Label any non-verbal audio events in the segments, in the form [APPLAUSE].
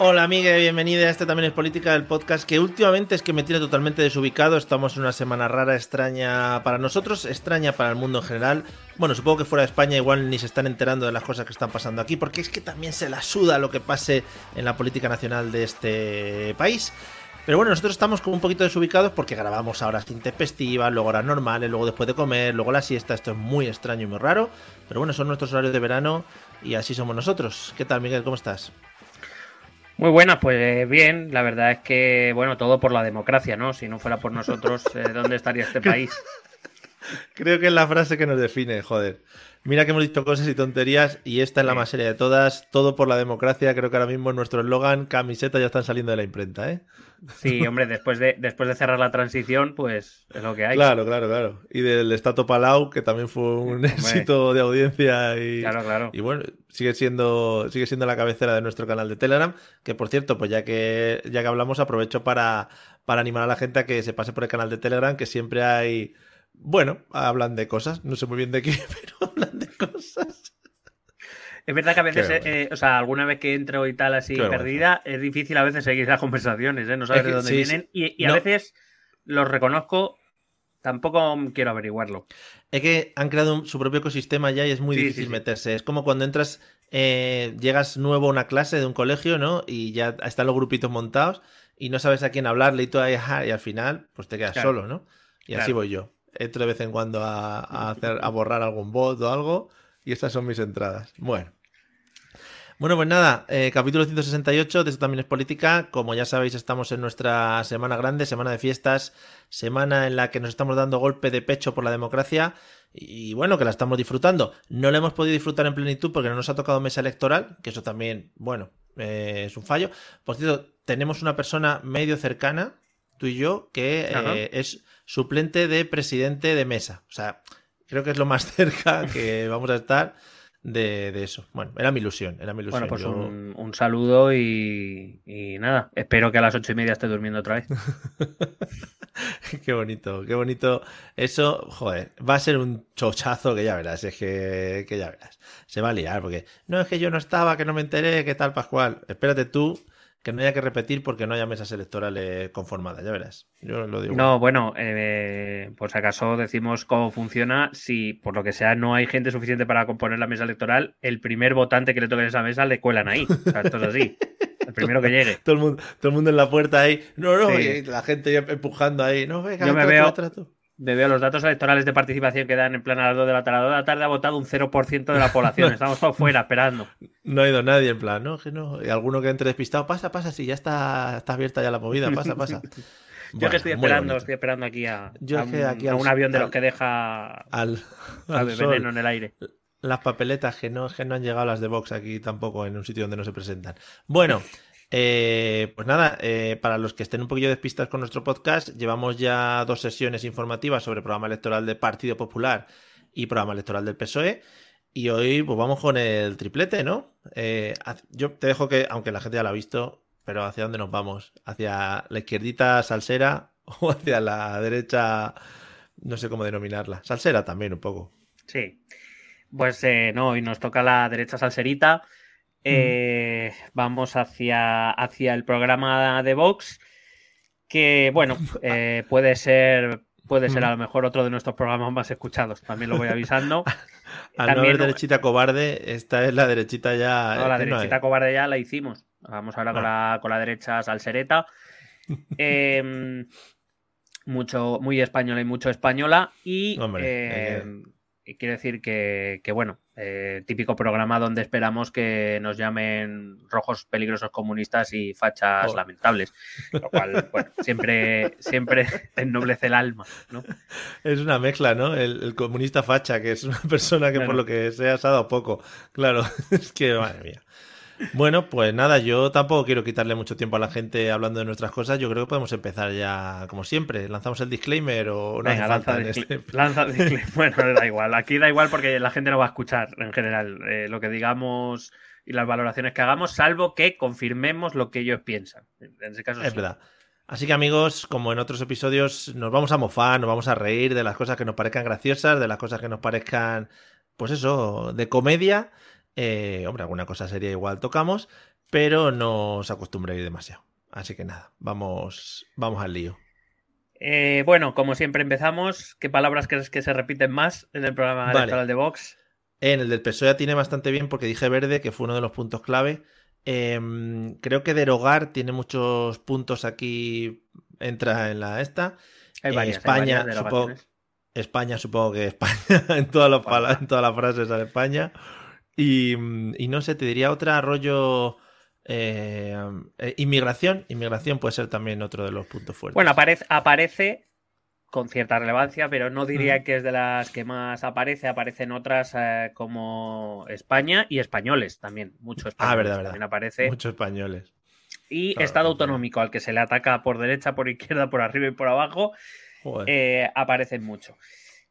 Hola amiga, bienvenida a este también es Política, el podcast que últimamente es que me tiene totalmente desubicado. Estamos en una semana rara, extraña para nosotros, extraña para el mundo en general. Bueno, supongo que fuera de España igual ni se están enterando de las cosas que están pasando aquí, porque es que también se la suda lo que pase en la política nacional de este país. Pero bueno, nosotros estamos como un poquito desubicados porque grabamos ahora sin tempestivas, luego horas normales, luego después de comer, luego la siesta. Esto es muy extraño y muy raro. Pero bueno, son nuestros horarios de verano y así somos nosotros. ¿Qué tal, Miguel? ¿Cómo estás? Muy buenas, pues bien, la verdad es que, bueno, todo por la democracia, ¿no? Si no fuera por nosotros, eh, ¿dónde estaría este [LAUGHS] país? Creo que es la frase que nos define, joder. Mira que hemos dicho cosas y tonterías y esta es la más seria de todas. Todo por la democracia. Creo que ahora mismo nuestro eslogan, camiseta ya están saliendo de la imprenta, ¿eh? Sí, hombre, después de, después de cerrar la transición, pues es lo que hay. Claro, claro, claro. Y del Estato Palau, que también fue un éxito de audiencia y, Claro, claro. y bueno, sigue siendo, sigue siendo la cabecera de nuestro canal de Telegram. Que por cierto, pues ya que, ya que hablamos, aprovecho para, para animar a la gente a que se pase por el canal de Telegram, que siempre hay. Bueno, hablan de cosas, no sé muy bien de qué, [LAUGHS] pero hablan de cosas. Es verdad que a veces, eh, eh, o sea, alguna vez que entro y tal así Qué perdida, es difícil a veces seguir las conversaciones, ¿eh? No sabes Es que de dónde sí, vienen. Y, y a no. veces los reconozco, tampoco quiero averiguarlo. Es que han creado un- su propio ecosistema ya y es muy Sí, difícil sí, meterse. Es como cuando entras, eh, llegas nuevo a una clase de un colegio, ¿no? Y ya están los grupitos montados y no sabes a quién hablarle y todo ahí, y al final, pues te quedas Claro. solo, ¿no? Y así voy yo. Entro de vez en cuando a, borrar algún bot o algo y estas son mis entradas. Bueno. Bueno, pues nada, eh, capítulo 168 de esto también es política. Como ya sabéis, estamos en nuestra semana grande, semana de fiestas, semana en la que nos estamos dando golpe de pecho por la democracia y bueno, que la estamos disfrutando. No la hemos podido disfrutar en plenitud porque no nos ha tocado mesa electoral, que eso también, bueno, eh, es un fallo. Por cierto, tenemos una persona medio cercana, tú y yo, que eh, es suplente de presidente de mesa. O sea, creo que es lo más [LAUGHS] cerca que vamos a estar de, de eso. Bueno, era mi ilusión, era mi ilusión. Bueno, pues Yo- un, un saludo y, y nada, espero que a las ocho y media esté durmiendo otra vez. [LAUGHS] qué bonito, qué bonito. Eso, joder, va a ser un chochazo que ya verás, es que, que ya verás. Se va a liar porque no es que yo no estaba, que no me enteré, qué tal, Pascual. Espérate tú que no haya que repetir porque no haya mesas electorales conformadas, ya verás. Yo lo digo. No, bueno, eh, por si acaso decimos cómo funciona. Si por lo que sea no hay gente suficiente para componer la mesa electoral, el primer votante que le toque en esa mesa le cuelan ahí. O sea, esto es así. El primero que llegue. [LAUGHS] Todo el mundo, todo el mundo en la puerta ahí. No, no, Sí. y la gente ya empujando ahí. No, venga, Yo me veo- veo los datos electorales de participación que dan en plan a las 2 de la tarde. A las 2 de la tarde ha votado un 0% de la [LAUGHS] población. Estamos todos fuera esperando. No ha ido nadie, en plan, no, que no. Y alguno que entre despistado, pasa, pasa, si ya está, está abierta ya la movida, pasa, pasa. [LAUGHS] Yo Bueno, que estoy esperando, estoy esperando aquí a, Yo a un, aquí a al- un avión de los que deja Al, [LAUGHS] al al veneno en el aire. Las papeletas que no, que no han llegado las de Vox aquí tampoco en un sitio donde no se presentan. Bueno, eh, pues nada, eh, para los que estén un poquillo despistas con nuestro podcast, llevamos ya dos sesiones informativas sobre programa electoral del Partido Popular y programa electoral del PSOE. Y hoy pues vamos con el triplete, ¿no? Eh, yo te dejo que, aunque la gente ya lo ha visto, pero ¿hacia dónde nos vamos? ¿Hacia la izquierdita salsera [LAUGHS] o hacia la derecha, no sé cómo denominarla? Salsera también un poco. Sí. Pues no, hoy nos toca la derecha salserita. Eh, Vamos hacia, hacia el programa de Vox, que bueno, eh, puede ser puede ser a lo mejor otro de nuestros programas más escuchados. También lo voy avisando. [LAUGHS] Al no También haber derechita cobarde, esta es la derechita ya. No, la eh, no derechita cobarde ya la hicimos. Vamos ahora con, la, con la derecha salsereta. [LAUGHS] Em, mucho, muy española y mucho española. Y Hombre, eh, y quiero decir que, que bueno, eh, típico programa donde esperamos que nos llamen rojos peligrosos comunistas y fachas Oh. lamentables. Lo cual, [LAUGHS] bueno, siempre, siempre [LAUGHS] ennoblece el alma, ¿no? Es una mezcla, ¿no? El, el comunista facha, que es una persona que por lo que sea se ha dado poco. Claro, [LAUGHS] es que, madre mía. Bueno, pues nada, yo tampoco quiero quitarle mucho tiempo a la gente hablando de nuestras cosas. Yo creo que podemos empezar ya, como siempre. ¿Lanzamos el disclaimer o no Venga, falta lanza, en disclaimer. este- lanza [LAUGHS] disclaimer. Bueno, da igual. Aquí da igual porque la gente no va a escuchar en general eh, lo que digamos y las valoraciones que hagamos, salvo que confirmemos lo que ellos piensan. En ese caso, Es sí. verdad. Así que amigos, como en otros episodios, nos vamos a mofar, nos vamos a reír de las cosas que nos parezcan graciosas, de las cosas que nos parezcan, pues eso, de comedia. Eh, hombre, alguna cosa seria igual tocamos, pero no os acostumbréis demasiado. Así que nada, vamos, vamos al lío. Eh, bueno, como siempre empezamos. ¿Qué palabras crees que se repiten más en el programa Vale. electoral de Vox? En el del PSOE tiene bastante bien porque dije verde, que fue uno de los puntos clave. Em, creo que derogar tiene muchos puntos aquí, entra en la esta. Hay varias, hay España, supongo. España, supongo que España, [LAUGHS] en todas las en todas las frases sale España. Y, mm, y no sé, te diría otra rollo eh, eh, inmigración. Inmigración puede ser también otro de los puntos fuertes. Bueno, aparece, aparece con cierta relevancia, pero no diría Mm. que es de las que más aparece. Aparecen otras eh, como España y españoles también. Mucho españoles Ah, verdad, verdad. también aparece. muchos españoles. Y Claro, Estado claro. autonómico, al que se le ataca por derecha, por izquierda, por arriba y por abajo, aparecen mucho.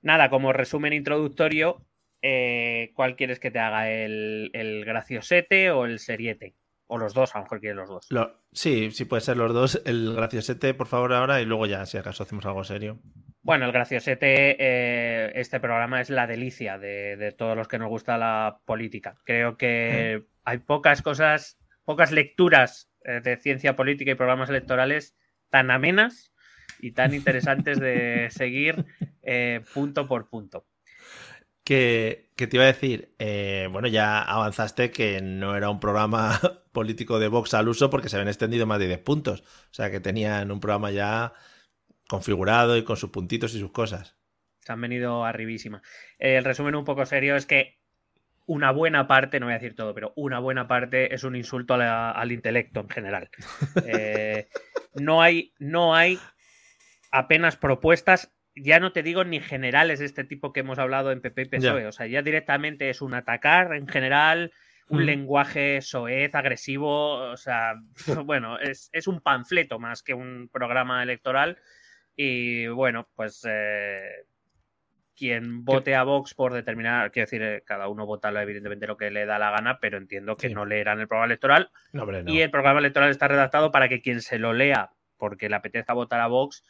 Nada, como resumen introductorio, eh, ¿cuál quieres que te haga? ¿El, el graciosete o el seriete? O los dos, a lo mejor quieres los dos. Lo- sí, sí puede ser los dos. El graciosete, por favor, ahora y luego ya, si acaso hacemos algo serio. Bueno, el graciosete, eh, este programa es la delicia de, de todos los que nos gusta la política. Creo que hay pocas cosas, pocas lecturas eh, de ciencia política y programas electorales tan amenas y tan interesantes de [LAUGHS] seguir eh, punto por punto. Que, que te iba a decir, eh, bueno, ya avanzaste que no era un programa [LAUGHS] político de Vox al uso porque se habían extendido más de 10 puntos. O sea que tenían un programa ya configurado y con sus puntitos y sus cosas. Se han venido arribísima. El resumen un poco serio es que una buena parte, no voy a decir todo, pero una buena parte es un insulto a la- al intelecto en general. [LAUGHS] Eh, no, hay, no hay apenas propuestas, ya no te digo ni generales de este tipo que hemos hablado en PP y PSOE, Ya. o sea, ya directamente es un atacar en general, un Mm. lenguaje soez, agresivo, o sea, [LAUGHS] bueno, es, es un panfleto más que un programa electoral. Y bueno, pues eh, quien vote a Vox por determinar, quiero decir, eh, cada uno vota lo- evidentemente lo que le da la gana, pero entiendo que Sí. no leerán el programa electoral. No, hombre, no. Y el programa electoral está redactado para que quien se lo lea porque le apetezca votar a Vox,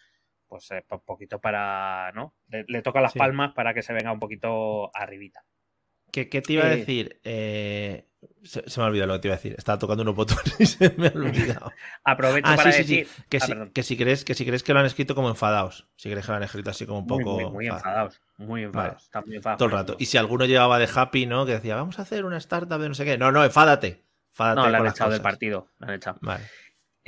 pues eh, un poquito para, ¿no? Le, le toca las Sí. palmas para que se venga un poquito arribita. ¿Qué, qué te iba a Eh, decir? Eh, se, se me ha olvidado lo que te iba a decir. Estaba tocando unos botones [LAUGHS] y se me ha olvidado. [LAUGHS] Aprovecho Ah, para sí, decir... sí. Que, Ah, si, que, si crees, que si crees que lo han escrito como enfadados. Si crees que lo han escrito así como un poco. muy, muy enfadados, muy enfadados. Vale. Muy enfadados Todo el rato. Y si alguno llegaba de happy, ¿no? Que decía, vamos a hacer una startup de no sé qué. No, no, enfádate. Enfádate No, le han echado del partido. le han echado. Vale.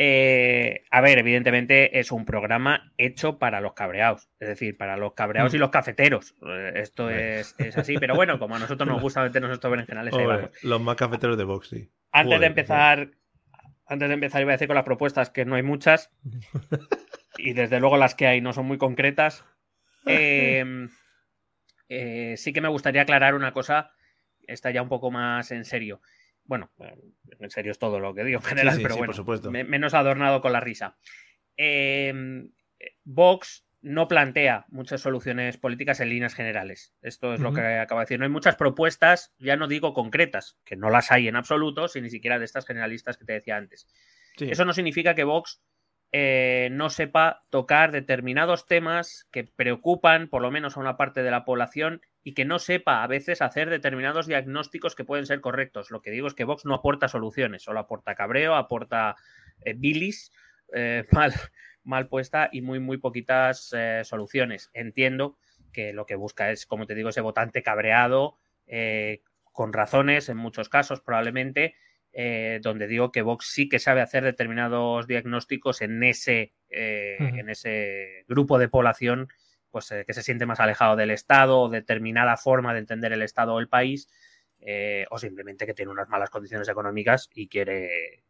Eh, a ver, evidentemente es un programa hecho para los cabreados, es decir, para los cabreados Mm. y los cafeteros. Eh, Esto es, es así, pero bueno, como a nosotros nos [LAUGHS] gusta meternos estos berenjenales, ahí Hombre, vamos. los más cafeteros de Vox, sí. Antes Joder, de empezar, antes de empezar, iba a decir con las propuestas que no hay muchas [LAUGHS] y desde luego las que hay no son muy concretas. Eh, eh, sí que me gustaría aclarar una cosa, está ya un poco más en serio. Bueno, eh, en serio es todo lo que digo en general, sí, pero sí, bueno, por supuesto. me- menos adornado con la risa. Eh, Vox no plantea muchas soluciones políticas en líneas generales. Esto es lo que acabo de decir. No hay muchas propuestas, ya no digo concretas, que no las hay en absoluto, sin ni siquiera de estas generalistas que te decía antes. Eso no significa que Vox eh, no sepa tocar determinados temas que preocupan por lo menos a una parte de la población y que no sepa a veces hacer determinados diagnósticos que pueden ser correctos. Lo que digo es que Vox no aporta soluciones, solo aporta cabreo, aporta eh, bilis, eh, [LAUGHS] mal, mal puesta y muy, muy poquitas eh, soluciones. Entiendo que lo que busca es, como te digo, ese votante cabreado, eh, con razones en muchos casos probablemente, eh, donde digo que Vox sí que sabe hacer determinados diagnósticos en ese, en ese grupo de población pues, que se siente más alejado del Estado o determinada forma de entender el Estado o el país, o simplemente que tiene unas malas condiciones económicas y quiere,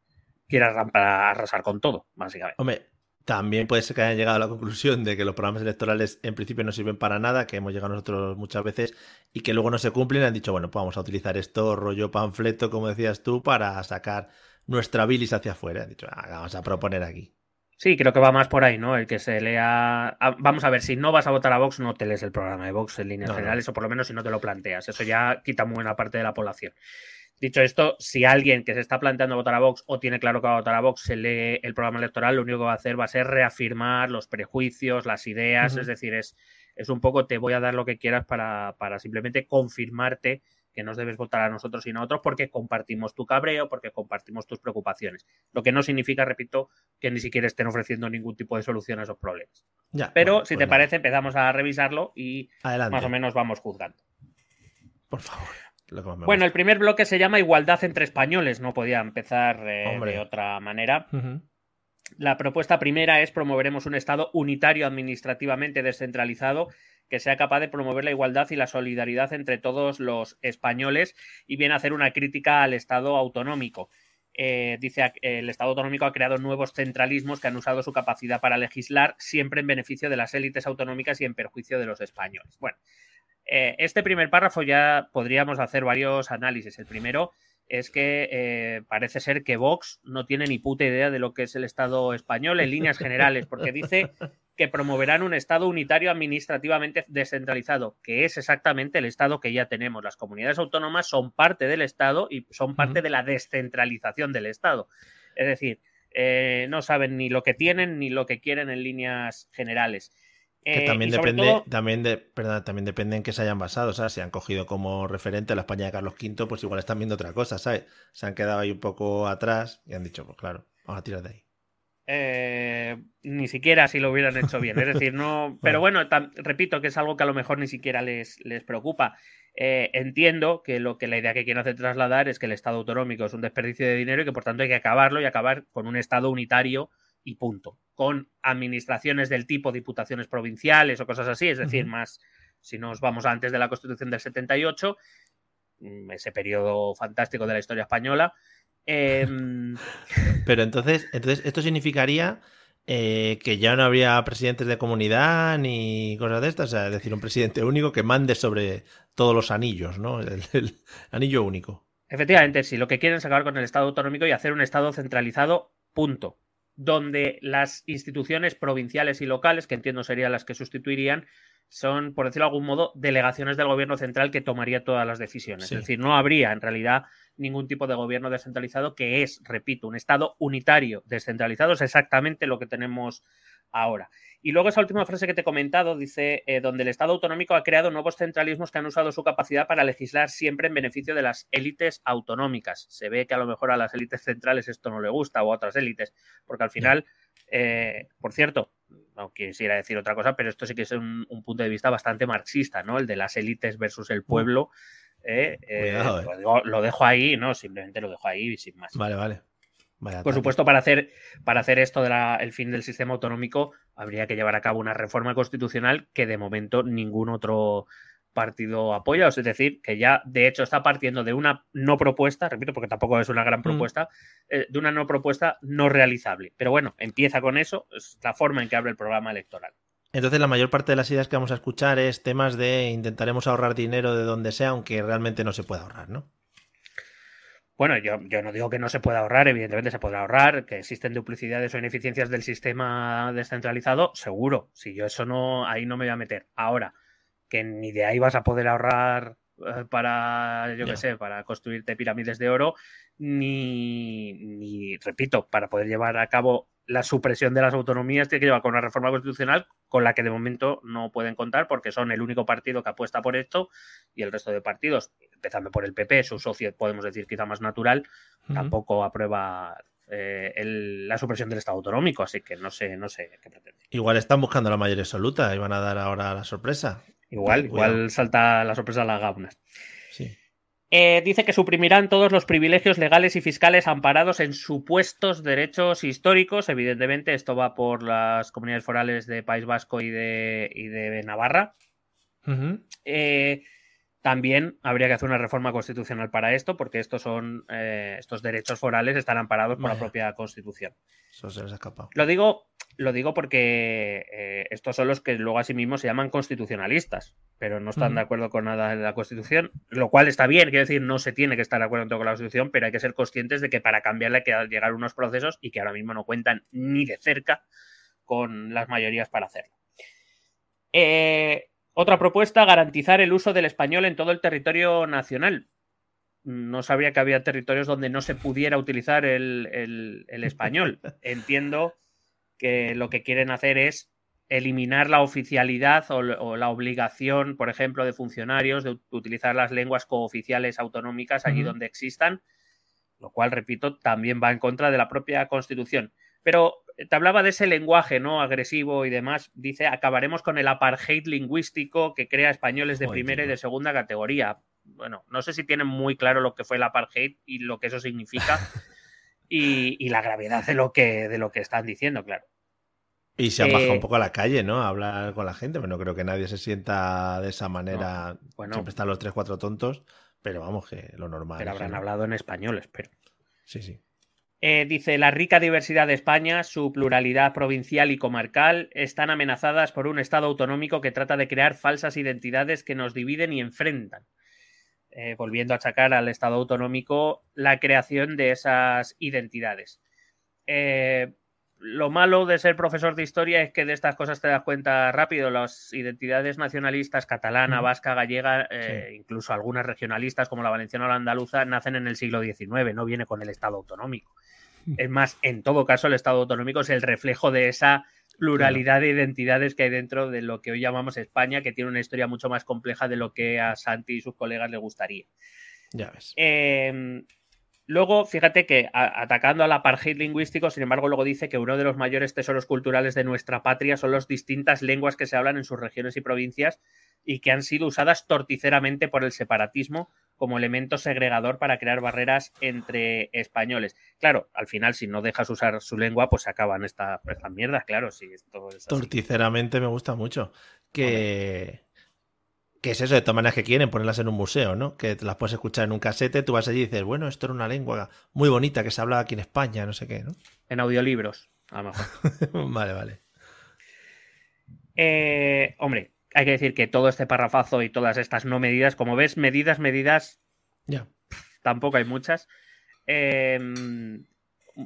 quiere arrasar con todo, básicamente. Hombre, también puede ser que hayan llegado a la conclusión de que los programas electorales en principio no sirven para nada, que hemos llegado nosotros muchas veces y que luego no se cumplen. Han dicho, bueno, pues vamos a utilizar esto, rollo panfleto, como decías tú, para sacar nuestra bilis hacia afuera. Han dicho, ah, vamos a proponer aquí. Sí, creo que va más por ahí, ¿no? El que se lea. Vamos a ver, si no vas a votar a Vox, no te lees el programa de Vox en líneas generales, o por lo menos si no te lo planteas. Eso ya quita muy buena parte de la población. Dicho esto, si alguien que se está planteando votar a Vox o tiene claro que va a votar a Vox se lee el programa electoral, lo único que va a hacer va a ser reafirmar los prejuicios, las ideas, es decir, es, es un poco te voy a dar lo que quieras para, para simplemente confirmarte que nos debes votar a nosotros y no a otros porque compartimos tu cabreo, porque compartimos tus preocupaciones. Lo que no significa, repito, que ni siquiera estén ofreciendo ningún tipo de solución a esos problemas. Ya, Pero si te pues parece, empezamos a revisarlo y más o menos vamos juzgando. Por favor. Bueno, el primer bloque se llama Igualdad entre españoles, no podía empezar eh, de otra manera. La propuesta primera es promoveremos un Estado unitario administrativamente descentralizado que sea capaz de promover la igualdad y la solidaridad entre todos los españoles y viene a hacer una crítica al Estado autonómico. Eh, dice el Estado autonómico ha creado nuevos centralismos que han usado su capacidad para legislar siempre en beneficio de las élites autonómicas y en perjuicio de los españoles. Bueno, eh, este primer párrafo ya podríamos hacer varios análisis. El primero es que eh, parece ser que Vox no tiene ni puta idea de lo que es el Estado español en líneas generales, porque dice que promoverán un Estado unitario administrativamente descentralizado, que es exactamente el Estado que ya tenemos. Las comunidades autónomas son parte del Estado y son parte de la descentralización del Estado. Es decir, eh, no saben ni lo que tienen ni lo que quieren en líneas generales. Que eh, también depende, también, de, también depende en qué se hayan basado, o sea, si han cogido como referente la España de Carlos V, pues igual están viendo otra cosa, ¿sabes? Se han quedado ahí un poco atrás y han dicho, pues claro, vamos a tirar de ahí. Eh, ni siquiera si lo hubieran hecho bien, es decir, no. [LAUGHS] Pero bueno, repito que es algo que a lo mejor ni siquiera les, les preocupa. Eh, entiendo que lo que la idea que quieren hacer trasladar es que el Estado autonómico es un desperdicio de dinero y que por tanto hay que acabarlo y acabar con un Estado unitario y punto. Con administraciones del tipo diputaciones provinciales o cosas así, es decir, más si nos vamos antes de la Constitución del 78, mm, ese periodo fantástico de la historia española. Em, [LAUGHS] Pero entonces, entonces esto significaría eh, que ya no habría presidentes de comunidad ni cosas de estas, es decir, un presidente único que mande sobre todos los anillos, ¿no? el anillo único. Efectivamente, sí, lo que quieren es acabar con el Estado autonómico y hacer un Estado centralizado, punto donde las instituciones provinciales y locales, que entiendo serían las que sustituirían, son, por decirlo de algún modo, delegaciones del gobierno central que tomaría todas las decisiones. Es decir, no habría en realidad ningún tipo de gobierno descentralizado que es, repito, un Estado unitario descentralizado, es exactamente lo que tenemos ahora. Y luego esa última frase que te he comentado dice, eh, donde el Estado autonómico ha creado nuevos centralismos que han usado su capacidad para legislar siempre en beneficio de las élites autonómicas. Se ve que a lo mejor a las élites centrales esto no le gusta o a otras élites, porque al final, eh, por cierto, no quisiera decir otra cosa, pero esto sí que es un, punto de vista bastante marxista, ¿no? El de las élites versus el pueblo. Eh, lo, dejo ahí, ¿no? Simplemente lo dejo ahí sin más. Vale, vale. Por supuesto, para hacer, para hacer esto del fin del sistema autonómico, habría que llevar a cabo una reforma constitucional que de momento ningún otro partido apoya. Es decir, que ya de hecho está partiendo de una no propuesta, repito, porque tampoco es una gran mm. propuesta, eh, de una no propuesta no realizable. Pero bueno, empieza con eso, es la forma en que abre el programa electoral. Entonces, la mayor parte de las ideas que vamos a escuchar es temas de intentaremos ahorrar dinero de donde sea, aunque realmente no se pueda ahorrar, ¿no? Bueno, yo, yo, no digo que no se pueda ahorrar, evidentemente se podrá ahorrar, que existen duplicidades o ineficiencias del sistema descentralizado, seguro. Si yo eso no, ahí no me voy a meter. Ahora, que ni de ahí vas a poder ahorrar eh, para, yo qué sé, para construirte pirámides de oro, ni, ni, repito, para poder llevar a cabo la supresión de las autonomías tiene que llevar con una reforma constitucional con la que de momento no pueden contar porque son el único partido que apuesta por esto y el resto de partidos, empezando por el PP, su socio, podemos decir quizá más natural, tampoco aprueba eh, el- la supresión del Estado autonómico, así que no sé, no sé qué pretende. Igual están buscando la mayoría absoluta y van a dar ahora la sorpresa. Igual, Cuidado. igual salta la sorpresa a las gaunas. Sí. Eh, dice que suprimirán todos los privilegios legales y fiscales amparados en supuestos derechos históricos. Evidentemente, esto va por las comunidades forales de País Vasco y de, y de Navarra. Eh, también habría que hacer una reforma constitucional para esto, porque estos son eh, estos derechos forales están amparados por la propia Constitución. Eso se les ha escapado. Lo digo, lo digo porque eh, estos son los que luego a sí mismos se llaman constitucionalistas, pero no están de acuerdo con nada de la Constitución, lo cual está bien, quiero decir, no se tiene que estar de acuerdo en todo con la Constitución, pero hay que ser conscientes de que para cambiarla hay que llegar a unos procesos y que ahora mismo no cuentan ni de cerca con las mayorías para hacerlo. Eh, otra propuesta, garantizar el uso del español en todo el territorio nacional. No sabía que había territorios donde no se pudiera utilizar el, el- el español. [LAUGHS] Entiendo que lo que quieren hacer es eliminar la oficialidad o, o la obligación, por ejemplo, de funcionarios de ut- utilizar las lenguas cooficiales autonómicas allí donde existan, lo cual, repito, también va en contra de la propia Constitución. Pero te hablaba de ese lenguaje no agresivo y demás. Dice, acabaremos con el apartheid lingüístico que crea españoles de Joder, primera y de segunda categoría. Bueno, no sé si tienen muy claro lo que fue el apartheid y lo que eso significa [LAUGHS] y, y la gravedad de lo que, de lo que están diciendo, claro. Y se han Eh, bajado un poco a la calle, ¿no? A hablar con la gente, pero no creo que nadie se sienta de esa manera. bueno. Siempre están los tres, cuatro tontos, pero vamos, que lo normal. Pero habrán no. hablado en español, espero. Sí, sí. Eh, dice, la rica diversidad de España, su pluralidad provincial y comarcal están amenazadas por un Estado autonómico que trata de crear falsas identidades que nos dividen y enfrentan. Eh, volviendo a achacar al Estado autonómico la creación de esas identidades. Eh, lo malo de ser profesor de historia es que de estas cosas te das cuenta rápido. Las identidades nacionalistas catalana, vasca, gallega, eh, incluso algunas regionalistas como la valenciana o la andaluza, nacen en el siglo XIX, no viene con el Estado autonómico. Es más, en todo caso, el Estado autonómico es el reflejo de esa pluralidad de identidades que hay dentro de lo que hoy llamamos España, que tiene una historia mucho más compleja de lo que a Santi y sus colegas le gustaría. Ya ves. Eh, luego, fíjate que a- atacando al apartheid lingüístico, sin embargo, luego dice que uno de los mayores tesoros culturales de nuestra patria son las distintas lenguas que se hablan en sus regiones y provincias y que han sido usadas torticeramente por el separatismo como elemento segregador para crear barreras entre españoles. Claro, al final, si no dejas usar su lengua, pues se acaban esta- estas mierdas, claro, si esto es. Torticeramente me gusta mucho. Que. Que es eso, de todas maneras que quieren ponerlas en un museo, ¿no? Que te las puedes escuchar en un casete, tú vas allí y dices, bueno, esto era una lengua muy bonita que se habla aquí en España, no sé qué, ¿no? En audiolibros, a lo mejor. [LAUGHS] vale, vale. Eh, hombre, hay que decir que todo este parrafazo y todas estas no medidas, como ves, medidas, medidas, Ya. tampoco hay muchas. Eh,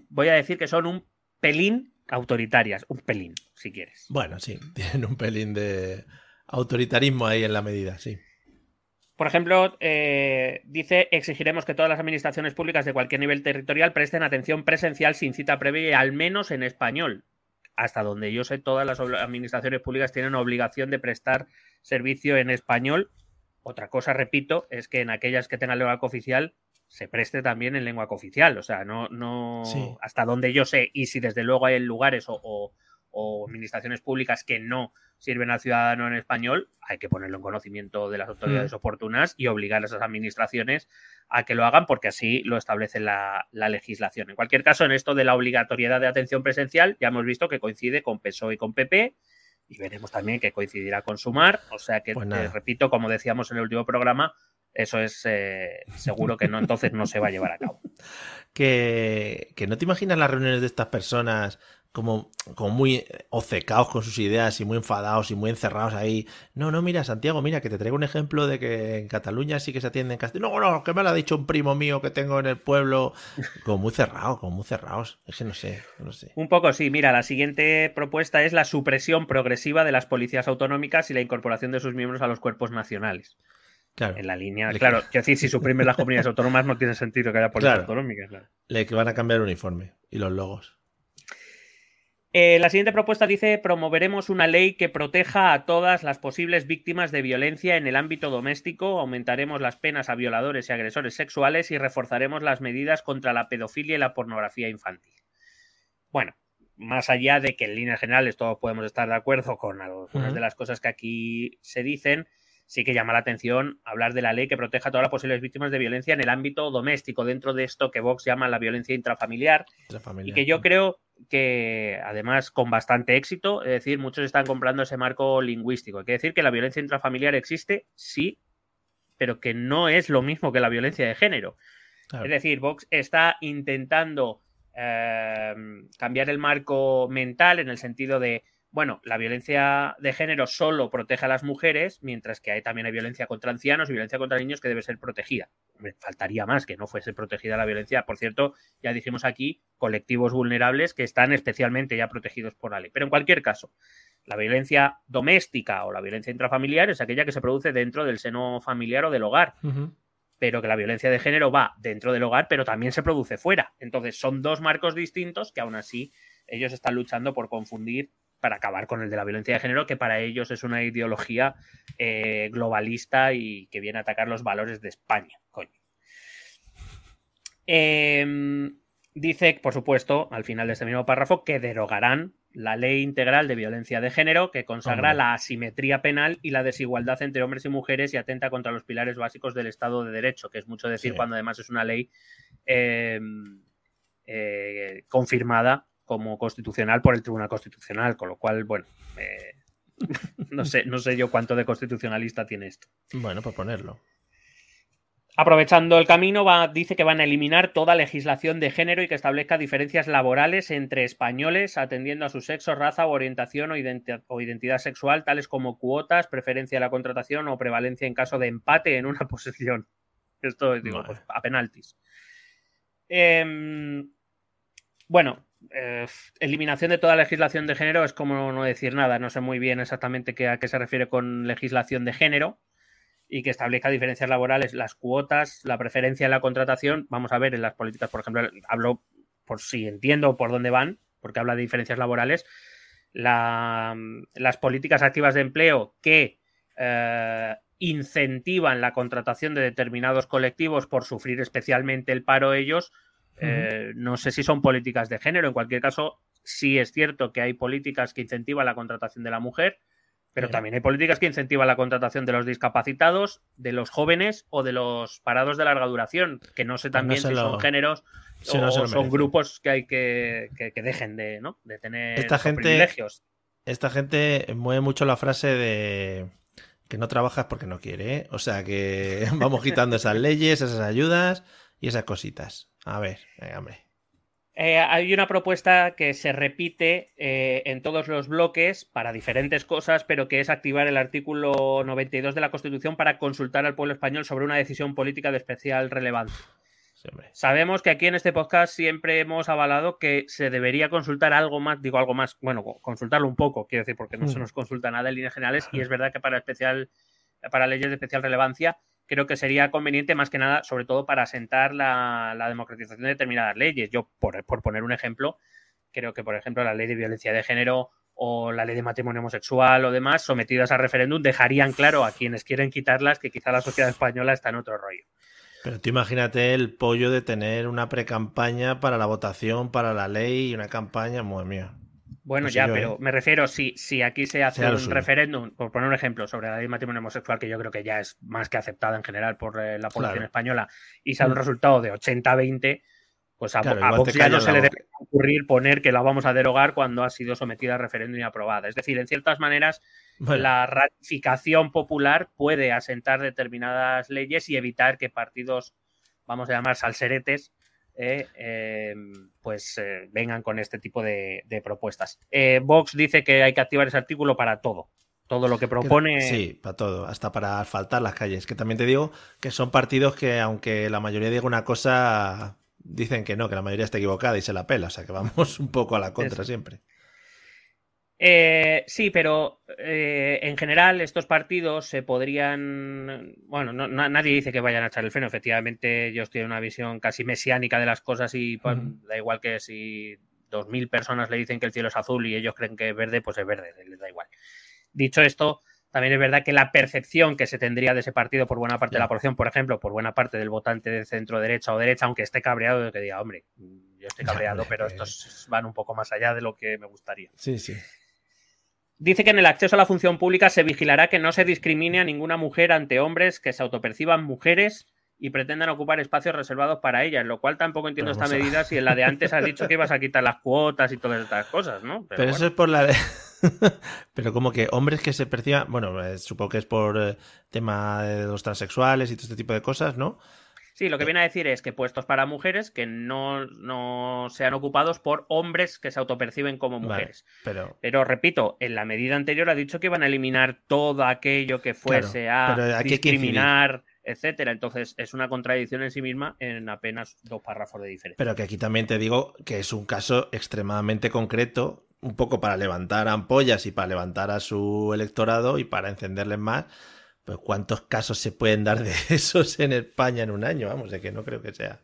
voy a decir que son un pelín autoritarias, un pelín, si quieres. Bueno, sí, [LAUGHS] tienen un pelín de autoritarismo ahí en la medida, sí. Por ejemplo, eh, dice, exigiremos que todas las administraciones públicas de cualquier nivel territorial presten atención presencial sin cita previa y al menos en español. Hasta donde yo sé, todas las administraciones públicas tienen obligación de prestar servicio en español. Otra cosa, repito, es que en aquellas que tengan lengua cooficial se preste también en lengua cooficial. O sea, no, no Sí. hasta donde yo sé, y si desde luego hay lugares o, o- o administraciones públicas que no sirven al ciudadano en español, hay que ponerlo en conocimiento de las autoridades Mm. oportunas y obligar a esas administraciones a que lo hagan porque así lo establece la, la legislación. En cualquier caso, en esto de la obligatoriedad de atención presencial, ya hemos visto que coincide con PSOE E y con PP y veremos también que coincidirá con Sumar. O sea que, Pues eh, repito, como decíamos en el último programa, eso es eh, seguro que no, entonces no se va a llevar a cabo. [LAUGHS] Que, que no te imaginas las reuniones de estas personas como, como muy obcecados con sus ideas y muy enfadados y muy encerrados ahí. No, no, mira, Santiago, mira, que te traigo un ejemplo de que en Cataluña sí que se atiende en castellano. No, no, que me lo ha dicho un primo mío que tengo en el pueblo. Como muy cerrado, como muy cerrados. Es que no sé, no sé. Un poco sí, mira, la siguiente propuesta es la supresión progresiva de las policías autonómicas y la incorporación de sus miembros a los cuerpos nacionales. Claro, En la línea, Le- claro, quiero decir, si suprimes las comunidades [LAUGHS] autónomas no tiene sentido que haya policías Claro. autonómicas. claro. le que van a cambiar el uniforme y los logos. Eh, la siguiente propuesta dice, promoveremos una ley que proteja a todas las posibles víctimas de violencia en el ámbito doméstico, aumentaremos las penas a violadores y agresores sexuales y reforzaremos las medidas contra la pedofilia y la pornografía infantil. Bueno, más allá de que en líneas generales todos podemos estar de acuerdo con algunas de las cosas que aquí se dicen, sí que llama la atención hablar de la ley que proteja a todas las posibles víctimas de violencia en el ámbito doméstico, dentro de esto que Vox llama la violencia intrafamiliar, y que yo creo que además con bastante éxito, es decir, muchos están comprando ese marco lingüístico. Hay que decir que la violencia intrafamiliar existe, sí, pero que no es lo mismo que la violencia de género. Es decir, Vox está intentando eh, cambiar el marco mental en el sentido de bueno, la violencia de género solo protege a las mujeres, mientras que hay, también hay violencia contra ancianos y violencia contra niños que debe ser protegida. Faltaría más que no fuese protegida la violencia. Por cierto, ya dijimos aquí, colectivos vulnerables que están especialmente ya protegidos por la ley. Pero en cualquier caso, la violencia doméstica o la violencia intrafamiliar es aquella que se produce dentro del seno familiar o del hogar. Pero que la violencia de género va dentro del hogar, pero también se produce fuera. Entonces, son dos marcos distintos que aún así ellos están luchando por confundir para acabar con el de la violencia de género, que para ellos es una ideología eh, globalista y que viene a atacar los valores de España. Coño. Em, dice, por supuesto, al final de este mismo párrafo, que derogarán la ley integral de violencia de género que consagra la asimetría penal y la desigualdad entre hombres y mujeres y atenta contra los pilares básicos del Estado de Derecho, que es mucho decir cuando además es una ley em, eh, confirmada como constitucional por el Tribunal Constitucional, con lo cual, bueno, eh, [LAUGHS] no, sé, no sé yo cuánto de constitucionalista tiene esto. Bueno, por ponerlo. Aprovechando el camino, va, dice que van a eliminar toda legislación de género y que establezca diferencias laborales entre españoles atendiendo a su sexo, raza o orientación o, o identidad sexual, tales como cuotas, preferencia a la contratación o prevalencia en caso de empate en una [LAUGHS] posición. Esto, digo, pues, a penaltis. Em, bueno, eh, eliminación de toda legislación de género es como no decir nada. No sé muy bien exactamente qué, a qué se refiere con legislación de género y que establezca diferencias laborales, las cuotas, la preferencia en la contratación. Vamos a ver en las políticas, por ejemplo, hablo por si entiendo por dónde van, porque habla de diferencias laborales. las políticas activas de empleo que eh, incentivan la contratación de determinados colectivos por sufrir especialmente el paro ellos, eh, no sé si son políticas de género. En cualquier caso, sí es cierto que hay políticas que incentivan la contratación de la mujer, pero también hay políticas que incentivan la contratación de los discapacitados, de los jóvenes o de los parados de larga duración, que no sé pues también si son géneros o son grupos que hay que, que, dejen de, ¿no? de tener esta gente, privilegios. Esta gente mueve mucho la frase de que no trabajas porque no quiere, ¿eh? O sea que [LAUGHS] vamos quitando esas leyes, esas ayudas y esas cositas. A ver, hombre. Eh, hay una propuesta que se repite eh, en todos los bloques para diferentes cosas, pero que es activar el artículo 92 de la Constitución para consultar al pueblo español sobre una decisión política de especial relevancia. Sabemos que aquí en este podcast siempre hemos avalado que se debería consultar algo más, digo algo más, bueno, consultarlo un poco, quiero decir, porque no se mm. nos consulta nada en líneas generales y es verdad que para especial, para leyes de especial relevancia creo que sería conveniente más que nada, sobre todo para asentar la, democratización de determinadas leyes. Yo, por, poner un ejemplo, creo que, por ejemplo, la ley de violencia de género o la ley de matrimonio homosexual o demás, sometidas a referéndum, dejarían claro a quienes quieren quitarlas que quizá la sociedad española está en otro rollo. Pero tú imagínate el pollo de tener una pre-campaña para la votación, para la ley y una campaña, muy mía. Bueno, ya, pero ¿eh? me refiero, si, si aquí se hace un referéndum, por poner un ejemplo, sobre la ley de matrimonio homosexual, que yo creo que ya es más que aceptada en general por eh, la población española, y sale un mm. resultado de 80-20 pues a, Vox ya no se le debe ocurrir poner que la vamos a derogar cuando ha sido sometida a referéndum y aprobada. Es decir, en ciertas maneras, la ratificación popular puede asentar determinadas leyes y evitar que partidos, vamos a llamar salseretes, eh, em, pues eh, vengan con este tipo de, propuestas. Eh, Vox dice que hay que activar ese artículo para todo. Todo lo que propone. Sí, para todo, hasta para asfaltar las calles. Que también te digo que son partidos que, aunque la mayoría diga una cosa, dicen que no, que la mayoría está equivocada y se la pela. O sea que vamos [LAUGHS] un poco a la contra siempre. Eh, sí, pero eh, en general estos partidos se podrían. Bueno, nadie dice que vayan a echar el freno. Efectivamente, yo estoy en una visión casi mesiánica de las cosas y pues, da igual que si 2.000 personas le dicen que el cielo es azul y ellos creen que es verde, pues es verde, les da igual. Dicho esto, también es verdad que la percepción que se tendría de ese partido por buena parte de la población, por ejemplo, por buena parte del votante de centro derecha o derecha, aunque esté cabreado, de que diga, hombre, yo estoy cabreado, pero estos van un poco más allá de lo que me gustaría. Sí, sí. Dice que en el acceso a la función pública se vigilará que no se discrimine a ninguna mujer ante hombres que se autoperciban mujeres y pretendan ocupar espacios reservados para ellas, lo cual tampoco entiendo esta medida si en la de antes has dicho que ibas a quitar las cuotas y todas estas cosas, ¿no? Pero, eso es por la de... [LAUGHS] Pero como que hombres que se perciban, bueno, eh, supongo que es por eh, tema de los transexuales y todo este tipo de cosas, ¿no? Sí, lo que viene a decir es que puestos para mujeres que no, no sean ocupados por hombres que se autoperciben como mujeres. pero... pero repito, en la medida anterior ha dicho que iban a eliminar todo aquello que fuese a discriminar etcétera. Entonces es una contradicción en sí misma en apenas dos párrafos de diferencia. Pero que aquí también te digo que es un caso extremadamente concreto, un poco para levantar ampollas y para levantar a su electorado y para encenderles más pues ¿cuántos casos se pueden dar de [LAUGHS] esos en España en un año? Vamos, de que no creo que sea.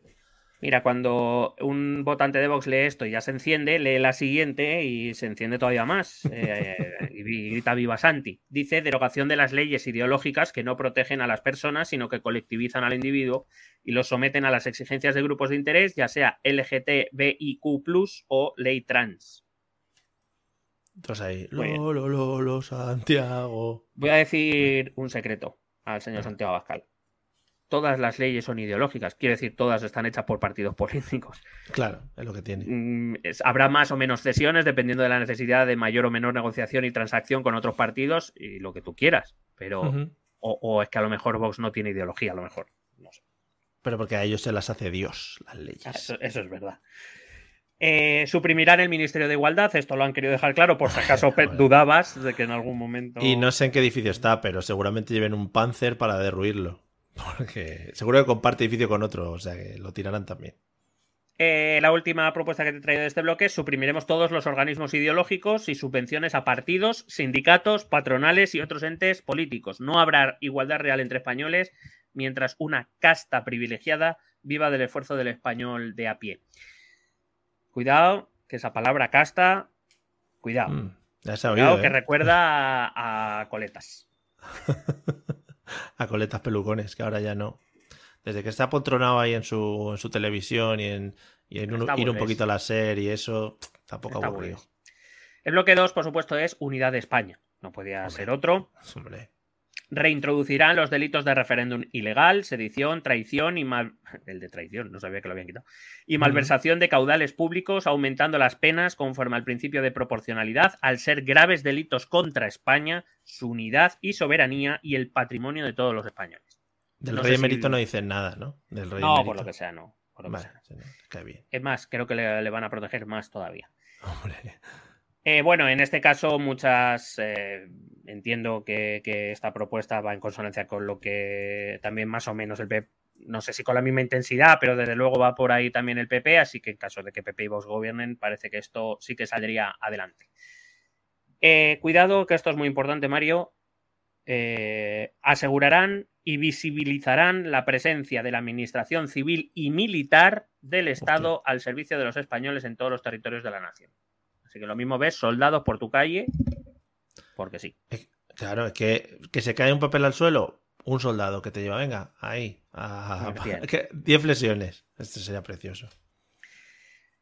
Mira, cuando un votante de Vox lee esto y ya se enciende, lee la siguiente y se enciende todavía más. Eh, y grita Viva Santi. Dice derogación de las leyes ideológicas que no protegen a las personas, sino que colectivizan al individuo y los someten a las exigencias de grupos de interés, ya sea LGTBIQ o ley trans. Entonces ahí, lo, lo, lo, Santiago. Voy a decir un secreto al señor Santiago Abascal. Todas las leyes son ideológicas, quiere decir, todas están hechas por partidos políticos. Claro, es lo que tiene. Mm, habrá más o menos cesiones dependiendo de la necesidad de mayor o menor negociación y transacción con otros partidos y lo que tú quieras. Pero. o, es que a lo mejor Vox no tiene ideología, a lo mejor. No sé. Pero porque a ellos se las hace Dios, las leyes. eso es verdad. Eh, suprimirán el Ministerio de Igualdad, esto lo han querido dejar claro, por si acaso [LAUGHS] dudabas de que en algún momento. Y no sé en qué edificio está, pero seguramente lleven un Panzer para derruirlo. [LAUGHS] Porque seguro que comparte edificio con otro, o sea que lo tirarán también. Eh, la última propuesta que te he traído de este bloque es suprimiremos todos los organismos ideológicos y subvenciones a partidos, sindicatos, patronales y otros entes políticos. No habrá igualdad real entre españoles mientras una casta privilegiada viva del esfuerzo del español de a pie. Cuidado, que esa palabra casta, cuidado. Mm, ya cuidado que ¿eh? recuerda [LAUGHS] a, coletas. a coletas pelucones, que ahora ya no. Desde que está apotronado ahí en su, en su televisión y en, y en ir un poquito a la serie y eso, tampoco aburrido. El bloque 2, por supuesto, es Unidad de España. No podía ser otro. Hombre reintroducirán los delitos de referéndum ilegal, sedición, traición y mal... [LAUGHS] el de traición, no sabía que lo habían quitado, y malversación de caudales públicos, aumentando las penas conforme al principio de proporcionalidad, al ser graves delitos contra España, su unidad y soberanía y el patrimonio de todos los españoles. Del rey emérito no dicen nada, ¿no? Del rey no, por lo que sea, no. Es más, creo que le, le van a proteger más todavía. Hombre. Eh, bueno, en este caso, muchas. Eh, entiendo que, esta propuesta va en consonancia con lo que también más o menos el PP. No sé si con la misma intensidad, pero desde luego va por ahí también el PP, así que en caso de que PP y Vox gobiernen, parece que esto sí que saldría adelante. Eh, cuidado, que esto es muy importante, Mario. asegurarán y visibilizarán la presencia de la Administración Civil y Militar del Estado al servicio de los españoles en todos los territorios de la nación. Así que lo mismo ves soldados por tu calle, porque sí. Claro, es que, que se cae un papel al suelo, un soldado que te lleva, venga, ahí, a, 10 [LAUGHS] flexiones. Este sería precioso.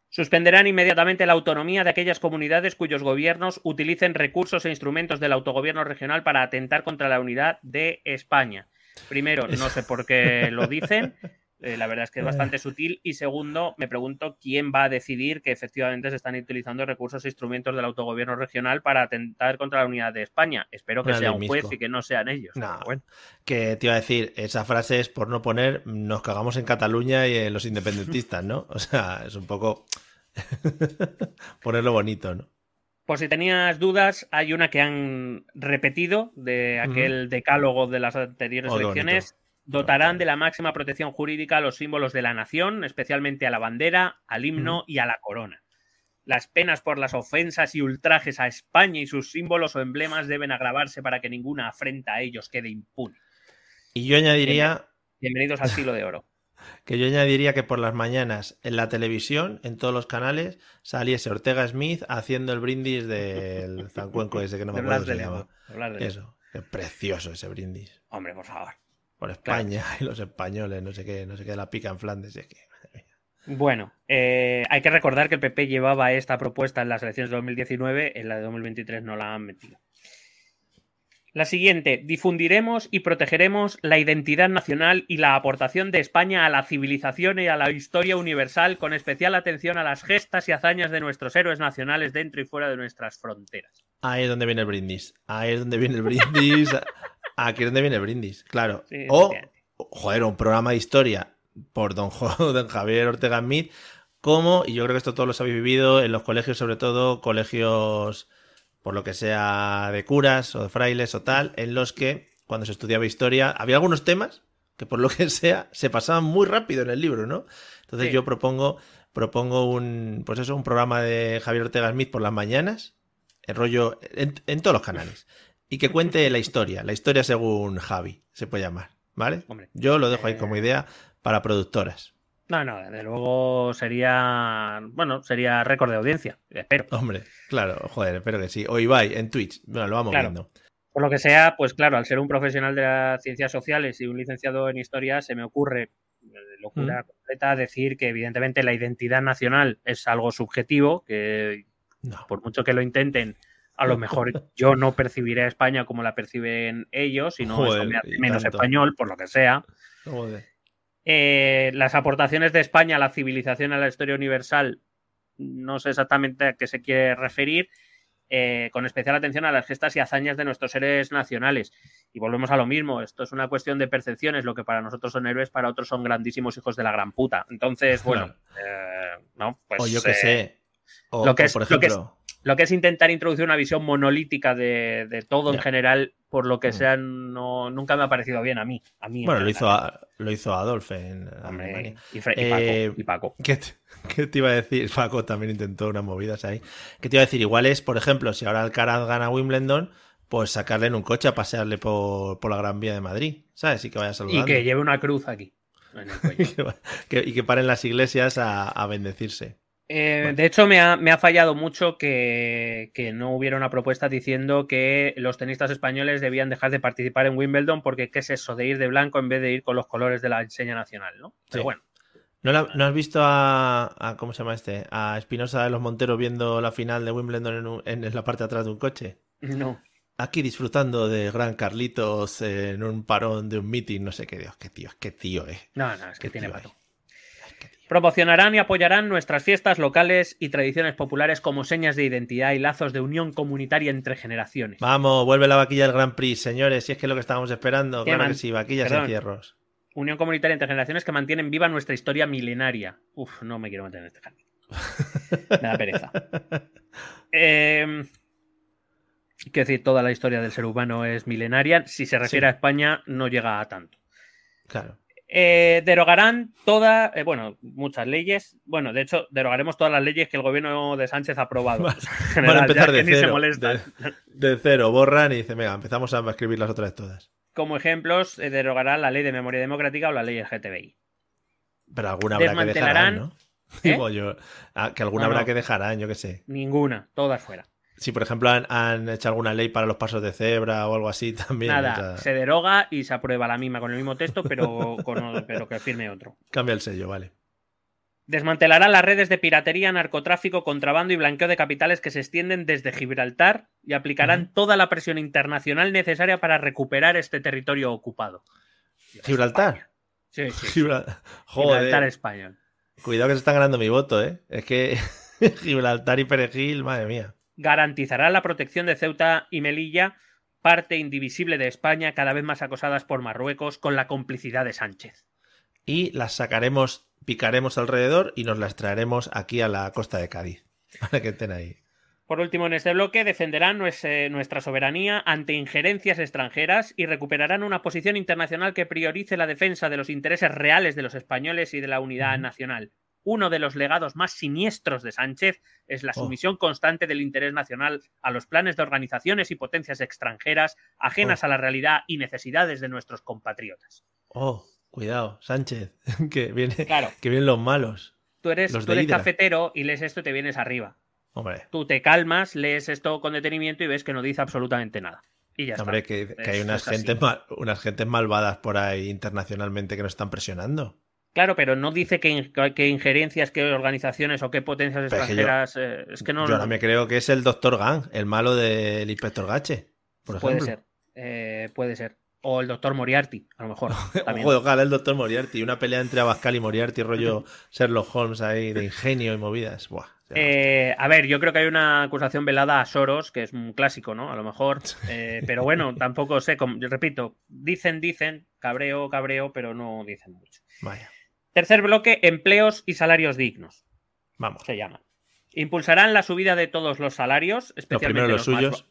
Suspenderán inmediatamente la autonomía de aquellas comunidades cuyos gobiernos utilicen recursos e instrumentos del autogobierno regional para atentar contra la unidad de España. Primero, no sé por qué lo dicen, [LAUGHS] eh, la verdad es que es bastante sutil. Y segundo, me pregunto quién va a decidir que efectivamente se están utilizando recursos e instrumentos del autogobierno regional para atentar contra la unidad de España. Espero que sea un juez y que no sean ellos. bueno. Que te iba a decir, esa frase es por no poner nos cagamos en Cataluña y en los independentistas, ¿no? O sea, es un poco [LAUGHS] ponerlo bonito, ¿no? Por si tenías dudas, hay una que han repetido de aquel decálogo de las anteriores oh, elecciones dotarán de la máxima protección jurídica a los símbolos de la nación, especialmente a la bandera, al himno y a la corona. Las penas por las ofensas y ultrajes a España y sus símbolos o emblemas deben agravarse para que ninguna afrenta a ellos quede impune. Y yo añadiría... Bienvenidos al siglo de oro. [LAUGHS] que yo añadiría que por las mañanas en la televisión, en todos los canales, saliese Ortega Smith haciendo el brindis del [LAUGHS] zancuenco ese que no me acuerdo cómo se de llama. Eso, precioso ese brindis. Hombre, por favor. Por España [LAUGHS] y los españoles, no sé qué, no sé qué, la pica en Flandes. Es que. Bueno, eh, hay que recordar que el PP llevaba esta propuesta en las elecciones de 2019, en la de 2023 no la han metido. La siguiente, difundiremos y protegeremos la identidad nacional y la aportación de España a la civilización y a la historia universal, con especial atención a las gestas y hazañas de nuestros héroes nacionales dentro y fuera de nuestras fronteras. Ahí es donde viene el brindis. Ahí es donde viene el brindis. [LAUGHS] Aquí es donde viene el brindis, claro. Sí, o, joder, un programa de historia por don, [LAUGHS] don Javier Ortega Smith, como, y yo creo que esto todos los habéis vivido en los colegios, sobre todo colegios, por lo que sea, de curas o de frailes o tal, en los que cuando se estudiaba historia había algunos temas que por lo que [LAUGHS] sea se pasaban muy rápido en el libro, ¿no? Entonces Sí. yo propongo propongo un pues eso, un programa de Javier Ortega Smith por las mañanas, el rollo en, en todos los canales y que cuente la historia, la historia según Javi, se puede llamar, ¿vale? Hombre, Yo lo dejo ahí eh, como idea para productoras. No, no, desde luego sería, bueno, sería récord de audiencia, espero. Hombre, claro, joder, espero que sí. O Ibai en Twitch, bueno, lo vamos Claro. viendo. Por lo que sea, pues claro, al ser un profesional de las ciencias sociales y un licenciado en historia, se me ocurre de locura completa decir que evidentemente la identidad nacional es algo subjetivo, que No. por mucho que lo intenten, a lo mejor yo no percibiré a España como la perciben ellos, sino Joder, eso me hace y menos tanto. español, por lo que sea. Joder. Eh, las aportaciones de España a la civilización, a la historia universal, no sé exactamente a qué se quiere referir, eh, con especial atención a las gestas y hazañas de nuestros héroes nacionales. Y volvemos a lo mismo, esto es una cuestión de percepciones, lo que para nosotros son héroes, para otros son grandísimos hijos de la gran puta. Entonces, bueno, eh, no, pues... o yo qué sé. O, lo que es- por lo que es- ejemplo, Lo que es intentar introducir una visión monolítica de, de todo en general, por lo que Mm. sea, no, nunca me ha parecido bien a mí. A mí en bueno, lo hizo, a- lo hizo Adolf en Hombre, Alemania. y, Fre- y Paco, Eh, y Paco. ¿Qué te, qué te iba a decir? [LAUGHS] Paco también intentó unas movidas ahí. ¿Qué te iba a decir? Igual es, por ejemplo, si ahora Alcaraz gana Wimbledon, pues sacarle en un coche a pasearle por, por la Gran Vía de Madrid, ¿sabes? Y que vaya Y saludando. que lleve una cruz aquí. en el [LAUGHS] cuello. Y que- y que paren las iglesias a, a bendecirse. Eh, Bueno. De hecho, me ha, me ha fallado mucho que, que no hubiera una propuesta diciendo que los tenistas españoles debían dejar de participar en Wimbledon porque qué es eso de ir de blanco en vez de ir con los colores de la enseña nacional, ¿no? Pero Sí. bueno, ¿No, la- no has visto a, a- ¿Cómo se llama este? A Espinosa de los Monteros viendo la final de Wimbledon en, un- en la parte de atrás de un coche. no. Aquí disfrutando de Gran Carlitos en un parón de un meeting, no sé qué Dios, qué tío, qué tío, eh. No, no, es que tiene pato. Ay, qué tío. Promocionarán y apoyarán nuestras fiestas locales y tradiciones populares como señas de identidad y lazos de unión comunitaria entre generaciones. Vamos, vuelve la vaquilla del Grand Prix, señores, si es que es lo que estábamos esperando. ¿Qué Claro man- que sí, vaquillas Perdón. y cierros. Unión comunitaria entre generaciones que mantienen viva nuestra historia milenaria. Uf, no me quiero meter en este jardín. [LAUGHS] Me da pereza. Eh, quiero decir, toda la historia del ser humano es milenaria. Si se refiere Sí. a España, no llega a tanto. Claro. Eh, derogarán todas, eh, bueno, muchas leyes. Bueno, de hecho, derogaremos todas las leyes que el gobierno de Sánchez ha aprobado. [LAUGHS] Van a empezar de cero. De, de cero, borran y dicen, venga, empezamos a escribirlas otra vez todas. Como ejemplos, eh, derogarán la ley de memoria democrática o la ley LGTBI. Pero alguna habrá que dejarán, ¿no? ¿Eh? Digo yo, ah, que alguna No, habrá no. que dejarán, yo qué sé. Ninguna, todas fuera. Si, por ejemplo, han, han hecho alguna ley para los pasos de cebra o algo así [LAUGHS] también. Nada, o sea, se deroga y se aprueba la misma con el mismo texto, pero, [LAUGHS] con, pero que firme otro. Cambia el sello, vale. Desmantelará las redes de piratería, narcotráfico, contrabando y blanqueo de capitales que se extienden desde Gibraltar y aplicarán toda la presión internacional necesaria para recuperar este territorio ocupado. ¿Gibraltar? Sí, sí. Gibral- Gibraltar Joder, español. cuidado que se están ganando mi voto, ¿eh? Es que [LAUGHS] Gibraltar y Perejil, madre mía. Garantizará la protección de Ceuta y Melilla, parte indivisible de España, cada vez más acosadas por Marruecos, con la complicidad de Sánchez. Y las sacaremos, picaremos alrededor y nos las traeremos aquí a la costa de Cádiz. [LAUGHS] Para que estén ahí. Por último, en este bloque defenderán eh, nuestra soberanía ante injerencias extranjeras y recuperarán una posición internacional que priorice la defensa de los intereses reales de los españoles y de la unidad nacional. Uno de los legados más siniestros de Sánchez es la Oh. sumisión constante del interés nacional a los planes de organizaciones y potencias extranjeras ajenas Oh. a la realidad y necesidades de nuestros compatriotas. Oh, Cuidado, Sánchez, [LAUGHS] que, viene, Claro. que vienen los malos. Tú eres, Los tú eres cafetero y lees esto y te vienes arriba. Hombre, Tú te calmas, lees esto con detenimiento y ves que no dice absolutamente nada. Y ya hombre está. que, que hay unas gentes, mal- unas gentes malvadas por ahí internacionalmente que nos están presionando. Claro, pero no dice qué qué injerencias, qué organizaciones o qué potencias Pero es que yo- extranjeras. eh, es que no Yo ahora me creo que es el Doctor Gang, el malo del Inspector Gache, por puede ejemplo. ser. eh, puede ser. O el doctor Moriarty, a lo mejor. [LAUGHS] también. Ojo, ojalá el Doctor Moriarty, una pelea entre Abascal y Moriarty, rollo [LAUGHS] Sherlock Holmes ahí de ingenio y movidas. Buah. Eh, a ver, yo creo que hay una acusación velada a Soros, que es un clásico, ¿no? A lo mejor. [LAUGHS] Eh, pero bueno, tampoco sé. como- repito, dicen, dicen, cabreo, cabreo, pero no dicen mucho. Vaya, Tercer bloque, empleos y salarios dignos, vamos. se llama. Impulsarán la subida de todos los salarios, Los especialmente los más suyos. ba-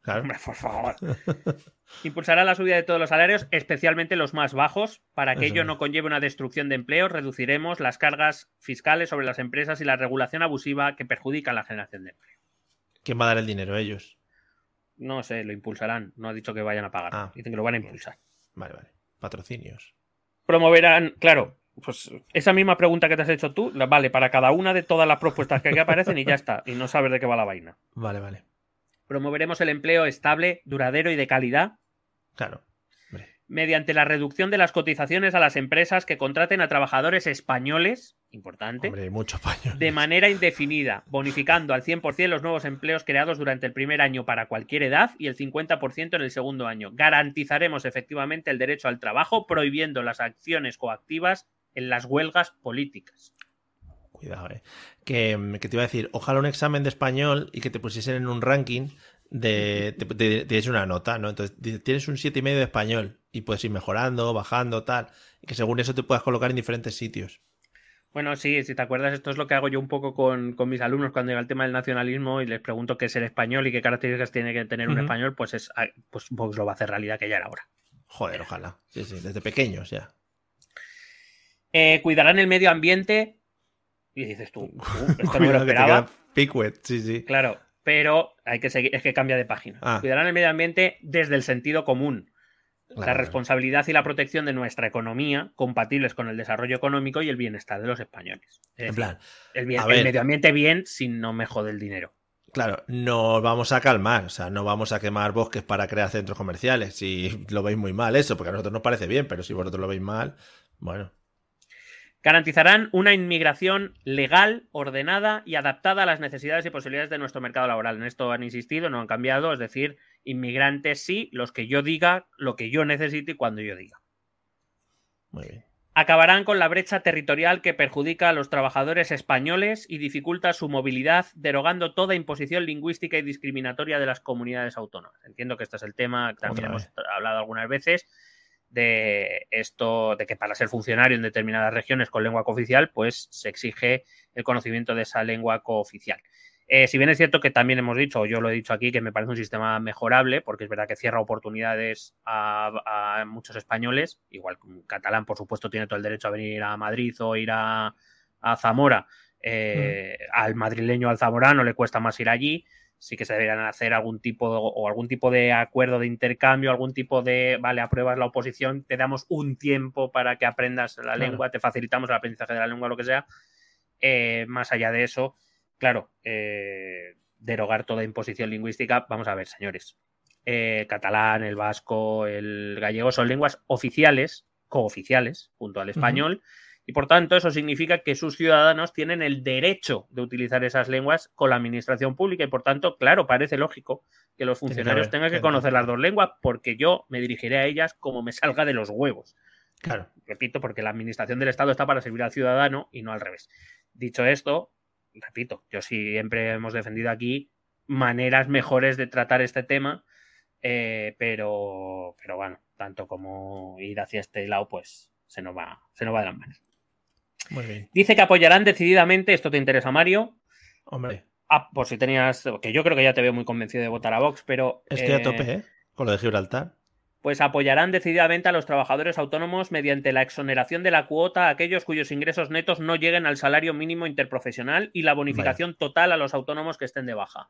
Claro. Hombre, por favor. [LAUGHS] Impulsará la subida de todos los salarios, especialmente los más bajos. Para que Eso ello es. no conlleve una destrucción de empleos, reduciremos las cargas fiscales sobre las empresas y la regulación abusiva que perjudica la generación de empleo. ¿Quién va a dar el dinero? Ellos. No sé, lo impulsarán. No ha dicho que vayan a pagar. Ah. Dicen que lo van a impulsar. Vale, vale. Patrocinios. Promoverán, claro, pues esa misma pregunta que te has hecho tú, vale, para cada una de todas las propuestas que aquí aparecen y ya está. Y no sabes de qué va la vaina. Vale, vale. Promoveremos el empleo estable, duradero y de calidad Claro. Hombre. mediante la reducción de las cotizaciones a las empresas que contraten a trabajadores españoles, importante, Hombre, mucho paño. de manera indefinida, bonificando al 100% los nuevos empleos creados durante el primer año para cualquier edad y el 50% en el segundo año. Garantizaremos efectivamente el derecho al trabajo, prohibiendo las acciones coactivas en las huelgas políticas. Cuidado, eh. Que, que te iba a decir, ojalá un examen de español y que te pusiesen en un ranking de. te- una nota, ¿no? Entonces tienes un 7,5 de español y puedes ir mejorando, bajando, tal. Y que según eso te puedas colocar en diferentes sitios. Bueno, sí, si te acuerdas, esto es lo que hago yo un poco con, con mis alumnos cuando llega el tema del nacionalismo y les pregunto qué es el español y qué características tiene que tener un español, pues es ah, pues, pues lo va a hacer realidad que ya era hora. Joder, ojalá. Sí, sí, desde pequeños ya. Eh, cuidarán el medio ambiente. Y dices tú, "Uh, esto no me lo [LAUGHS] esperaba. Pickwick, sí, sí. Claro, pero hay que seguir, es que cambia de página. Ah. Cuidarán el medio ambiente desde el sentido común. la responsabilidad y la protección de nuestra economía compatibles con el desarrollo económico y el bienestar de los españoles. Es En decir, plan, el, bien- medio ambiente bien si no me jode el dinero. claro, nos vamos a calmar. O sea, no vamos a quemar bosques para crear centros comerciales. Si [LAUGHS] lo veis muy mal, eso, porque a nosotros nos parece bien, pero si vosotros lo veis mal, bueno. Garantizarán una inmigración legal, ordenada y adaptada a las necesidades y posibilidades de nuestro mercado laboral. En esto han insistido, no han cambiado, es decir, inmigrantes sí, los que yo diga, lo que yo necesite y cuando yo diga. Muy bien. Acabarán con la brecha territorial que perjudica a los trabajadores españoles y dificulta su movilidad, derogando toda imposición lingüística y discriminatoria de las comunidades autónomas. Entiendo que este es el tema que también Otra hemos vez. hablado algunas veces de esto, de que para ser funcionario en determinadas regiones con lengua cooficial, pues se exige el conocimiento de esa lengua cooficial. Eh, si bien es cierto que también hemos dicho, o yo lo he dicho aquí, que me parece un sistema mejorable, porque es verdad que cierra oportunidades a, a muchos españoles, igual que un catalán, por supuesto, tiene todo el derecho a venir a Madrid o ir a, a Zamora. eh, Al madrileño, al zamorano, le cuesta más ir allí. Sí que se deberían hacer algún tipo de, o algún tipo de acuerdo de intercambio, algún tipo de, vale, apruebas la oposición, te damos un tiempo para que aprendas la Claro. lengua, te facilitamos el aprendizaje de la lengua, lo que sea. Eh, más allá de eso, claro, eh, derogar toda imposición lingüística, vamos a ver, señores. Eh, catalán, el vasco, el gallego son lenguas oficiales, cooficiales, junto al español, y por tanto eso significa que sus ciudadanos tienen el derecho de utilizar esas lenguas con la administración pública y por tanto, claro, parece lógico que los funcionarios tengan que conocer las dos lenguas porque yo me dirigiré a ellas como me salga de los huevos Claro. repito, porque la administración del Estado está para servir al ciudadano y no al revés. Dicho esto, repito, yo siempre hemos defendido aquí maneras mejores de tratar este tema, eh, pero, pero bueno, tanto como ir hacia este lado, pues se nos va, se nos va de las manos. Muy bien. Dice que apoyarán decididamente, esto te interesa, Mario. Hombre, Ah, por si tenías, que yo creo que ya te veo muy convencido de votar a Vox, pero... estoy eh, a tope, ¿eh? Con lo de Gibraltar. pues apoyarán decididamente a los trabajadores autónomos mediante la exoneración de la cuota a aquellos cuyos ingresos netos no lleguen al salario mínimo interprofesional y la bonificación total a los autónomos que estén de baja.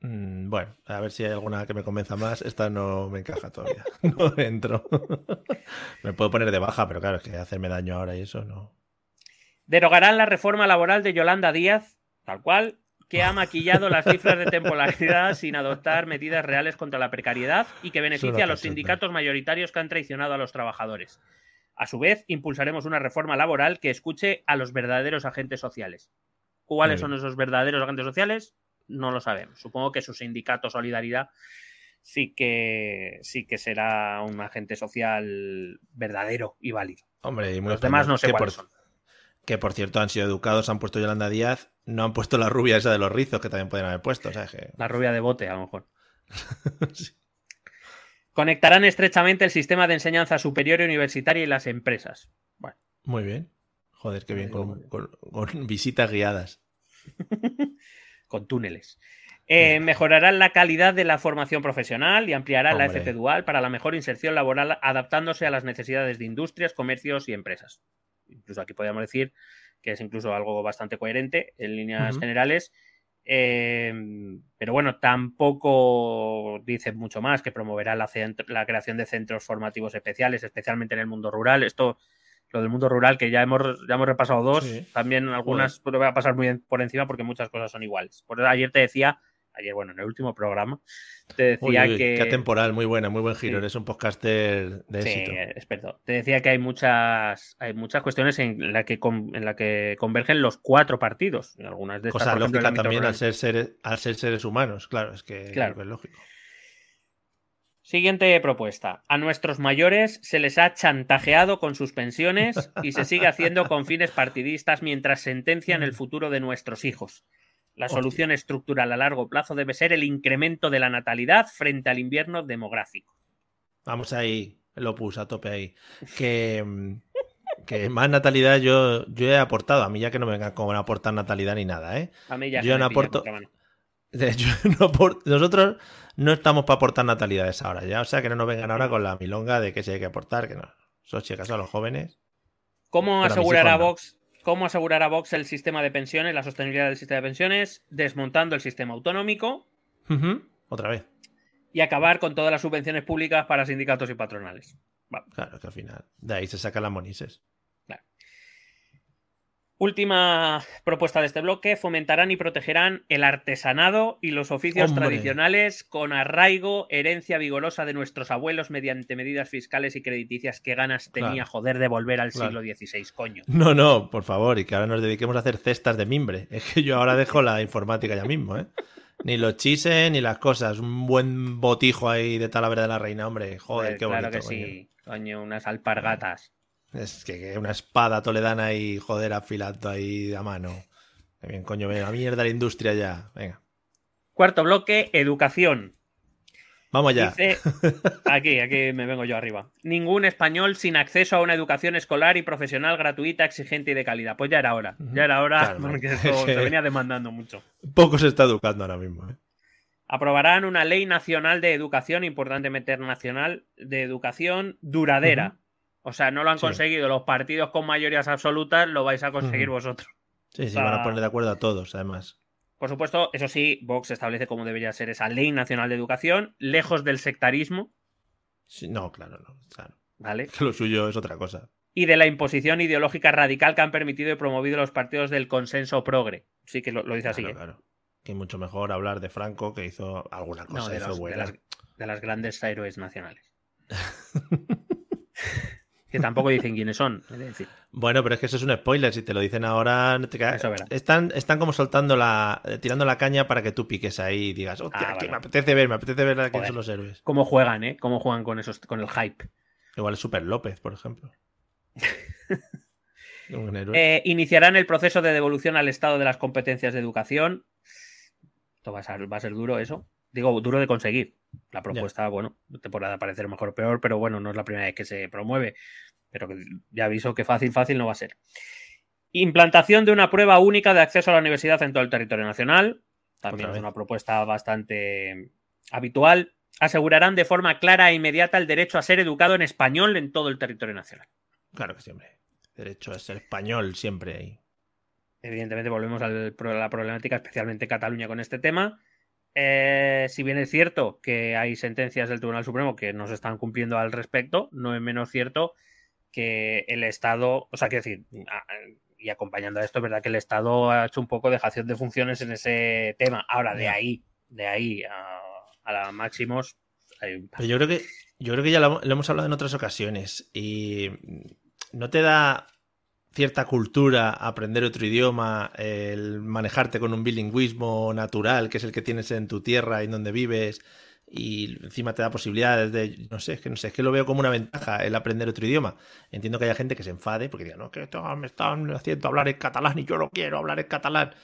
Mm, bueno, a ver si hay alguna que me convenza más. Esta no me encaja todavía. [LAUGHS] No entro. [LAUGHS] me puedo poner de baja, pero claro, es que hacerme daño ahora y eso no. Derogarán la reforma laboral de Yolanda Díaz, tal cual, que ha maquillado las cifras de temporalidad [LAUGHS] sin adoptar medidas reales contra la precariedad y que beneficia a los sindicatos mayoritarios que han traicionado a los trabajadores. A su vez, impulsaremos una reforma laboral que escuche a los verdaderos agentes sociales. ¿Cuáles son esos verdaderos agentes sociales? No lo sabemos. Supongo que su sindicato Solidaridad sí que sí que será un agente social verdadero y válido. Hombre, y muy los demás no sé cuáles son. Que por cierto han sido educados, han puesto Yolanda Díaz, no han puesto la rubia esa de los rizos que también pueden haber puesto. La rubia de bote, a lo mejor. [LAUGHS] Conectarán estrechamente el sistema de enseñanza superior y universitaria y las empresas. Bueno. Muy bien. Joder, qué bien, con, [LAUGHS] visitas guiadas. [LAUGHS] con túneles. Eh, mejorarán la calidad de la formación profesional y ampliarán la FP Dual para la mejor inserción laboral adaptándose a las necesidades de industrias, comercios y empresas incluso aquí podríamos decir que es incluso algo bastante coherente en líneas generales. Eh, pero bueno, tampoco dice mucho más que promoverá la, creación de centros formativos especiales, especialmente en el mundo rural. Esto, lo del mundo rural, que ya hemos, ya hemos repasado dos, también algunas lo voy a pasar muy por encima porque muchas cosas son iguales. Por eso ayer te decía ayer, bueno, en el último programa, te decía que. Qué temporal, muy buena, muy buen giro. Eres un podcaster de éxito. Sí, experto. Te decía que hay muchas, hay muchas cuestiones en la que en la que convergen los cuatro partidos. Algunas de estas, Cosa lógica también al ser, seres, al ser seres humanos, claro, es que es lógico. Siguiente propuesta. A nuestros mayores se les ha chantajeado con sus pensiones y se sigue haciendo con fines partidistas mientras sentencian el [LAUGHS] futuro de nuestros hijos. La solución estructural a largo plazo debe ser el incremento de la natalidad frente al invierno demográfico. Vamos ahí, lo puse a tope ahí. Que, que más natalidad yo, yo he aportado. A mí ya que no me vengan a aportar natalidad ni nada, ¿eh? A mí ya yo no aporto. [LAUGHS] Nosotros no estamos para aportar natalidades ahora, ya. O sea, que no nos vengan ahora con la milonga de que si hay que aportar, que no. Eso chicas a los jóvenes. ¿Cómo asegurar a Vox cómo asegurar a Vox el sistema de pensiones, la sostenibilidad del sistema de pensiones, desmontando el sistema autonómico. Otra vez. Y acabar con todas las subvenciones públicas para sindicatos y patronales. Claro, que al final. De ahí se sacan las monises. Última propuesta de este bloque, fomentarán y protegerán el artesanado y los oficios tradicionales con arraigo, herencia vigorosa de nuestros abuelos mediante medidas fiscales y crediticias. Qué ganas tenía, joder, de volver al siglo XVI, coño. No, no, por favor, y que ahora nos dediquemos a hacer cestas de mimbre. [LAUGHS] Es que yo ahora dejo la informática ya mismo, ¿eh? Ni los chises ni las cosas. Un buen botijo ahí de Talavera de la Reina, hombre. Joder, qué bonito. Claro que sí, coño, unas alpargatas. Es que una espada toledana y joder afilando ahí a mano. Bien, coño, venga, mierda la industria ya. Venga. Cuarto bloque, educación. Vamos ya. [LAUGHS] aquí, aquí me vengo yo arriba. Ningún español sin acceso a una educación escolar y profesional gratuita, exigente y de calidad. Pues ya era hora. Ya era hora porque esto [LAUGHS] se venía demandando mucho. Poco se está educando ahora mismo. ¿eh? Aprobarán una ley nacional de educación, importante meter nacional, de educación duradera. O sea, no lo han conseguido los partidos con mayorías absolutas, lo vais a conseguir vosotros. Sí, sí, van a poner de acuerdo a todos, además. Por supuesto, eso sí, Vox establece cómo debería ser esa ley nacional de educación, lejos del sectarismo. no, claro, no, claro. ¿Vale? [LAUGHS] Lo suyo es otra cosa. Y de la imposición ideológica radical que han permitido y promovido los partidos del consenso progre. Sí que lo, dice así. Claro, ¿eh? claro. Que mucho mejor hablar de Franco que hizo alguna cosa de, las, de las grandes héroes nacionales. [LAUGHS] que tampoco dicen quiénes son. Bueno, pero es que eso es un spoiler. Si te lo dicen ahora, están, están como soltando la. Eh, tirando la caña para que tú piques ahí y digas, hostia, ah, me apetece ver, me apetece ver a quién son los héroes. ¿Cómo juegan, eh? ¿Cómo juegan con esos, con el hype? Igual es Super López, por ejemplo. [LAUGHS] eh, iniciarán el proceso de devolución al Estado de las competencias de educación. Esto va a ser, va a ser duro, eso. Digo, duro de conseguir. La propuesta, bueno, te podrá parecer mejor o peor, pero bueno, no es la primera vez que se promueve. Pero ya aviso que fácil, fácil no va a ser. Implantación de una prueba única de acceso a la universidad en todo el territorio nacional. También es una propuesta bastante habitual. Asegurarán de forma clara e inmediata el derecho a ser educado en español en todo el territorio nacional. Claro que siempre. Derecho a ser español siempre ahí. Evidentemente volvemos a la problemática, especialmente Cataluña con este tema. Eh, si bien es cierto que hay sentencias del Tribunal Supremo que no se están cumpliendo al respecto, no es menos cierto que el Estado, o sea, quiero decir, y acompañando a esto, es verdad que el Estado ha hecho un poco dejación de funciones en ese tema. Ahora, de ahí, de ahí a, la máximos. yo creo que yo creo que ya lo, hemos hablado en otras ocasiones. Y no te da cierta cultura aprender otro idioma, el manejarte con un bilingüismo natural, que es el que tienes en tu tierra y en donde vives, y encima te da posibilidades de, no sé, es que no sé, es que lo veo como una ventaja el aprender otro idioma. Entiendo que haya gente que se enfade porque diga, no, que esto me están haciendo hablar en catalán y yo no quiero hablar en catalán.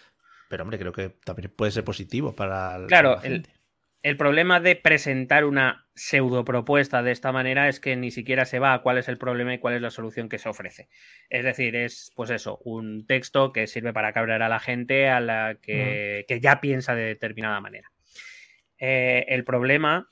Pero hombre, creo que también puede ser positivo para, claro, el, el problema de presentar una pseudo propuesta de esta manera es que ni siquiera se va a cuál es el problema y cuál es la solución que se ofrece. Es decir, es pues eso, un texto que sirve para cabrear a la gente a la que, que ya piensa de determinada manera. Eh, el problema,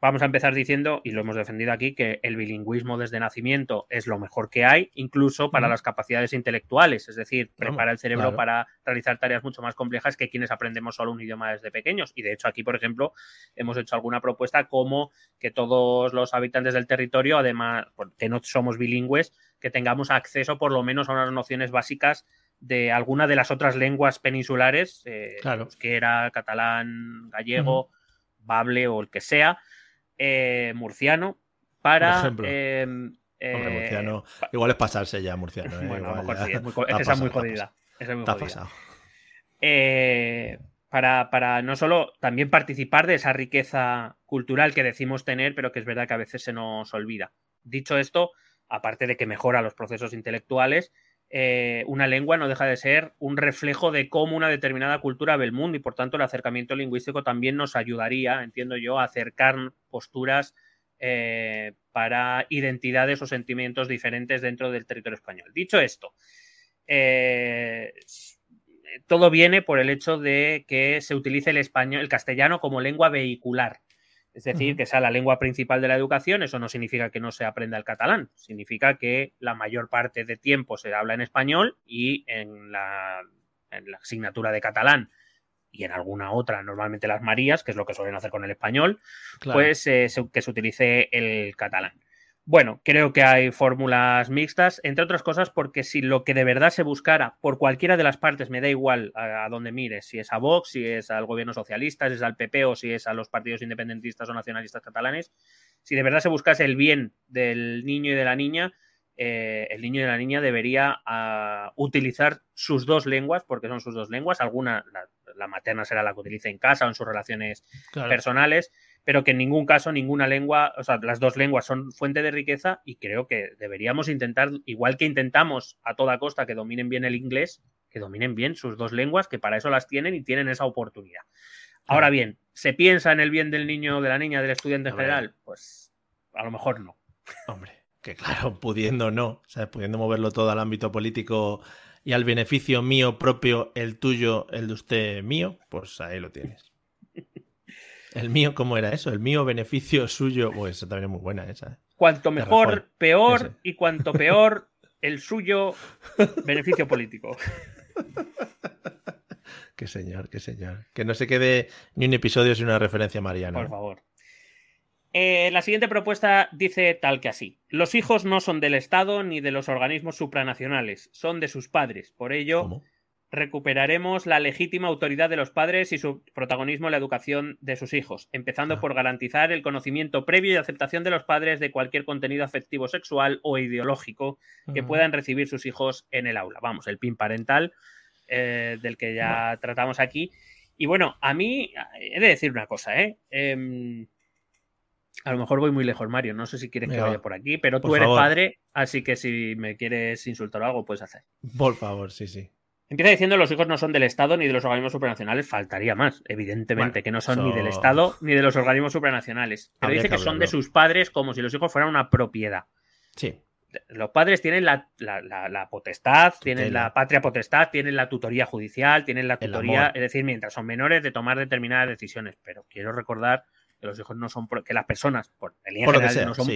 vamos a empezar diciendo, y lo hemos defendido aquí, que el bilingüismo desde nacimiento es lo mejor que hay, incluso para las capacidades intelectuales, es decir, prepara el cerebro para realizar tareas mucho más complejas que quienes aprendemos solo un idioma desde pequeños. Y de hecho aquí, por ejemplo, hemos hecho alguna propuesta como que todos los habitantes del territorio, además, que no somos bilingües, que tengamos acceso por lo menos a unas nociones básicas de alguna de las otras lenguas peninsulares, eh, que era catalán, gallego, bable o el que sea, eh, murciano, para... Em, eh, murciano. Igual es pasarse ya, murciano. bueno, a lo mejor sí, es, muy, esa es muy jodida. Esa es muy jodida. Eh, para, para, no solo también participar de esa riqueza cultural que decimos tener, pero que es verdad que a veces se nos olvida. Dicho esto, aparte de que mejora los procesos intelectuales, eh, una lengua no deja de ser un reflejo de cómo una determinada cultura ve el mundo y por tanto el acercamiento lingüístico también nos ayudaría, entiendo yo, a acercar posturas eh, para identidades o sentimientos diferentes dentro del territorio español. Dicho esto, eh, todo viene por el hecho de que se utilice el español, el castellano como lengua vehicular es decir, que sea la lengua principal de la educación, eso no significa que no se aprenda el catalán, significa que la mayor parte de tiempo se habla en español y en la, asignatura de catalán. Y en alguna otra, normalmente las Marías, que es lo que suelen hacer con el español, pues eh, que se utilice el catalán. Bueno, creo que hay fórmulas mixtas, entre otras cosas porque si lo que de verdad se buscara por cualquiera de las partes, me da igual a, dónde mires, si es a Vox, si es al gobierno socialista, si es al PP o si es a los partidos independentistas o nacionalistas catalanes, si de verdad se buscase el bien del niño y de la niña, eh, el niño y la niña debería ah, utilizar sus dos lenguas, porque son sus dos lenguas, alguna, la, materna será la que utilice en casa o en sus relaciones personales, pero que en ningún caso ninguna lengua, o sea, las dos lenguas son fuente de riqueza y creo que deberíamos intentar, igual que intentamos a toda costa que dominen bien el inglés, que dominen bien sus dos lenguas, que para eso las tienen y tienen esa oportunidad. Ahora bien, ¿se piensa en el bien del niño, de la niña, del estudiante en general? Pues a lo mejor no. Hombre, que claro, [LAUGHS] pudiendo no, ¿sabes? pudiendo moverlo todo al ámbito político y al beneficio mío propio, el tuyo, el de usted mío, pues ahí lo tienes. [LAUGHS] El mío, ¿cómo era eso? El mío beneficio suyo. Pues esa también es muy buena esa. ¿eh? Cuanto mejor, peor, y cuanto peor, [LAUGHS] el suyo beneficio político. [LAUGHS] qué señor, qué señor. Que no se quede ni un episodio sin una referencia mariana. Por ¿eh? favor. Eh, la siguiente propuesta dice tal que así. Los hijos no son del Estado ni de los organismos supranacionales, son de sus padres. Por ello, recuperaremos la legítima autoridad de los padres y su protagonismo en la educación de sus hijos, empezando ah. por garantizar el conocimiento previo y aceptación de los padres de cualquier contenido afectivo sexual o ideológico que puedan recibir sus hijos en el aula. Vamos, el PIN parental eh, del que ya tratamos aquí. Y bueno, a mí he de decir una cosa, ¿eh? Em, a lo mejor voy muy lejos, Mario. No sé si quieres que vaya por aquí, pero tú eres padre, así que si me quieres insultar o algo, puedes hacer. Por favor, sí, sí. Empieza diciendo los hijos no son del Estado ni de los organismos supranacionales. Faltaría más, evidentemente, que no son ni del Estado ni de los organismos supranacionales. Pero dice que, son de sus padres como si los hijos fueran una propiedad. Sí. Los padres tienen la, potestad, tienen la patria potestad, tienen la tutoría judicial, tienen la tutoría, es decir, mientras son menores, de tomar determinadas decisiones. Pero quiero recordar que los hijos no son que las personas por, el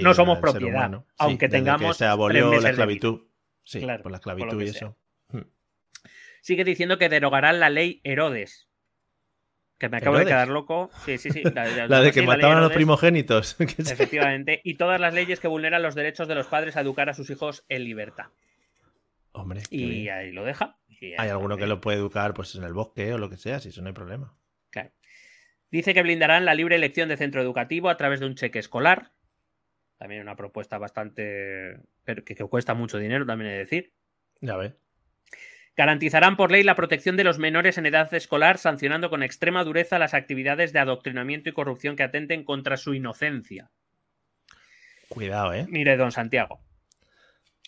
no, somos propiedad aunque tengamos se abolió la esclavitud sí por la esclavitud y eso sigue diciendo que derogarán la ley Herodes. que me acabo de quedar loco. Sí, sí, sí. La, [LAUGHS] La de que mataban a los primogénitos. [LAUGHS] Efectivamente. Y todas las leyes que vulneran los derechos de los padres a educar a sus hijos en libertad. Hombre, Y bien. ahí lo deja. Y hay alguno que lo puede educar pues en el bosque o lo que sea, si eso no hay problema. Claro. Dice que blindarán la libre elección de centro educativo a través de un cheque escolar. También una propuesta bastante. pero que, que cuesta mucho dinero, también he de decir. Ya ves. Garantizarán por ley la protección de los menores en edad escolar, sancionando con extrema dureza las actividades de adoctrinamiento y corrupción que atenten contra su inocencia. Cuidado, ¿eh? Mire, don Santiago.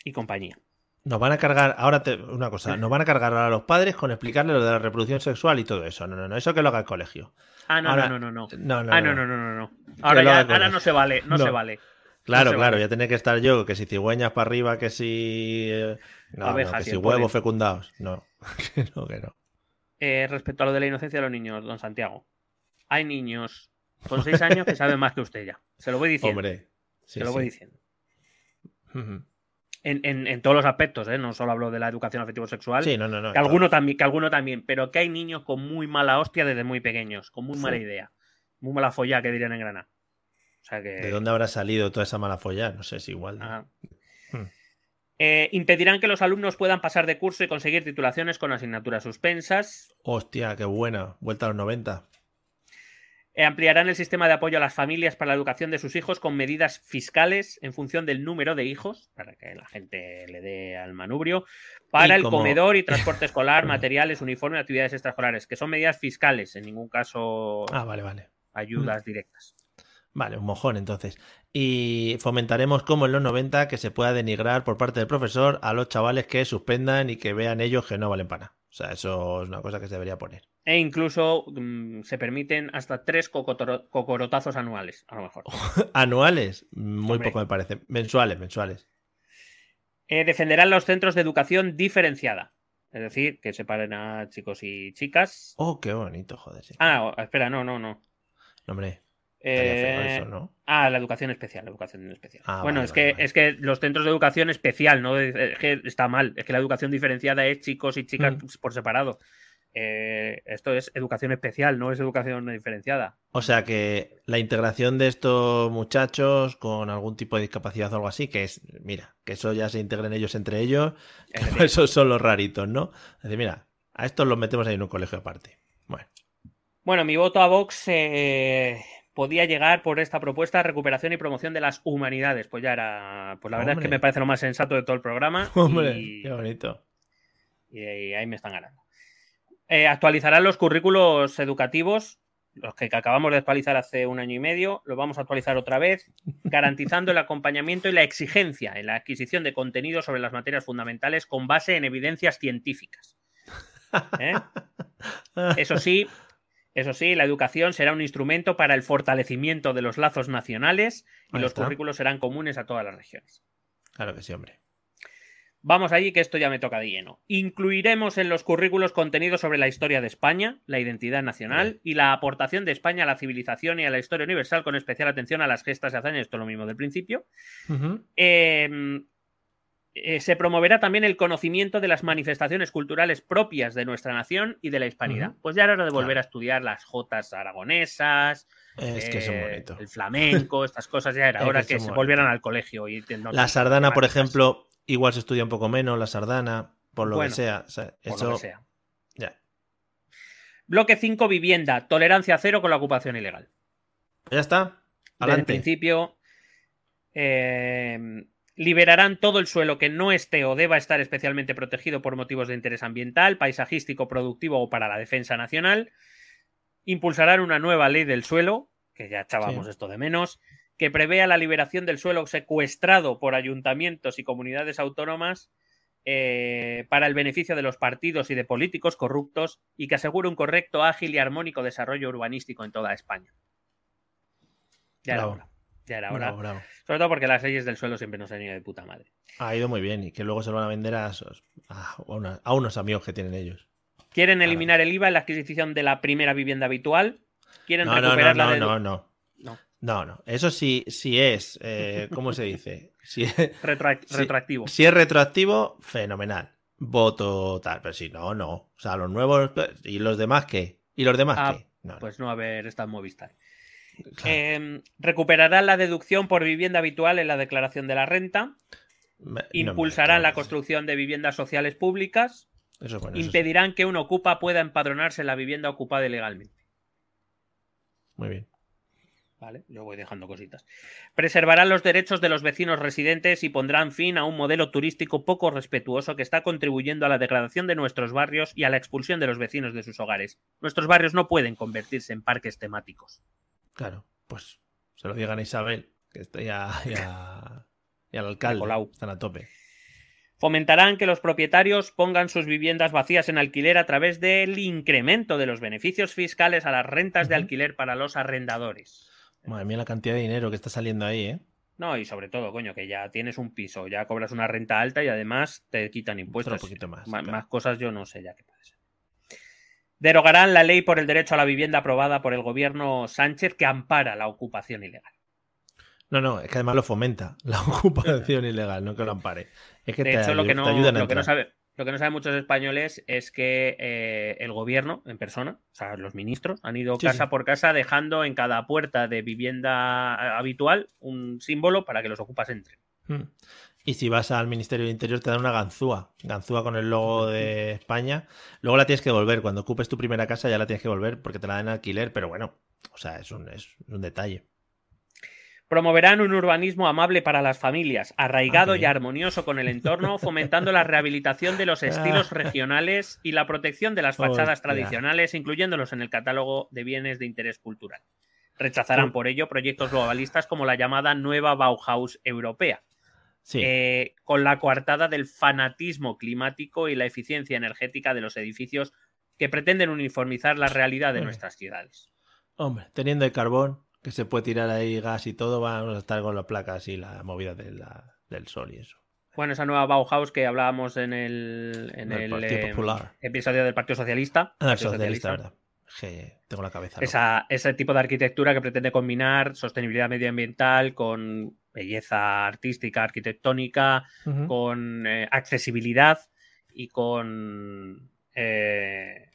Y compañía. Nos van a cargar, ahora te, una cosa, nos van a cargar a los padres con explicarles lo de la reproducción sexual y todo eso. No, no, no, eso que lo haga el colegio. Ah, no, Ahora- no, no, no, no. No, no, ah, no, no, no, no, Ahora, ya, ahora no se vale, no, No. se vale. Claro, No claro, vale. ya tiene que estar yo, que si cigüeñas para arriba, que si... eh, No, no, Abejas que si huevos fecundados. No, [LAUGHS] que no, que no. Eh, respecto a lo de la inocencia de los niños, don Santiago. Hay niños con seis años que saben más que usted ya. Se lo voy diciendo. Hombre. Sí, se lo sí. voy diciendo. En, en- en todos los aspectos, ¿eh? No solo hablo de la educación afectivo-sexual. Sí, no, no, no. que alguno también, que alguno también, pero que hay niños con muy mala hostia desde muy pequeños, con muy mala idea, muy mala folla que dirían en Granada. O sea que ¿De dónde habrá salido toda esa mala folla? No sé, es igual. Hmm. Eh, impedirán que los alumnos puedan pasar de curso y conseguir titulaciones con asignaturas suspensas. Hostia, qué buena. Vuelta a los 90. Eh, ampliarán el sistema de apoyo a las familias para la educación de sus hijos con medidas fiscales en función del número de hijos, para que la gente le dé al manubrio, para el como- comedor y [LAUGHS] transporte escolar, materiales, uniforme, actividades extraescolares, que son medidas fiscales, en ningún caso Ah, vale, vale. ayudas directas. Vale, un mojón entonces. Y fomentaremos como en los 90 que se pueda denigrar por parte del profesor a los chavales que suspendan y que vean ellos que no valen para nada. O sea, eso es una cosa que se debería poner. E incluso mm, se permiten hasta tres cocorotazos anuales, a lo mejor. [LAUGHS] Anuales, muy Hombre. poco me parece. Mensuales, mensuales. Eh, defenderán los centros de educación diferenciada. Es decir, que separen a chicos y chicas. Oh, qué bonito, joder. Sí. Ah, espera, no, no, no. No, hombre, Eh, eso, ¿no? Ah, la educación especial, la educación especial. Ah, bueno, vale, es, vale, que, vale. es que los centros de educación especial, ¿no? Es que está mal. Es que la educación diferenciada es chicos y chicas Mm. por separado. Eh, esto es educación especial, no es educación diferenciada. O sea que la integración de estos muchachos con algún tipo de discapacidad o algo así, que es, mira, que eso ya se integren ellos entre ellos, que [LAUGHS] esos son los raritos, ¿no? Es decir, mira, a estos los metemos ahí en un colegio aparte. Bueno, Bueno, mi voto a Vox eh, podía llegar por esta propuesta recuperación y promoción de las humanidades. Pues ya era. Pues la verdad es que me parece lo más sensato de todo el programa. [LAUGHS] hombre, y, qué bonito. y ahí me están ganando. Eh, actualizarán los currículos educativos, los que acabamos de actualizar hace un año y medio, los vamos a actualizar otra vez, [LAUGHS] garantizando el acompañamiento y la exigencia en la adquisición de contenido sobre las materias fundamentales con base en evidencias científicas. [LAUGHS] ¿Eh? Eso sí, eso sí, la educación será un instrumento para el fortalecimiento de los lazos nacionales y Ahí los está. currículos serán comunes a todas las regiones. Claro que sí, hombre. Vamos allí, que esto ya me toca de lleno. Incluiremos en los currículos contenidos sobre la historia de España, la identidad nacional y la aportación de España a la civilización y a la historia universal, con especial atención a las gestas y hazañas, esto es lo mismo del principio. Eh, eh, se promoverá también el conocimiento de las manifestaciones culturales propias de nuestra nación y de la hispanidad. Pues ya era hora de volver Claro. a estudiar las jotas aragonesas, Es que son eh, bonitos. el flamenco, estas cosas, ya era Es hora que se volvieran al colegio. Y no La sardana, por ejemplo, igual se estudia un poco menos, la sardana, por lo Bueno, que sea. o sea, por eso, lo que sea. ya. Bloque 5, vivienda. Tolerancia cero con la ocupación ilegal. Ya está. Desde el Adelante. principio, eh, liberarán todo el suelo que no esté o deba estar especialmente protegido por motivos de interés ambiental, paisajístico, productivo o para la defensa nacional. Impulsarán una nueva ley del suelo, que ya echábamos Sí. esto de menos, que prevea la liberación del suelo secuestrado por ayuntamientos y comunidades autónomas eh, para el beneficio de los partidos y de políticos corruptos y que asegure un correcto, ágil y armónico desarrollo urbanístico en toda España. Ya era hora. Ya era hora. Bravo, bravo. Sobre todo porque las leyes del suelo siempre nos han ido de puta madre. Ha ido muy bien y que luego se lo van a vender a, esos- a, una- a unos amigos que tienen ellos. Quieren eliminar el IVA en la adquisición de la primera vivienda habitual. Quieren No, no, no, recuperar la no, de- no, no. No. No, no. Eso sí, sí es. eh, ¿Cómo se dice? Si, [LAUGHS] retroactivo. si es retroactivo, fenomenal. Voto tal. Pero si no, no. O sea, los nuevos. ¿Y los demás qué? ¿Y los demás Ah, qué? No, no. pues no haber estado en Movistar. Eh, recuperarán la deducción por vivienda habitual en la declaración de la renta. Me- no Impulsarán la construcción de viviendas sociales públicas. Eso eso Impedirán que un ocupa pueda empadronarse en la vivienda ocupada ilegalmente. Muy bien. Vale, yo voy dejando cositas. Preservarán los derechos de los vecinos residentes y pondrán fin a un modelo turístico poco respetuoso que está contribuyendo a la degradación de nuestros barrios y a la expulsión de los vecinos de sus hogares. Nuestros barrios no pueden convertirse en parques temáticos. Claro, pues se lo digan a Isabel, que está ya, [LAUGHS] ya- y al alcalde. Colau. Están a tope. Fomentarán que los propietarios pongan sus viviendas vacías en alquiler a través del incremento de los beneficios fiscales a las rentas de alquiler para los arrendadores. Madre mía, la cantidad de dinero que está saliendo ahí, ¿eh? No, y sobre todo, coño, que ya tienes un piso, ya cobras una renta alta y además te quitan impuestos. poquito más. Claro. Más cosas yo no sé ya qué puede ser. Derogarán la ley por el derecho a la vivienda aprobada por el gobierno Sánchez que ampara la ocupación ilegal. No, no, es que además lo fomenta, [LAUGHS] la ocupación ilegal, no que lo ampare. Es que De te, hecho, lo que no, lo que no sabe, lo que no saben muchos españoles es que eh, el gobierno en persona, o sea, los ministros, han ido Sí, casa sí. por casa dejando en cada puerta de vivienda eh, habitual un símbolo para que los ocupas entren. Y si vas al Ministerio del Interior te dan una ganzúa, ganzúa con el logo de España. Luego la tienes que devolver. Cuando ocupes tu primera casa ya la tienes que devolver porque te la dan alquiler, pero bueno, o sea, es un, es un detalle. Promoverán un urbanismo amable para las familias, arraigado Ah, y armonioso con el entorno, [LAUGHS] fomentando la rehabilitación de los estilos regionales y la protección de las fachadas Hostia. tradicionales, incluyéndolos en el catálogo de bienes de interés cultural. Rechazarán por ello proyectos globalistas como la llamada nueva Bauhaus europea, Sí, eh, con la coartada del fanatismo climático y la eficiencia energética de los edificios que pretenden uniformizar la realidad de nuestras ciudades. hombre, teniendo el carbón, que se puede tirar ahí gas y todo, vamos a estar con las placas y la movida de la- del sol y eso. Bueno, esa nueva Bauhaus que hablábamos en el, en el Partido eh, Popular. episodio del Partido Socialista. Ah, Partido socialista, ¿verdad? Que tengo la cabeza. Esa- ese tipo de arquitectura que pretende combinar sostenibilidad medioambiental con belleza artística, arquitectónica, con eh, accesibilidad y con... eh,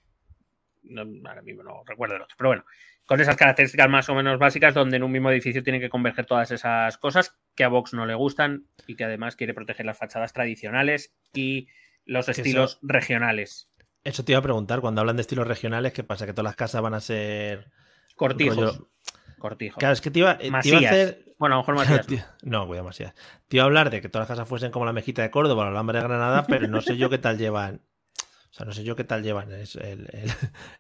no, ahora mismo no recuerdo el otro, pero bueno, con esas características más o menos básicas donde en un mismo edificio tienen que converger todas esas cosas que a Vox no le gustan y que además quiere proteger las fachadas tradicionales y los estilos eso- regionales. Eso te iba a preguntar, cuando hablan de estilos regionales, ¿qué pasa? ¿Que todas las casas van a ser... Cortijos. rollo- Cortijos. Claro, es que te iba, eh, te iba a hacer... Bueno, a lo mejor [LAUGHS] Masías. Tío, No, cuidado. Te iba a hablar de que todas las casas fuesen como la mejita de Córdoba o la Alhambra de Granada, pero no sé yo qué tal llevan. O sea, no sé yo qué tal llevan es el, el-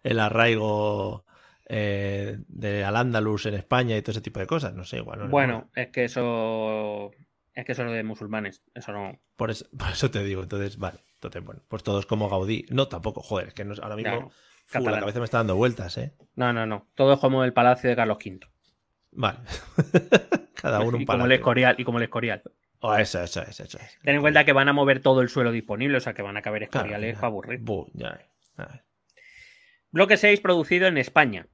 el arraigo eh, de Al-Ándalus en España y todo ese tipo de cosas. No sé, igual. no. Bueno, es que eso. Es que eso es lo de musulmanes. Eso no. Por eso, por eso te digo. Entonces, vale. Entonces, bueno, pues todos como Gaudí. No, tampoco, joder, es que no- ahora mismo la cabeza me está dando vueltas, ¿eh? No, no, no. Todo es como el palacio de Carlos V. Vale. [LAUGHS] Cada uno un y como el palacio. Escorial. Y como el Escorial. Oh, eso, eso, eso, eso. es. Ten en cuenta que van a mover todo el suelo disponible, o sea que van a caber Escoriales para aburrir. Bloque 6 producido en España.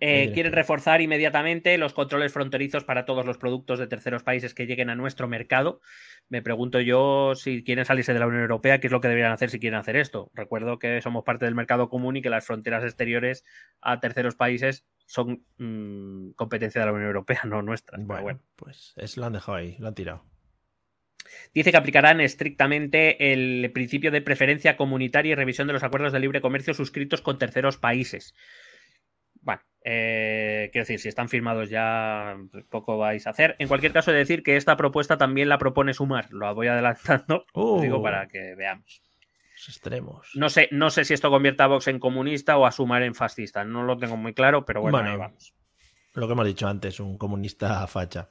Eh, quieren reforzar inmediatamente los controles fronterizos para todos los productos de terceros países que lleguen a nuestro mercado. Me pregunto yo si quieren salirse de la Unión Europea, qué es lo que deberían hacer si quieren hacer esto. Recuerdo que somos parte del mercado común y que las fronteras exteriores a terceros países son mm, competencia de la Unión Europea, [LAUGHS] no nuestra. Bueno, bueno. pues es, lo han dejado ahí, lo han tirado. Dice que aplicarán estrictamente el principio de preferencia comunitaria y revisión de los acuerdos de libre comercio suscritos con terceros países. Eh, quiero decir, si están firmados ya pues, poco vais a hacer. En cualquier caso, he de decir que esta propuesta también la propone Sumar. Lo voy adelantando, [LAUGHS] Uh. digo, para que veamos. Extremos. No sé, no sé si esto convierte a Vox en comunista o a Sumar en fascista. No lo tengo muy claro, pero bueno, Bueno. ahí vamos. Lo que hemos dicho antes, un comunista facha.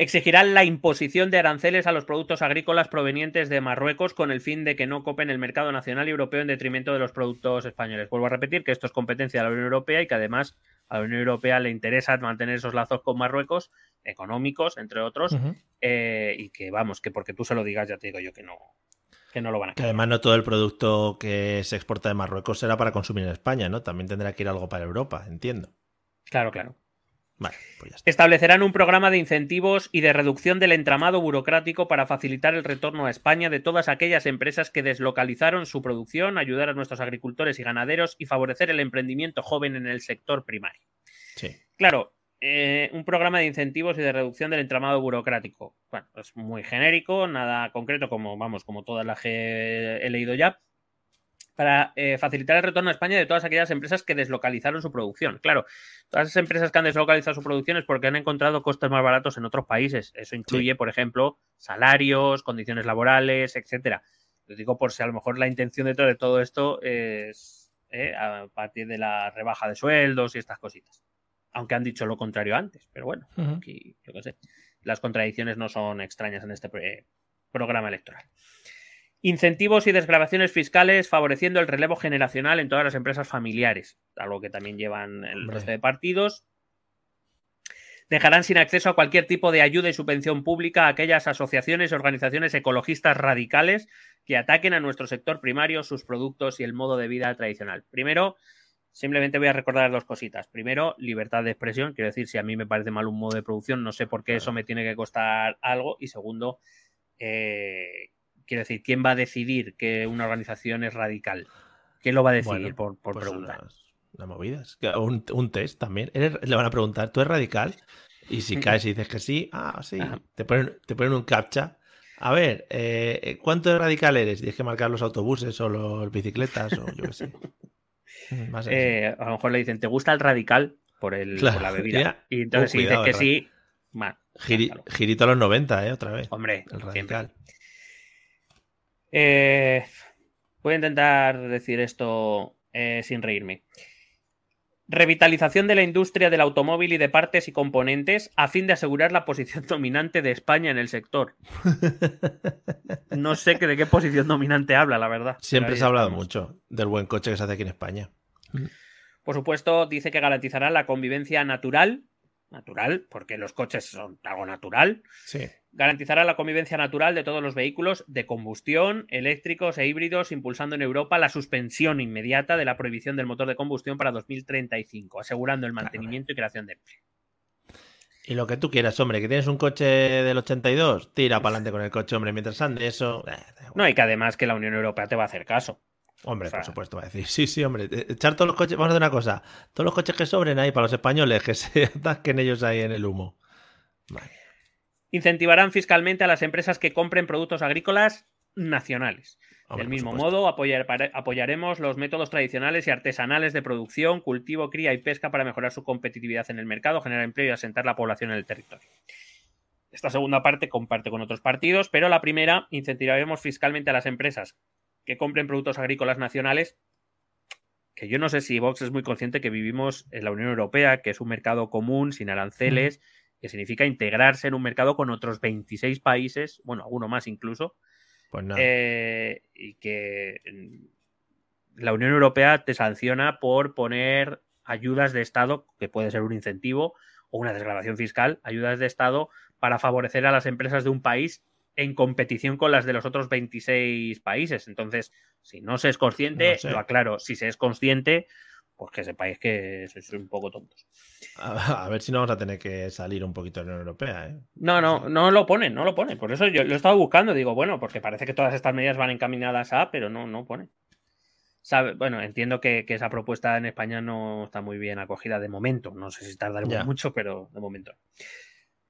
Exigirán la imposición de aranceles a los productos agrícolas provenientes de Marruecos con el fin de que no copen el mercado nacional y europeo en detrimento de los productos españoles. Vuelvo a repetir que esto es competencia de la Unión Europea y que además a la Unión Europea le interesa mantener esos lazos con Marruecos, económicos, entre otros, eh, y que vamos, que porque tú se lo digas ya te digo yo que no, que no lo van a Que además no todo el producto que se exporta de Marruecos será para consumir en España, ¿no? También tendrá que ir algo para Europa, entiendo. Claro, claro. Vale, pues ya está. Establecerán un programa de incentivos y de reducción del entramado burocrático para facilitar el retorno a España de todas aquellas empresas que deslocalizaron su producción, ayudar a nuestros agricultores y ganaderos y favorecer el emprendimiento joven en el sector primario. Sí. Claro, eh, un programa de incentivos y de reducción del entramado burocrático. Bueno, es muy genérico, nada concreto, como vamos, como todas las que he leído ya para eh, facilitar el retorno a España de todas aquellas empresas que deslocalizaron su producción. Claro, todas esas empresas que han deslocalizado su producción es porque han encontrado costes más baratos en otros países. Eso incluye, por ejemplo, salarios, condiciones laborales, etcétera. Lo digo por si a lo mejor la intención de todo, de todo esto es eh, a partir de la rebaja de sueldos y estas cositas. Aunque han dicho lo contrario antes, pero bueno, aquí, yo qué sé. Las contradicciones no son extrañas en este eh, programa electoral. Incentivos y desgravaciones fiscales favoreciendo el relevo generacional en todas las empresas familiares, algo que también llevan el Hombre. resto de partidos. Dejarán sin acceso a cualquier tipo de ayuda y subvención pública a aquellas asociaciones y organizaciones ecologistas radicales que ataquen a nuestro sector primario, sus productos y el modo de vida tradicional. Primero, simplemente voy a recordar dos cositas. Primero, libertad de expresión. Quiero decir, si a mí me parece mal un modo de producción, no sé por qué eso me tiene que costar algo. Y segundo, eh, quiero decir, ¿quién va a decidir que una organización es radical? ¿Quién lo va a decidir Bueno, por, por Pues preguntar? unas- Una movida. Es que Un, un test también. ¿Eres- le van a preguntar, ¿tú eres radical? Y si caes y dices que sí, ah, sí. Ajá. Te ponen, te ponen un captcha. A ver, eh, ¿cuánto de radical eres? Tienes que marcar los autobuses o las bicicletas o yo qué sé. [LAUGHS] Más. Eh, a lo mejor le dicen, ¿te gusta el radical? Por, el, Claro, por la bebida. ya. Y entonces Oh, si dices que el sí, mal. Giri- déjalo. girito a los 90, ¿eh? Otra vez. Hombre, El siempre. Eh, voy a intentar decir esto eh, sin reírme. Revitalización de la industria del automóvil y de partes y componentes a fin de asegurar la posición [LAUGHS] dominante de España en el sector. No sé que de qué posición dominante habla, la verdad. Siempre se ha hablado estamos. mucho del buen coche que se hace aquí en España. Por supuesto, dice que garantizará la convivencia natural. Natural, porque los coches son algo natural. Sí. Garantizará la convivencia natural de todos los vehículos de combustión, eléctricos e híbridos, impulsando en Europa la suspensión inmediata de la prohibición del motor de combustión para 2035, asegurando el mantenimiento y creación de empleo. Y lo que tú quieras, hombre, que tienes un coche del 82, tira para adelante con el coche, hombre, mientras ande eso. eh. No, y que además que la Unión Europea te va a hacer caso. Hombre, o sea- por supuesto, va a decir. Sí, sí, hombre. eh, Echar todos los coches. Vamos a hacer una cosa. Todos los coches que sobren ahí para los españoles, que se [LAUGHS] atasquen ellos ahí en el humo. Vale. Incentivarán fiscalmente a las empresas que compren productos agrícolas nacionales. Hombre, Del mismo modo, apoyar- apoyaremos los métodos tradicionales y artesanales de producción, cultivo, cría y pesca para mejorar su competitividad en el mercado, generar empleo y asentar la población en el territorio. Esta segunda parte comparte con otros partidos, pero la primera, incentivaremos fiscalmente a las empresas que compren productos agrícolas nacionales, que yo no sé si Vox es muy consciente que vivimos en la Unión Europea, que es un mercado común, sin aranceles, que significa integrarse en un mercado con otros 26 países, bueno, alguno más incluso, Pues nada. eh, y que mm, la Unión Europea te sanciona por poner ayudas de Estado, que puede ser un incentivo o una desgravación fiscal, ayudas de Estado para favorecer a las empresas de un país en competición con las de los otros 26 países. Entonces, si no se es consciente, No sé. lo aclaro, si se es consciente, pues que sepáis que sois un poco tontos. A, ver si no vamos a tener que salir un poquito de la Unión Europea, ¿eh? No, no, no lo ponen, no lo ponen. Por eso yo lo he estado buscando, digo, bueno, porque parece que todas estas medidas van encaminadas a, pero no, no ponen. Sabe, bueno, entiendo que, que esa propuesta en España no está muy bien acogida de momento. No sé si tardaremos Ya. mucho, pero de momento.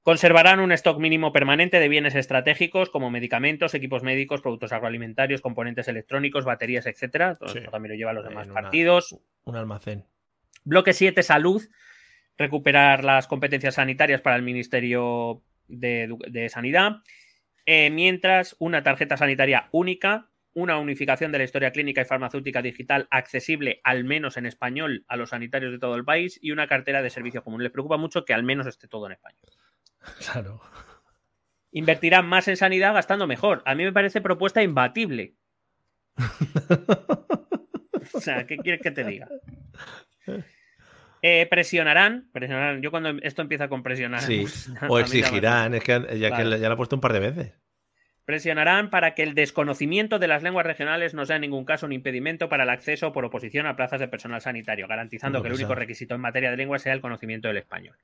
Conservarán un stock mínimo permanente de bienes estratégicos como medicamentos, equipos médicos, productos agroalimentarios, componentes electrónicos, baterías, etcétera. Todo Sí. esto también lo llevan los En demás una- partidos. Un almacén. Bloque 7, salud. Recuperar las competencias sanitarias para el Ministerio de, de Sanidad. Eh, mientras, una tarjeta sanitaria única, una unificación de la historia clínica y farmacéutica digital accesible, al menos en español, a los sanitarios de todo el país y una cartera de servicio común. Les preocupa mucho que al menos esté todo en español. Claro. Invertirán más en sanidad gastando mejor. A mí me parece propuesta imbatible. [LAUGHS] O sea, ¿qué quieres que te diga? Eh, presionarán, presionarán. Yo cuando esto empieza con presionar. Sí. [LAUGHS] pues, O exigirán, es que ya, que ya lo he puesto un par de veces. Presionarán para que el desconocimiento de las lenguas regionales no sea en ningún caso un impedimento para el acceso por oposición a plazas de personal sanitario, garantizando que el único esa- requisito en materia de lengua sea el conocimiento del español.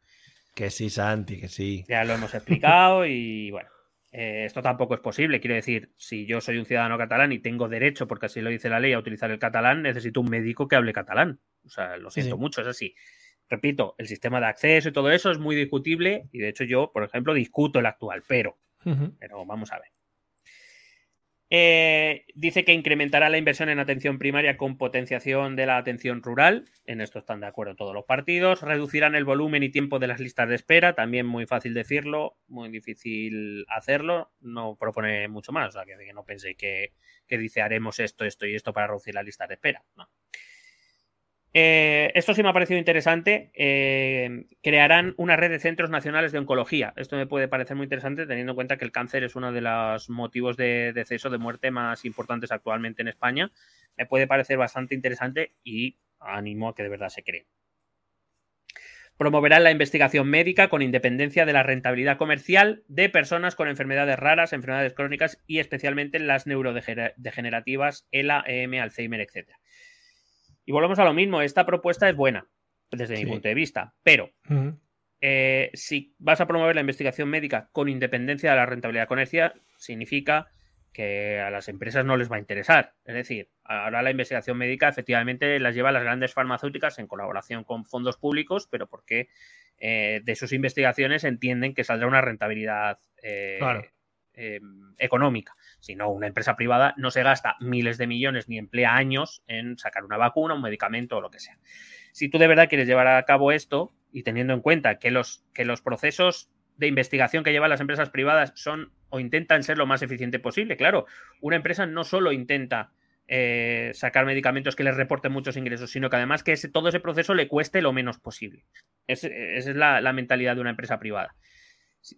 Que sí, Santi, que sí. Ya lo hemos explicado y bueno, eh, esto tampoco es posible. Quiero decir, si yo soy un ciudadano catalán y tengo derecho, porque así lo dice la ley, a utilizar el catalán, necesito un médico que hable catalán. O sea, lo siento sí. mucho, es así. Repito, el sistema de acceso y todo eso es muy discutible y de hecho yo, por ejemplo, discuto el actual, pero, pero vamos a ver. Eh, dice que incrementará la inversión en atención primaria con potenciación de la atención rural. En esto están de acuerdo todos los partidos. Reducirán el volumen y tiempo de las listas de espera. También muy fácil decirlo, muy difícil hacerlo. No propone mucho más. O sea, que, que no penséis que, que dice haremos esto, esto y esto para reducir las listas de espera. Eh, esto sí me ha parecido interesante. Eh, crearán una red de centros nacionales de oncología. Esto me puede parecer muy interesante teniendo en cuenta que el cáncer es uno de los motivos de deceso, de muerte más importantes actualmente en España. Me puede parecer bastante interesante y animo a que de verdad se cree. Promoverán la investigación médica con independencia de la rentabilidad comercial de personas con enfermedades raras, enfermedades crónicas y especialmente las neurodegenerativas, ELA, EM, Alzheimer, etc. Y volvemos a lo mismo, esta propuesta es buena desde Sí. mi punto de vista, pero eh, si vas a promover la investigación médica con independencia de la rentabilidad comercial, significa que a las empresas no les va a interesar. Es decir, ahora la investigación médica efectivamente las lleva las grandes farmacéuticas en colaboración con fondos públicos, pero porque eh, de sus investigaciones entienden que saldrá una rentabilidad eh, Claro. Eh, económica. Si no, una empresa privada no se gasta miles de millones ni emplea años en sacar una vacuna, un medicamento o lo que sea. Si tú de verdad quieres llevar a cabo esto y teniendo en cuenta que los, que los procesos de investigación que llevan las empresas privadas son o intentan ser lo más eficiente posible, claro, una empresa no solo intenta eh, sacar medicamentos que les reporten muchos ingresos, sino que además que ese, todo ese proceso le cueste lo menos posible. Es- esa es la mentalidad de una empresa privada.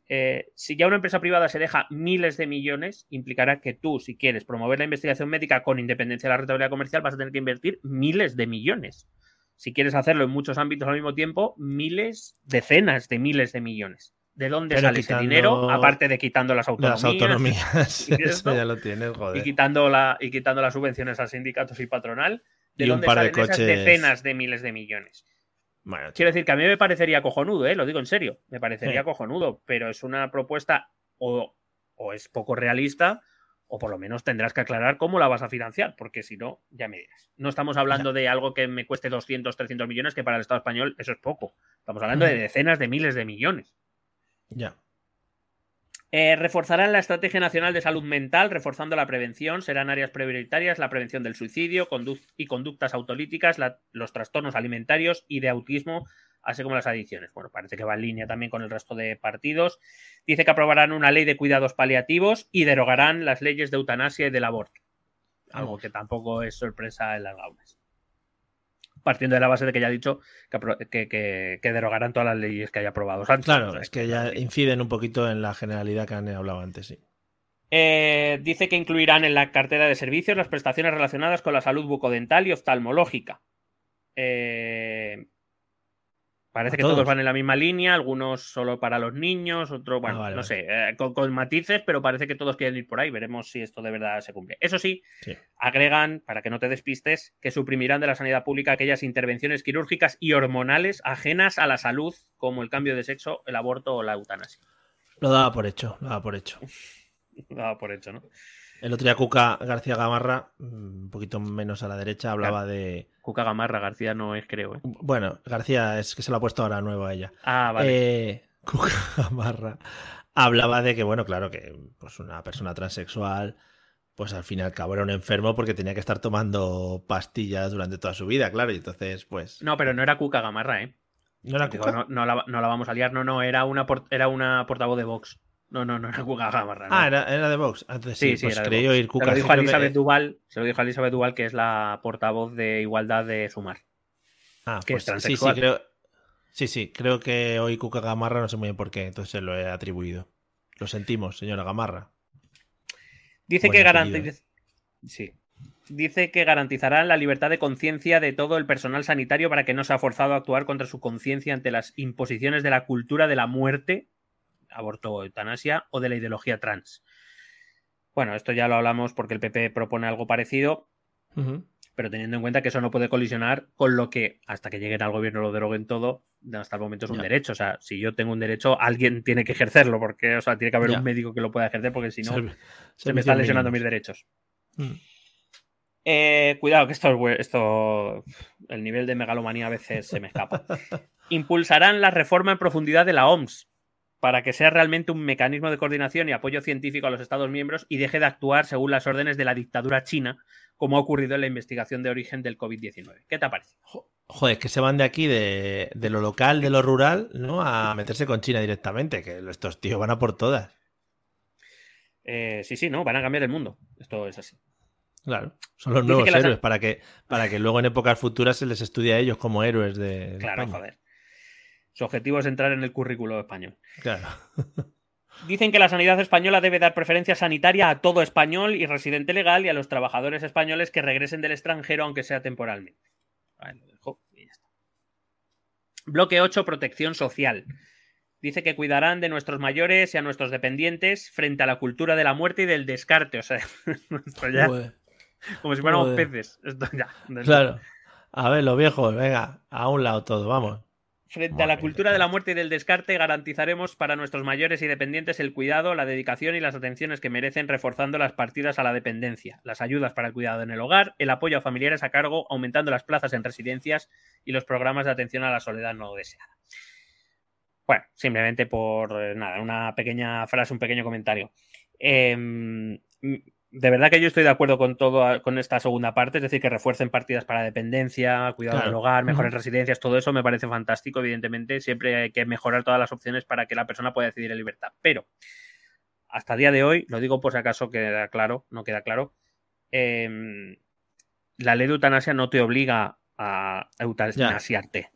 Eh, si ya una empresa privada se deja miles de millones, implicará que tú, si quieres promover la investigación médica con independencia de la rentabilidad comercial, vas a tener que invertir miles de millones. Si quieres hacerlo en muchos ámbitos al mismo tiempo, miles, decenas de miles de millones. ¿De dónde Pero sale ese dinero? Aparte de quitando las autonomías. Las autonomías. [LAUGHS] y Eso ya lo tienes, y joder. quitando, la, y quitando las subvenciones a sindicatos y patronal, ¿de Y un dónde par de salen esas coches. decenas de miles de millones? Bueno, Quiero decir que a mí me parecería cojonudo, ¿eh? lo digo en serio, me parecería Sí. cojonudo, pero es una propuesta o, o es poco realista o por lo menos tendrás que aclarar cómo la vas a financiar, porque si no, ya me dirás. No estamos hablando de algo que me cueste 200, 300 millones, que para el Estado español eso es poco. Estamos hablando de Ujú. decenas de miles de millones. ya. Eh, reforzarán la Estrategia Nacional de Salud Mental, reforzando la prevención. Serán áreas prioritarias la prevención del suicidio y conductas autolíticas, la- los trastornos alimentarios y de autismo, así como las adicciones. Bueno, parece que va en línea también con el resto de partidos. Dice que aprobarán una ley de cuidados paliativos y derogarán las leyes de eutanasia y del aborto. Algo que tampoco es sorpresa en las gaunas. Partiendo de la base de que ya ha dicho que, que- que- que derogarán todas las leyes que haya aprobado antes. O Claro, sea, es que ya inciden un poquito en la generalidad que han hablado antes, sí. Eh, dice que incluirán en la cartera de servicios las prestaciones relacionadas con la salud bucodental y oftalmológica. Eh, parece ¿A que todos? todos? van en la misma línea, algunos solo para los niños, otros, bueno, Ah, vale, no vale. sé, eh, con, con matices, pero parece que todos quieren ir por ahí. Veremos si esto de verdad se cumple. Eso sí, Sí. agregan, para que no te despistes, que suprimirán de la sanidad pública aquellas intervenciones quirúrgicas y hormonales ajenas a la salud, como el cambio de sexo, el aborto o la eutanasia. Lo daba por hecho, lo daba por hecho. [LAUGHS] Daba por hecho, ¿no? El otro día Cuca García Gamarra, mm, un poquito menos a la derecha, hablaba de... Cuca Gamarra García no es, creo. ¿eh? Bueno, García es que se lo ha puesto ahora nuevo a ella. Ah, vale. Eh, Cuca [LAUGHS] Gamarra hablaba de que, bueno, claro, que pues una persona transexual, pues al fin y al cabo era un enfermo porque tenía que estar tomando pastillas durante toda su vida, claro, y entonces, pues... No, pero no era Cuca Gamarra, ¿eh? ¿No era Digo, Cuca? no, no la, no la vamos a liar, no, no, era una, por- era una portavoz de Vox. No, no, no era Cuca Gamarra. no. Ah, era, era de Vox. Entonces sí, sí, pues era de creí Vox. oír Se Cuca. lo dijo a que- Duval, se lo dijo a Elizabeth Duval, que es la portavoz de igualdad de Sumar. Ah, que pues es sí, sí, transexual. creo... Sí, sí, creo que hoy Cuca Gamarra, no sé muy bien por qué, entonces se lo he atribuido. Lo sentimos, señora Gamarra. Dice Buen que garantiza. Sí. Dice que garantizarán la libertad de conciencia de todo el personal sanitario para que no sea forzado a actuar contra su conciencia ante las imposiciones de la cultura de la muerte, aborto o eutanasia, o de la ideología trans. Bueno, esto ya lo hablamos porque el PP propone algo parecido, pero teniendo en cuenta que eso no puede colisionar con lo que, hasta que lleguen al gobierno lo deroguen todo, hasta el momento es un derecho. O sea, si yo tengo un derecho, alguien tiene que ejercerlo, porque, o sea, tiene que haber un médico que lo pueda ejercer, porque si no, se me están lesionando mis derechos. Mm. Eh, cuidado, que esto, esto, el nivel de megalomanía a veces se me escapa. [LAUGHS] Impulsarán la reforma en profundidad de la OMS para que sea realmente un mecanismo de coordinación y apoyo científico a los Estados miembros y deje de actuar según las órdenes de la dictadura china, como ha ocurrido en la investigación de origen del COVID-19. ¿Qué te parece? Joder, es que se van de aquí, de, de lo local, de lo rural, ¿no? A meterse con China directamente, que estos tíos van a por todas. Eh, sí, sí, no, van a cambiar el mundo. Esto es así. Claro, son los Dice nuevos las- héroes, para que, para que luego en épocas futuras se les estudie a ellos como héroes de, de Claro, España. joder. Su objetivo es entrar en el currículo español. Claro. [LAUGHS] Dicen que la sanidad española debe dar preferencia sanitaria a todo español y residente legal y a los trabajadores españoles que regresen del extranjero, aunque sea temporalmente. Ahí lo dejo y ya está. Bloque 8, protección social. Dice que cuidarán de nuestros mayores y a nuestros dependientes frente a la cultura de la muerte y del descarte. O sea, [LAUGHS] esto ya, como si fuéramos peces. Esto ya. Claro. A ver, los viejos, venga, a un lado todo, vamos. Frente a la cultura de la muerte y del descarte, garantizaremos para nuestros mayores y dependientes el cuidado, la dedicación y las atenciones que merecen, reforzando las partidas a la dependencia, las ayudas para el cuidado en el hogar, el apoyo a familiares a cargo, aumentando las plazas en residencias y los programas de atención a la soledad no deseada. Bueno, simplemente por eh, nada, una pequeña frase, un pequeño comentario. Em, de verdad que yo estoy de acuerdo con todo con esta segunda parte, es decir, que refuercen partidas para dependencia, cuidado Claro. del hogar, mejores residencias, todo eso me parece fantástico, evidentemente, siempre hay que mejorar todas las opciones para que la persona pueda decidir en libertad. Pero hasta el día de hoy, lo digo por si acaso queda claro, no queda claro, em, la ley de eutanasia no te obliga a eutanasiarte.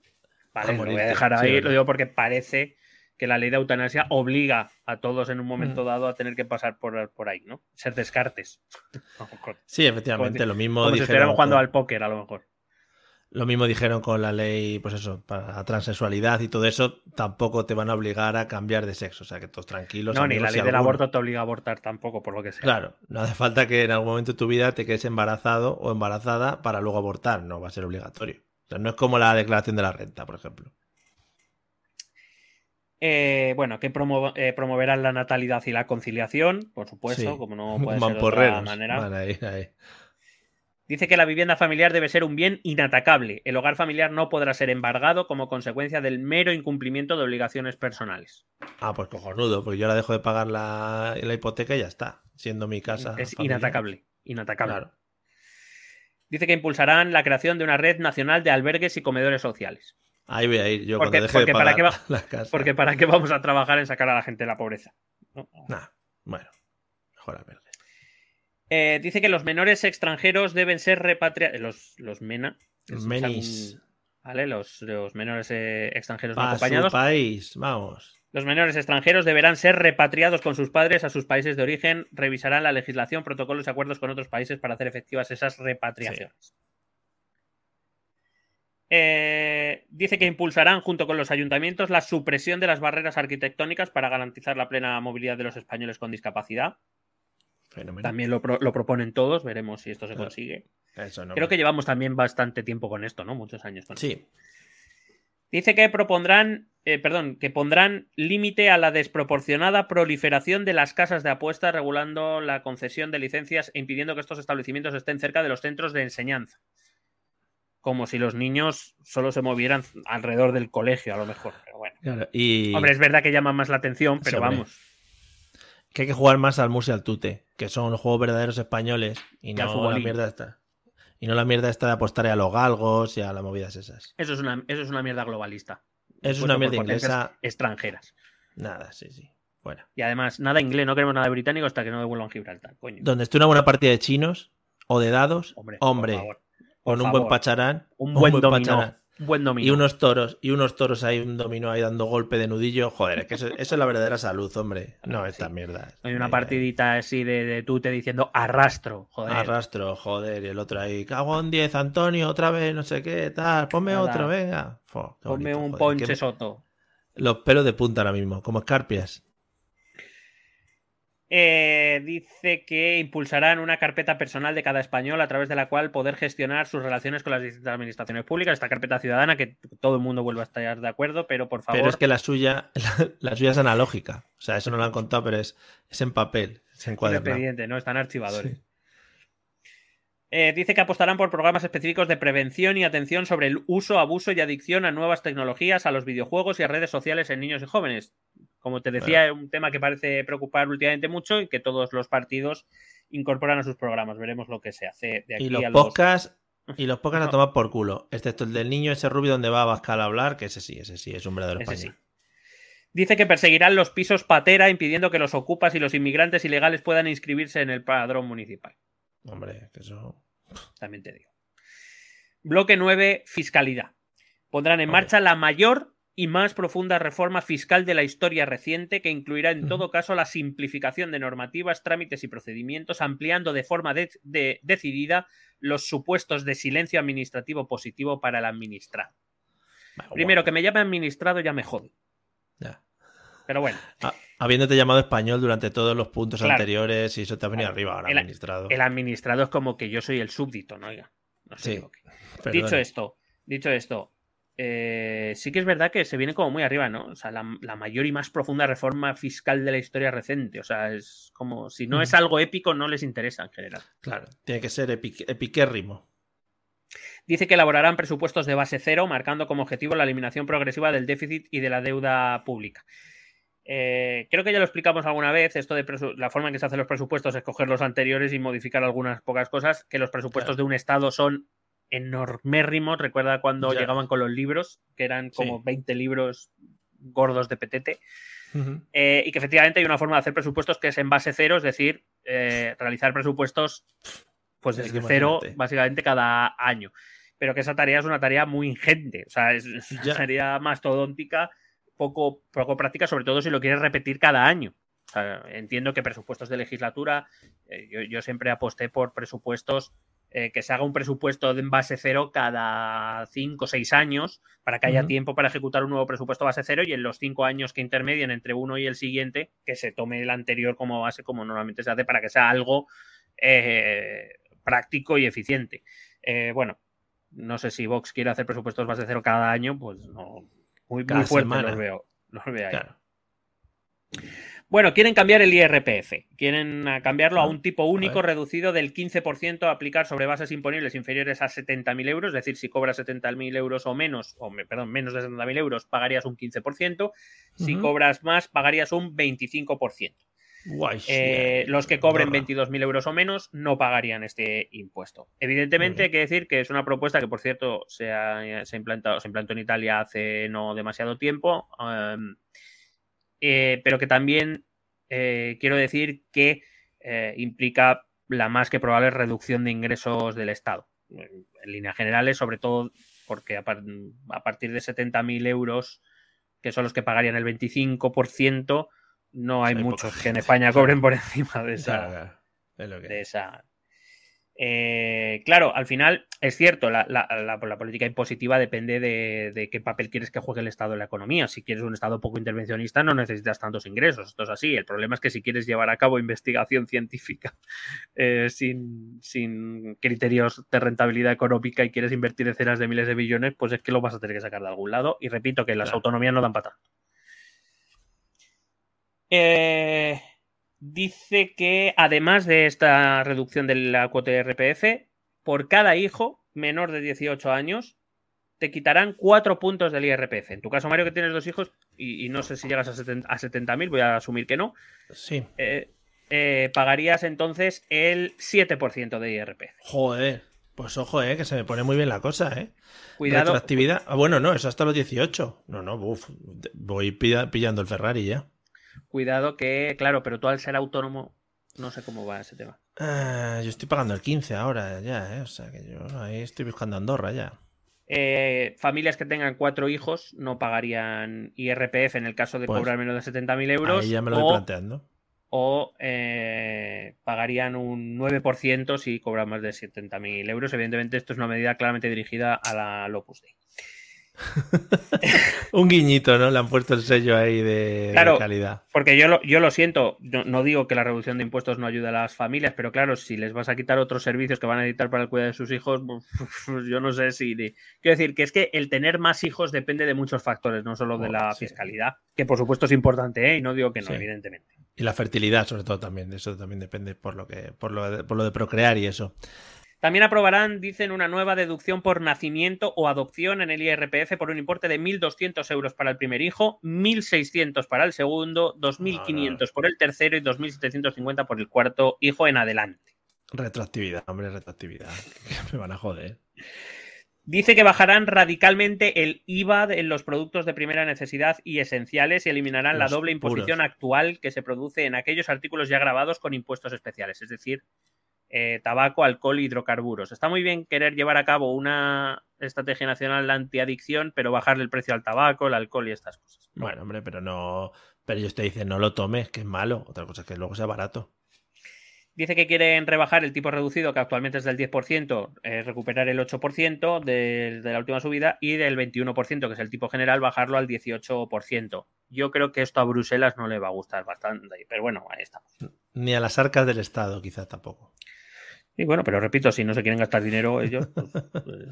¿vale? A Lo voy a dejar ahí, lo digo porque parece que la ley de eutanasia obliga a todos en un momento Mm. dado a tener que pasar por, por ahí, ¿no? Ser descartes. [LAUGHS] Sí, efectivamente, Como- lo mismo Como si dijeron estuviéramos jugando con- al póker, a lo mejor. Lo mismo dijeron con la ley, pues eso, para la transexualidad y todo eso, tampoco te van a obligar a cambiar de sexo. O sea, que todos tranquilos. no, ni la si ley del alguno- aborto te obliga a abortar tampoco, por lo que sea. Claro, no hace falta que en algún momento de tu vida te quedes embarazado o embarazada para luego abortar. No va a ser obligatorio. O sea, no es como la declaración de la renta, por ejemplo. Eh, bueno, que promo- eh, promoverán la natalidad y la conciliación, por supuesto, Sí. como no [LAUGHS] puede ser de otra manera. Vale, ahí, ahí. Dice que la vivienda familiar debe ser un bien inatacable. El hogar familiar no podrá ser embargado como consecuencia del mero incumplimiento de obligaciones personales. Ah, pues cojonudo, porque yo ahora dejo de pagar la, la hipoteca y ya está. Siendo mi casa. es familiar. inatacable. Inatacable. Claro. Dice que impulsarán la creación de una red nacional de albergues y comedores sociales. Ahí voy a ir yo Porque- cuando deje porque de para qué va- [LAUGHS] la casa. Porque ¿para qué vamos a trabajar en sacar a la gente de la pobreza? ¿No? Nah, bueno, mejor albergue. Eh, dice que los menores extranjeros deben ser repatriados. Los, los MENA. Los es- menis. ¿Vale? Los, los menores eh, extranjeros no Pa' su acompañados. país, vamos. Los menores extranjeros deberán ser repatriados con sus padres a sus países de origen. Revisarán la legislación, protocolos y acuerdos con otros países para hacer efectivas esas repatriaciones. Eh, dice que impulsarán junto con los ayuntamientos la supresión de las barreras arquitectónicas para garantizar la plena movilidad de los españoles con discapacidad. Fenomenal. También lo, pro- lo proponen todos, veremos si esto se Claro. consigue. Eso no Creo me- que llevamos también bastante tiempo con esto, ¿no? Muchos años con esto. Sí, Dice que propondrán, eh, perdón, que pondrán límite a la desproporcionada proliferación de las casas de apuestas, regulando la concesión de licencias e impidiendo que estos establecimientos estén cerca de los centros de enseñanza. Como si los niños solo se movieran alrededor del colegio, a lo mejor. Pero bueno. claro. Y Hombre, es verdad que llama más la atención, pero vamos. que hay que jugar más al y al tute, que son los juegos verdaderos españoles y no la mierda esta. Y no la mierda esta de apostar a los galgos y a las movidas esas. Eso es una, eso es una mierda globalista. Es Impuesto una mierda inglesa. Extranjeras. Nada, sí, sí. Fuera. Y además, nada inglés, no queremos nada británico hasta que no devuelvan Gibraltar, coño. Donde esté una buena partida de chinos o de dados, Hombre, hombre, favor. con un buen pacharán, Un buen, dominó. pacharán. Un buen dominó. y unos toros, y unos toros ahí, un dominó ahí dando golpe de nudillo. Joder, es que eso, eso es la verdadera salud, hombre. No, estas mierdas. Hay una partidita así de, de tute diciendo arrastro, joder. Arrastro, joder, y el otro ahí, cago en 10, Antonio, otra vez, no sé qué, tal, ponme Nada. otro, venga. Fo, Ponme un ponche soto. Los pelos de punta ahora mismo, como escarpias. Eh, dice que impulsarán una carpeta personal de cada español a través de la cual poder gestionar sus relaciones con las distintas administraciones públicas. Esta carpeta ciudadana que todo el mundo vuelve a estar de acuerdo, pero por favor. Pero es que la suya, [LAUGHS] la, la suya es analógica. O sea, eso no lo han contado, pero es, es en papel. Es en cuadernado. Independiente, ¿no? Están archivadores. Sí. Eh, dice que apostarán por programas específicos de prevención y atención sobre el uso, abuso y adicción a nuevas tecnologías, a los videojuegos y a redes sociales en niños y jóvenes. Como te decía, es un tema que parece preocupar últimamente mucho y que todos los partidos incorporan a sus programas. Veremos lo que se hace de aquí Y los a los... podcasts, y los podcasts a tomar por culo. Excepto el del niño ese rubio donde va a Bascal a hablar, que ese sí, ese sí, es un verdadero Ese español. Dice que perseguirán los pisos patera impidiendo que los ocupas y los inmigrantes ilegales puedan inscribirse en el padrón municipal. Hombre, que eso. También te digo. Bloque 9, fiscalidad. Pondrán en marcha la mayor y más profunda reforma fiscal de la historia reciente que incluirá en todo caso la simplificación de normativas, trámites y procedimientos, ampliando de forma de- de- decidida los supuestos de silencio administrativo positivo para el administrado. Primero, que me llame administrado ya me jode. Ya. Pero bueno, Ah, habiéndote llamado español durante todos los puntos Claro. anteriores y eso te ha venido Claro. arriba ahora, El- administrado. el administrado es como que yo soy el súbdito, ¿no? Oiga, no se Sí. Dicho esto, dicho esto, eh, sí que es verdad que se viene como muy arriba, ¿no? O sea, la, la mayor y más profunda reforma fiscal de la historia reciente. O sea, es como si no es algo épico, no les interesa en general. Claro, tiene que ser epic- epiquérrimo. Dice que elaborarán presupuestos de base cero, marcando como objetivo la eliminación progresiva del déficit y de la deuda pública. Eh, creo que ya lo explicamos alguna vez, esto de la forma en que se hacen los presupuestos es coger los anteriores y modificar algunas pocas cosas, que los presupuestos de un Estado son enormérrimos. Recuerda cuando Ya. llegaban con los libros, que eran como Sí. 20 libros gordos de petete, eh, y que efectivamente hay una forma de hacer presupuestos que es en base cero, es decir, eh, realizar presupuestos pues Es que desde cero, imagínate. básicamente cada año. Pero que esa tarea es una tarea muy ingente, o sea, es, es una Ya. tarea mastodóntica, poco, poco práctica, sobre todo si lo quieres repetir cada año. O sea, entiendo que presupuestos de legislatura, eh, yo, yo siempre aposté por presupuestos, eh, que se haga un presupuesto en base cero cada cinco o seis años, para que haya tiempo para ejecutar un nuevo presupuesto base cero y en los cinco años que intermedien entre uno y el siguiente, que se tome el anterior como base, como normalmente se hace, para que sea algo eh, práctico y eficiente. Bueno, no sé si Vox quiere hacer presupuestos base cero cada año, pues no. Muy, fuerte semana. los veo. Los veo ahí. Claro. Bueno, quieren cambiar el IRPF. Quieren cambiarlo a Ah, un tipo único reducido del 15% a aplicar sobre bases imponibles inferiores a 70.000 euros. Es decir, si cobras 70.000 euros o menos, o perdón, menos de 70.000 euros, pagarías un 15%. Si cobras más, pagarías un 25%. Guay. Eh, sí, los que cobren Andorra. 22.000 euros o menos no pagarían este impuesto. Evidentemente, hay que decir que es una propuesta que, por cierto, se, ha, se, ha implantado, se implantó en Italia hace no demasiado tiempo, um, eh, pero que también eh, quiero decir que eh, implica la más que probable reducción de ingresos del Estado. En líneas generales, sobre todo porque a, par- a partir de 70.000 euros, que son los que pagarían el 25%, no hay muchos que en. España cobren por encima de [LAUGHS] esa, Claro, claro. Es lo que de es. esa. Eh, claro, al final es cierto, la, la- la- la política impositiva depende de, de qué papel quieres que juegue el Estado en la economía. Si quieres un Estado poco intervencionista, no necesitas tantos ingresos. Esto es así. El problema es que si quieres llevar a cabo investigación [LAUGHS] científica eh, sin, sin criterios de rentabilidad económica y quieres invertir decenas de miles de billones, pues es que lo vas a tener que sacar de algún lado. Y repito que las Claro. autonomías no dan para tanto. Eh, dice que además de esta reducción de la cuota de RPF, por cada hijo menor de 18 años, te quitarán 4 puntos del IRPF. En tu caso, Mario, que tienes dos hijos y, y no sé si llegas a 70 a 70.000, voy a asumir que no, Sí. eh, eh, pagarías entonces el 7% de IRPF. Joder. Pues ojo, eh, que se me pone muy bien la cosa, eh. Cuidado, Retroactividad. Ah, bueno, no, eso hasta los 18. No, no, uf, voy pilla- pillando el Ferrari ya. Cuidado que, claro, pero tú al ser autónomo, no sé cómo va ese tema. Ah, yo estoy pagando el 15 ahora ya, eh. O sea que yo ahí estoy buscando Andorra ya. Eh, familias que tengan cuatro hijos no pagarían IRPF en el caso de Pues, cobrar menos de 70.000 euros. Ahí ya me lo o, planteando. o, eh, pagarían un 9% si cobran más de 70.000 euros. Evidentemente, esto es una medida claramente dirigida a la, al Opus Dei. [LAUGHS] Un guiñito, ¿no? Le han puesto el sello ahí de, Claro. de calidad. Porque yo lo, yo lo siento, no, no digo que la reducción de impuestos no ayude a las familias, pero claro, si les vas a quitar otros servicios que van a necesitar para el cuidado de sus hijos, [LAUGHS] pues, yo no sé si... de- Quiero decir que es que el tener más hijos depende de muchos factores, no solo de Oh, la sí. fiscalidad, que por supuesto es importante, ¿eh? y no digo que no, Sí. evidentemente. Y la fertilidad, sobre todo, también. de Eso también depende por lo que, por lo de, por lo de procrear y eso. También aprobarán, dicen, una nueva deducción por nacimiento o adopción en el IRPF por un importe de 1.200 euros para el primer hijo, 1.600 para el segundo, 2.500 por el tercero y 2.750 por el cuarto hijo en adelante. Retroactividad, hombre, retroactividad. [LAUGHS] Me van a joder. Dice que bajarán radicalmente el IVA en los productos de primera necesidad y esenciales y eliminarán la doble imposición puros. actual que se produce en aquellos artículos ya grabados con impuestos especiales, es decir, eh, tabaco, alcohol y hidrocarburos. Está muy bien querer llevar a cabo una estrategia nacional de antiadicción, pero bajarle el precio al tabaco, el alcohol y estas cosas. Bueno, hombre, pero no. Pero ellos te dicen, no lo tomes, que es malo. Otra cosa es que luego sea barato. Dice que quieren rebajar el tipo reducido, que actualmente es del 10%, eh, recuperar el 8% de, de la última subida y del 21%, que es el tipo general, bajarlo al 18%. Yo creo que esto a Bruselas no le va a gustar bastante, pero bueno, ahí estamos. Ni a las arcas del Estado, quizás tampoco. Y bueno, pero repito, si no se quieren gastar dinero ellos. pues, [LAUGHS] pues-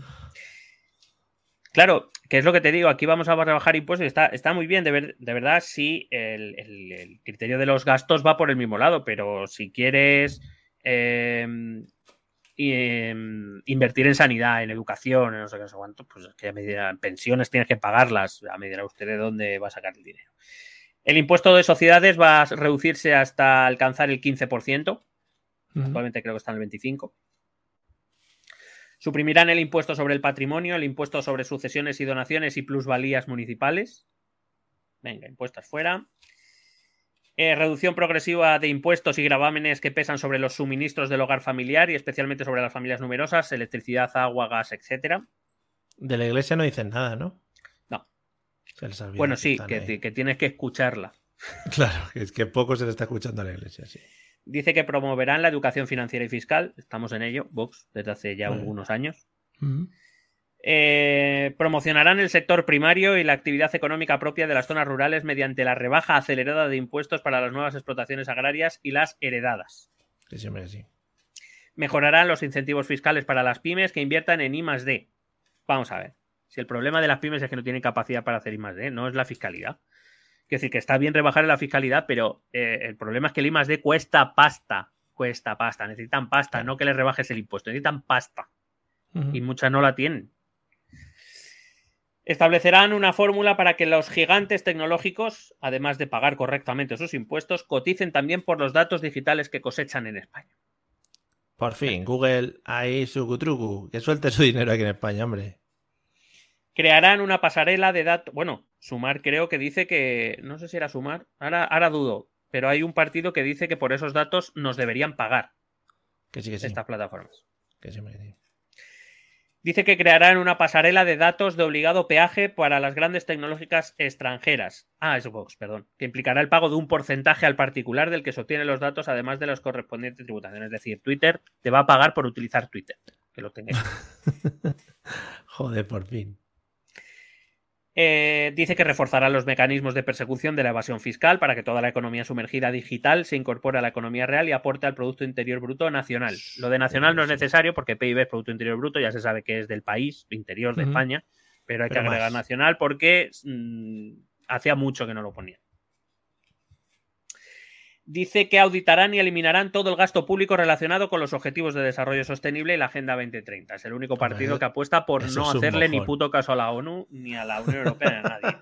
Claro, que es lo que te digo, aquí vamos a rebajar impuestos y está, está muy bien, de, ver- de verdad, si el, el- el criterio de los gastos va por el mismo lado, pero si quieres eh, y, eh, invertir en sanidad, en educación, en no sé qué, no sé cuánto, pues es que ya me dirán, pensiones tienes que pagarlas, ya me dirá usted de dónde va a sacar el dinero. El impuesto de sociedades va a reducirse hasta alcanzar el 15%. Actualmente creo que está en el 25. Suprimirán el impuesto sobre el patrimonio, el impuesto sobre sucesiones y donaciones y plusvalías municipales. Venga, impuestos fuera. Eh, reducción progresiva de impuestos y gravámenes que pesan sobre los suministros del hogar familiar y especialmente sobre las familias numerosas, electricidad, agua, gas, etcétera. De la iglesia no dicen nada, ¿no? No. Bueno, sí, que, que tienes que escucharla. [LAUGHS] Claro, es que poco se le está escuchando a la iglesia, sí. Dice que promoverán la educación financiera y fiscal. Estamos en ello, Vox, desde hace ya Vale. algunos años. Eh, promocionarán el sector primario y la actividad económica propia de las zonas rurales mediante la rebaja acelerada de impuestos para las nuevas explotaciones agrarias y las heredadas. Que siempre sí. Mejorarán los incentivos fiscales para las pymes que inviertan en I más D. Vamos a ver. Si el problema de las pymes es que no tienen capacidad para hacer I más D, no es la fiscalidad. Quiero decir que está bien rebajar la fiscalidad, pero eh, el problema es que el I más D cuesta pasta. Cuesta pasta. Necesitan pasta, no que les rebajes el impuesto. Necesitan pasta y muchas no la tienen. Establecerán una fórmula para que los gigantes tecnológicos, además de pagar correctamente sus impuestos, coticen también por los datos digitales que cosechan en España. Por fin, Google, ahí su truco, que suelte su dinero aquí en España, hombre. Crearán una pasarela de datos. Bueno, Sumar creo que dice que. No sé si era Sumar. Ahora, ahora dudo. Pero hay un partido que dice que por esos datos nos deberían pagar Que sí, que sí. estas plataformas. Que sí, sí. Dice que crearán una pasarela de datos de obligado peaje para las grandes tecnológicas extranjeras. Ah, es Vox, perdón. Que implicará el pago de un porcentaje al particular del que se obtienen los datos, además de las correspondientes tributaciones. Es decir, Twitter te va a pagar por utilizar Twitter. Que lo tengáis. [LAUGHS] Joder, por fin. Eh, dice que reforzará los mecanismos de persecución de la evasión fiscal para que toda la economía sumergida digital se incorpore a la economía real y aporte al Producto Interior Bruto nacional. Lo de nacional no es necesario porque PIB es Producto Interior Bruto, ya se sabe que es del país, interior de. España, pero hay Pero que agregar más. nacional porque mm, hacía mucho que no lo ponía. Dice que auditarán y eliminarán todo el gasto público relacionado con los Objetivos de Desarrollo Sostenible y la Agenda 2030. Es el único partido que apuesta por eso no hacerle ni puto caso a la ONU, ni a la Unión Europea, ni a nadie.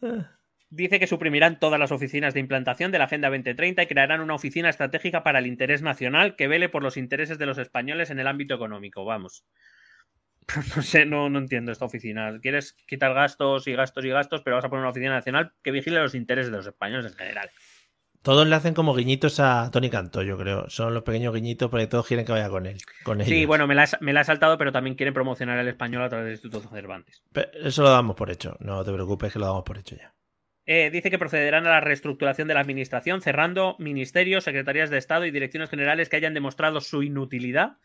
[LAUGHS] Dice que suprimirán todas las oficinas de implantación de la Agenda 2030 y crearán una oficina estratégica para el interés nacional que vele por los intereses de los españoles en el ámbito económico. Vamos. [LAUGHS] No sé, no, no entiendo esta oficina. Quieres quitar gastos y gastos y gastos, pero vas a poner una oficina nacional que vigile los intereses de los españoles en general. Todos le hacen como guiñitos a Tony Canto, yo creo. Son los pequeños guiñitos porque todos quieren que vaya con él. Con ellos. Sí, bueno, me la, me la he saltado, pero también quieren promocionar el español a través del Instituto Cervantes. Pero eso lo damos por hecho. No te preocupes que lo damos por hecho ya. Eh, dice que procederán a la reestructuración de la administración, cerrando ministerios, secretarías de Estado y direcciones generales que hayan demostrado su inutilidad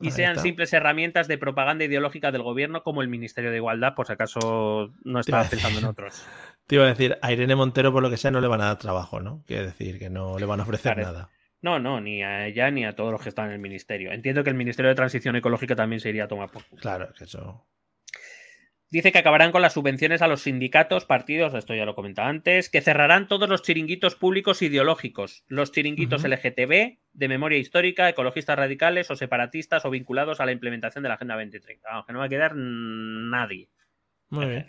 y Ahí sean está. simples herramientas de propaganda ideológica del gobierno como el Ministerio de Igualdad, por si acaso no Te iba a estabas pensando en [LAUGHS] otros. Te iba a decir, a Irene Montero, por lo que sea, no le van a dar trabajo, ¿no? Quiere decir que no le van a ofrecer Claro. nada. No, no, ni a ella ni a todos los que están en el ministerio. Entiendo que el Ministerio de Transición Ecológica también se iría a tomar por. Claro, que eso. Dice que acabarán con las subvenciones a los sindicatos, partidos, esto ya lo comentaba antes, que cerrarán todos los chiringuitos públicos ideológicos, los chiringuitos. LGTB, de memoria histórica, ecologistas radicales o separatistas o vinculados a la implementación de la Agenda 2030. Vamos, que no va a quedar nadie. Muy bien.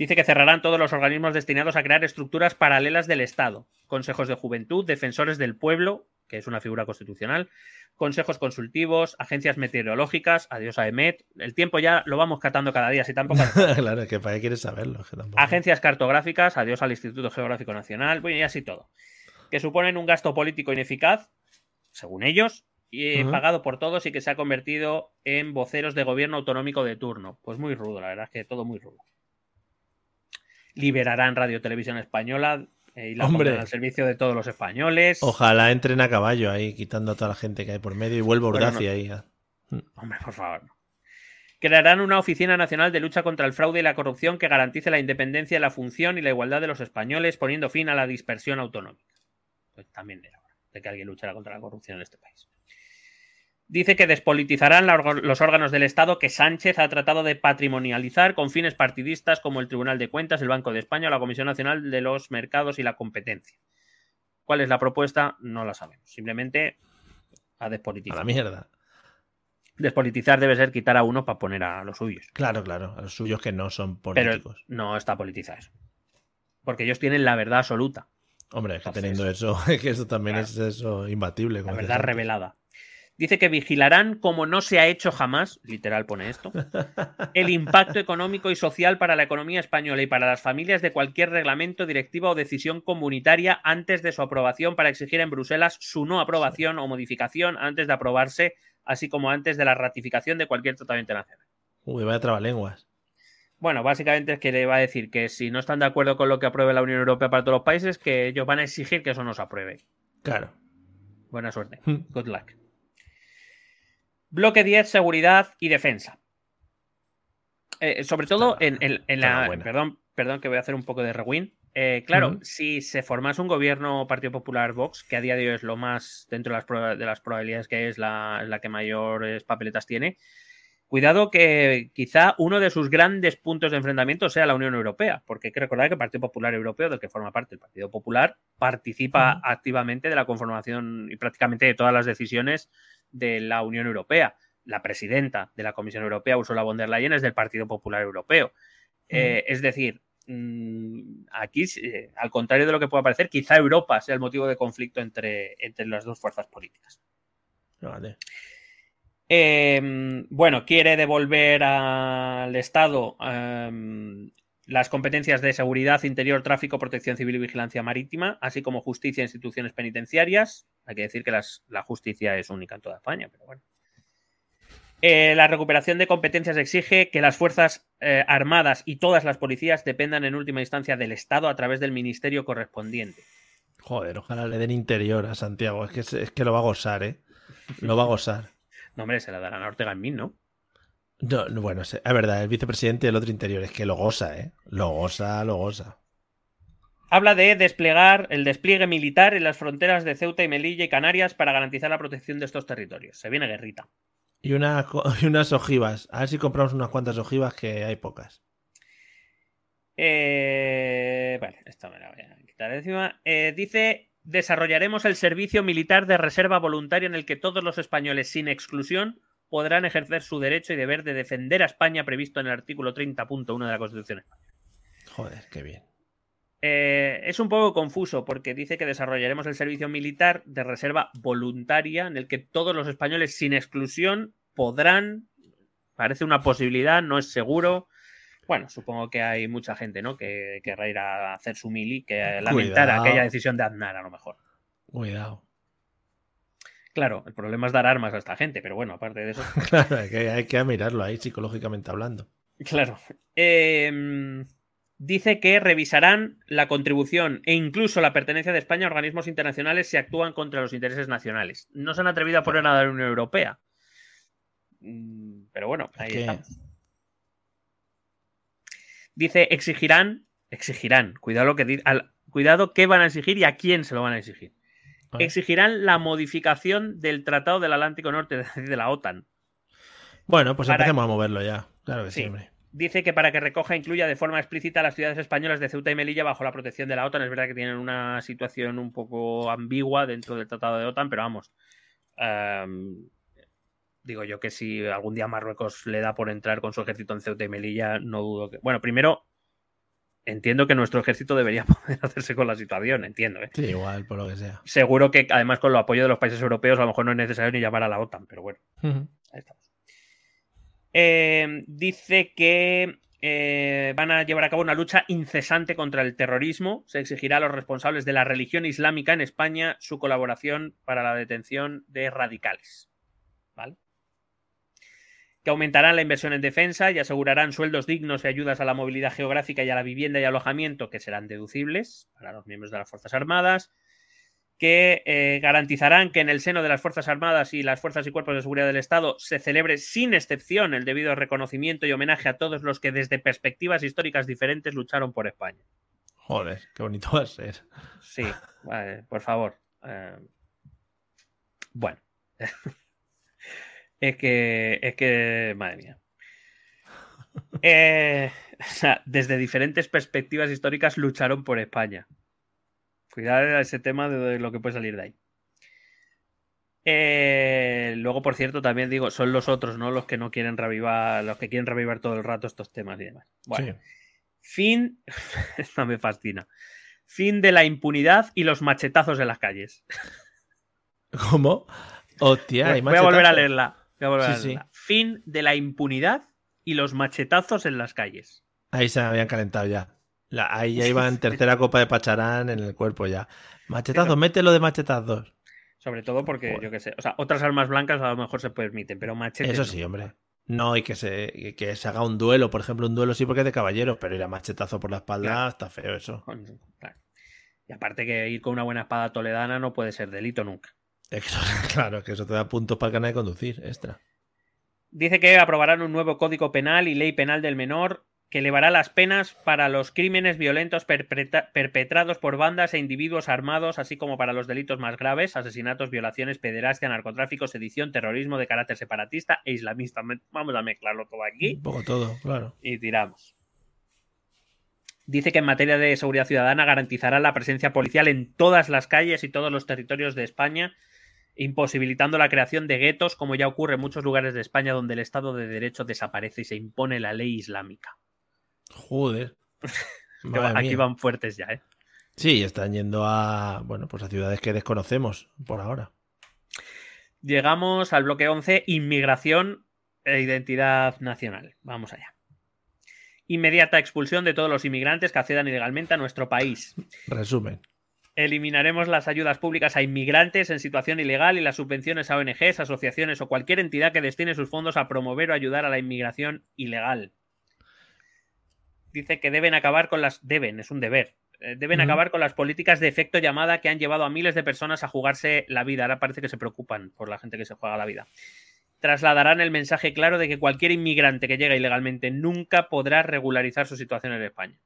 Dice que cerrarán todos los organismos destinados a crear estructuras paralelas del Estado. Consejos de juventud, defensores del pueblo, que es una figura constitucional, consejos consultivos, agencias meteorológicas, adiós a EMET. El tiempo ya lo vamos catando cada día, si tampoco. [LAUGHS] claro, que para qué quieres saberlo. que tampoco- Agencias cartográficas, adiós al Instituto Geográfico Nacional, bueno, y así todo. Que suponen un gasto político ineficaz, según ellos, y eh, pagado por todos y que se ha convertido en voceros de gobierno autonómico de turno. Pues muy rudo, la verdad es que todo muy rudo. Liberarán Radio Televisión Española eh, y la Hombre. pondrán al servicio de todos los españoles. Ojalá entren a caballo ahí, quitando a toda la gente que hay por medio y vuelva Bueno, Urdaci no. ahí. a- Hombre, por favor. Crearán una Oficina Nacional de Lucha contra el Fraude y la Corrupción que garantice la independencia, la función y la igualdad de los españoles, poniendo fin a la dispersión autonómica. Pues también era hora de que alguien luchara contra la corrupción en este país. Dice que despolitizarán los órganos del Estado que Sánchez ha tratado de patrimonializar con fines partidistas como el Tribunal de Cuentas, el Banco de España o la Comisión Nacional de los Mercados y la Competencia. ¿Cuál es la propuesta? No la sabemos. Simplemente a A despolitizar. la mierda. Despolitizar debe ser quitar a uno para poner a los suyos. Claro, claro. A los suyos que no son Pero políticos. no está politizado eso. Porque ellos tienen la verdad absoluta, Hombre, es que Entonces- teniendo eso, [LAUGHS] es que eso también Claro. es eso imbatible. la verdad revelada. Dice que vigilarán como no se ha hecho jamás, literal pone esto, el impacto económico y social para la economía española y para las familias de cualquier reglamento, directiva o decisión comunitaria antes de su aprobación para exigir en Bruselas su no aprobación o modificación antes de aprobarse, así como antes de la ratificación de cualquier tratado internacional. Uy, vaya trabalenguas. Bueno, básicamente es que le va a decir que si no están de acuerdo con lo que apruebe la Unión Europea para todos los países, que ellos van a exigir que eso no se apruebe. Claro. Buena suerte. Hmm. Good luck. Bloque 10, seguridad y defensa. Eh, sobre todo en, en- la. Perdón, perdón que voy a hacer un poco de rewind. Eh, claro, si se formase un gobierno Partido Popular Vox, que a día de hoy es lo más, dentro de las, de las probabilidades que es la, la que mayores papeletas tiene, cuidado que quizá uno de sus grandes puntos de enfrentamiento sea la Unión Europea, porque hay que recordar que el Partido Popular Europeo, del que forma parte el Partido Popular, participa activamente de la conformación y prácticamente de todas las decisiones de la Unión Europea. La presidenta de la Comisión Europea, Ursula von der Leyen, es del Partido Popular Europeo. Eh, es decir, mm, aquí, eh, al contrario de lo que pueda parecer, quizá Europa sea el motivo de conflicto entre, entre las dos fuerzas políticas. Vale. Eh, bueno, quiere devolver al Estado eh, las competencias de seguridad, interior, tráfico, protección civil y vigilancia marítima, así como justicia e instituciones penitenciarias. Hay que decir que las- la justicia es única en toda España, pero bueno. Eh, la recuperación de competencias exige que las Fuerzas eh, Armadas y todas las policías dependan en última instancia del Estado a través del ministerio correspondiente. Joder, ojalá le den interior a Santiago. Es que, es que lo va a gozar, ¿eh? Lo va a gozar. [LAUGHS] No, hombre, se la darán a Ortega en mí, ¿no? No, no, bueno, es verdad, el vicepresidente y el otro interior. Es que lo goza, ¿eh? Lo goza, lo goza. Habla de desplegar el despliegue militar en las fronteras de Ceuta y Melilla y Canarias para garantizar la protección de estos territorios. Se viene guerrita. Y, una, [LAUGHS] y unas ojivas. A ver si compramos unas cuantas ojivas que hay pocas. Eh, vale, esta me la voy a quitar de encima. Eh, dice, desarrollaremos el servicio militar de reserva voluntaria en el que todos los españoles, sin exclusión, podrán ejercer su derecho y deber de defender a España previsto en el artículo 30.1 de la Constitución española. Joder, qué bien. Eh, es un poco confuso porque dice que desarrollaremos el servicio militar de reserva voluntaria en el que todos los españoles sin exclusión podrán, parece una posibilidad, no es seguro. Bueno, supongo que hay mucha gente, ¿no? Que querrá ir a hacer su mili, que lamentar Cuidado. aquella decisión de Aznar a lo mejor. Cuidado. Claro, el problema es dar armas a esta gente, pero bueno, aparte de eso. [LAUGHS] Claro, hay que, hay que mirarlo ahí psicológicamente hablando. Claro. Eh, dice que revisarán la contribución e incluso la pertenencia de España a organismos internacionales si actúan contra los intereses nacionales. No se han atrevido a poner nada de la Unión Europea. Mm, Pero bueno, ahí que- estamos. Dice, exigirán, exigirán, cuidado lo que al- cuidado qué van a exigir y a quién se lo van a exigir. Exigirán la modificación del Tratado del Atlántico Norte, [LAUGHS] de la OTAN. Bueno, pues Para- empecemos a moverlo ya. Claro que sí, hombre. Dice que para que recoja e incluya de forma explícita a las ciudades españolas de Ceuta y Melilla bajo la protección de la OTAN. Es verdad que tienen una situación un poco ambigua dentro del Tratado de OTAN, pero vamos. em, digo yo que si algún día Marruecos le da por entrar con su ejército en Ceuta y Melilla, no dudo que. Bueno, primero, entiendo que nuestro ejército debería [LAUGHS] poder hacerse con la situación, entiendo. ¿eh? Sí, igual, por lo que sea. Seguro que además con el apoyo de los países europeos a lo mejor no es necesario ni llamar a la OTAN, pero bueno. Ahí estamos. Eh, dice que eh, van a llevar a cabo una lucha incesante contra el terrorismo. Se exigirá a los responsables de la religión islámica en España su colaboración para la detención de radicales. Aumentarán la inversión en defensa y asegurarán sueldos dignos y ayudas a la movilidad geográfica y a la vivienda y alojamiento que serán deducibles para los miembros de las Fuerzas Armadas que eh, garantizarán que en el seno de las Fuerzas Armadas y las Fuerzas y Cuerpos de Seguridad del Estado se celebre sin excepción el debido reconocimiento y homenaje a todos los que desde perspectivas históricas diferentes lucharon por España. Joder, qué bonito va a ser. Sí, vale, por favor. Eh, bueno. [LAUGHS] es que, es que, madre mía. [LAUGHS] Eh, o sea, desde diferentes perspectivas históricas lucharon por España. Cuidado a ese tema de lo que puede salir de ahí. Eh, luego, por cierto, también digo, son los otros, ¿no? Los que no quieren revivar, los que quieren revivar todo el rato estos temas y demás. Bueno, Sí. fin. [LAUGHS] Esta me fascina. Fin de la impunidad y los machetazos en las calles. ¿Cómo? Hostia, Voy a volver a leerla. Sí, sí. Fin de la impunidad y los machetazos en las calles. Ahí se habían calentado ya. La- ahí ya iban tercera copa de Pacharán en el cuerpo ya. Machetazos, mételo de machetazos. Sobre todo porque, Joder. yo qué sé, o sea, otras armas blancas a lo mejor se permiten, pero machetes. Eso no. sí, hombre. No, y que se, que se haga un duelo, por ejemplo, un duelo sí porque es de caballeros, pero ir a machetazo por la espalda Claro. está feo eso. Claro. Y aparte que ir con una buena espada toledana no puede ser delito nunca. Es que eso- [LAUGHS] claro, que eso te da puntos para el canal de conducir, extra. Dice que aprobarán un nuevo código penal y ley penal del menor que elevará las penas para los crímenes violentos perpetra- perpetrados por bandas e individuos armados, así como para los delitos más graves, asesinatos, violaciones, pederastia, narcotráfico, sedición, terrorismo de carácter separatista e islamista. Vamos a mezclarlo todo aquí Un poco todo, claro. y tiramos. Dice que en materia de seguridad ciudadana garantizará la presencia policial en todas las calles y todos los territorios de España, imposibilitando la creación de guetos, como ya ocurre en muchos lugares de España donde el Estado de Derecho desaparece y se impone la ley islámica. Joder. [LAUGHS] Aquí mía. van fuertes ya, ¿eh? Sí, están yendo a, bueno, pues a ciudades que desconocemos por ahora. Llegamos al bloque 11, inmigración e identidad nacional. Vamos allá. Inmediata expulsión de todos los inmigrantes que accedan ilegalmente a nuestro país. Resumen. Eliminaremos las ayudas públicas a inmigrantes en situación ilegal y las subvenciones a ONGs, asociaciones o cualquier entidad que destine sus fondos a promover o ayudar a la inmigración ilegal. Dice que deben acabar con las. Deben, es un deber. eh, Deben acabar con las políticas de efecto llamada que han llevado a miles de personas a jugarse la vida. Ahora parece que se preocupan por la gente que se juega la vida. Trasladarán el mensaje claro de que cualquier inmigrante que llega ilegalmente nunca podrá regularizar su situación en España.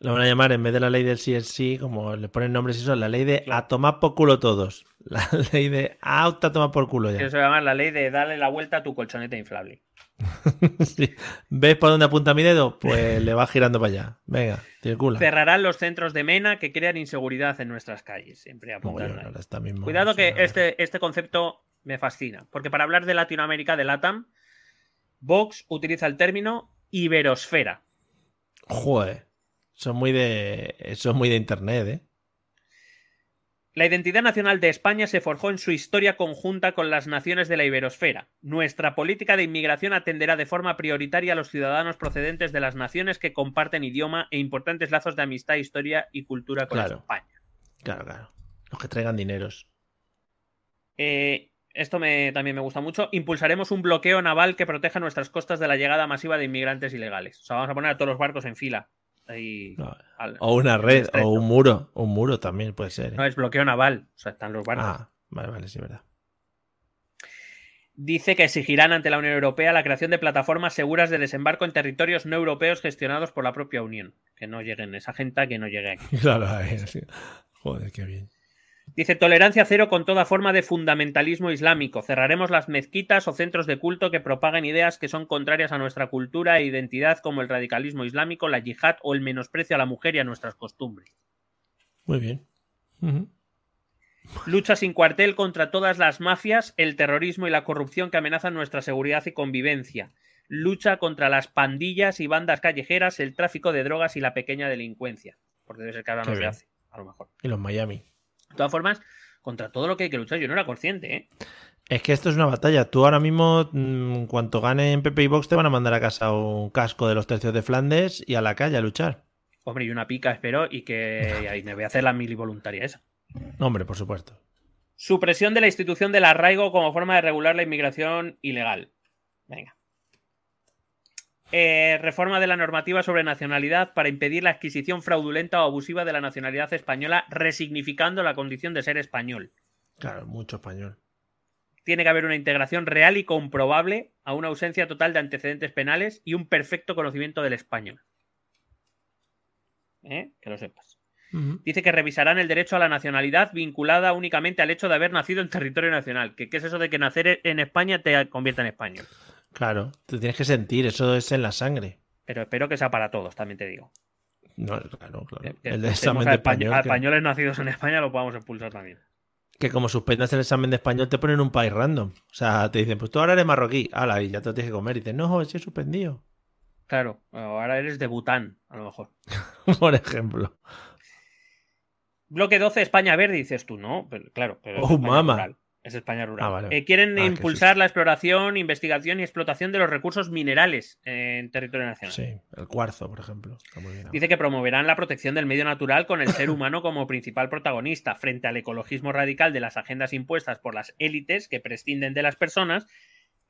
Lo van a llamar, en vez de la ley del sí es sí, como le ponen nombres y eso, la ley de Claro. a tomar por culo todos. [LAUGHS] La ley de auto a tomar por culo ya. Eso se llama la ley de darle la vuelta a tu colchoneta inflable. [LAUGHS] Sí. ¿Ves por dónde apunta mi dedo? Pues le va girando para allá. Venga, circula. Cerrarán los centros de MENA que crean inseguridad en nuestras calles. Siempre apuntan. Cuidado que este, este concepto me fascina. Porque para hablar de Latinoamérica, de LATAM, Vox utiliza el término iberosfera. Joder. Son muy de. Eso es muy de internet, ¿eh? La identidad nacional de España se forjó en su historia conjunta con las naciones de la iberosfera. Nuestra política de inmigración atenderá de forma prioritaria a los ciudadanos procedentes de las naciones que comparten idioma e importantes lazos de amistad, historia y cultura con Claro. España. Claro, claro. Los que traigan dineros. Eh, esto me, también me gusta mucho. Impulsaremos un bloqueo naval que proteja nuestras costas de la llegada masiva de inmigrantes ilegales. O sea, vamos a poner a todos los barcos en fila. Ahí. No. al- O una red, o un muro. Un muro también puede ser. ¿eh? No, es bloqueo naval. O sea, están los barcos. Ah, vale, vale, sí, verdad. Dice que exigirán ante la Unión Europea la creación de plataformas seguras de desembarco en territorios no europeos gestionados por la propia Unión. Que no lleguen esa gente, que no llegue aquí. [LAUGHS] Claro, sí. Joder, qué bien. Dice tolerancia cero con toda forma de fundamentalismo islámico. Cerraremos las mezquitas o centros de culto que propaguen ideas que son contrarias a nuestra cultura e identidad como el radicalismo islámico, la yihad o el menosprecio a la mujer y a nuestras costumbres. Muy bien. Lucha sin cuartel contra todas las mafias, el terrorismo y la corrupción que amenazan nuestra seguridad y convivencia. Lucha contra las pandillas y bandas callejeras, el tráfico de drogas y la pequeña delincuencia. Porque debe ser que ahora no se hace, a lo mejor. Y los Miami. De todas formas, contra todo lo que hay que luchar, yo no era consciente, ¿eh? Es que esto es una batalla. Tú ahora mismo, mm, en cuanto gane en Pepe y Box, te van a mandar a casa un casco de los tercios de Flandes y a la calle a luchar. Hombre, y una pica espero y que [LAUGHS] ahí me voy a hacer la mili voluntaria esa. Hombre, por supuesto. Supresión de la institución del arraigo como forma de regular la inmigración ilegal. Venga. Eh, reforma de la normativa sobre nacionalidad para impedir la adquisición fraudulenta o abusiva de la nacionalidad española, resignificando la condición de ser español. Claro, mucho español. Tiene que haber una integración real y comprobable a una ausencia total de antecedentes penales y un perfecto conocimiento del español. ¿Eh? Que lo sepas. Dice que revisarán el derecho a la nacionalidad vinculada únicamente al hecho de haber nacido en territorio nacional. ¿Qué, qué es eso de que nacer en España te convierta en español? Claro, te tienes que sentir, eso es en la sangre. Pero espero que sea para todos, también te digo. No, claro, claro. Que- que El de tenemos examen de españ- español. a que- españoles nacidos en España lo podamos expulsar también. Que como suspendas el examen de español te ponen un país random. O sea, te dicen, pues tú ahora eres marroquí. Ala, y ya te lo tienes que comer. Y dices, no, sí he suspendido. Claro, ahora eres de Bután, a lo mejor. [LAUGHS] Por ejemplo. Bloque 12, España Verde, dices tú, ¿no? Pero, claro, pero Oh, rural. Es España rural. Ah, vale. Eh, quieren Ah, impulsar la exploración, investigación y explotación de los recursos minerales en territorio nacional. Sí, el cuarzo, por ejemplo. Está muy bien. Dice que promoverán la protección del medio natural con el ser humano como principal protagonista frente al ecologismo radical de las agendas impuestas por las élites que prescinden de las personas.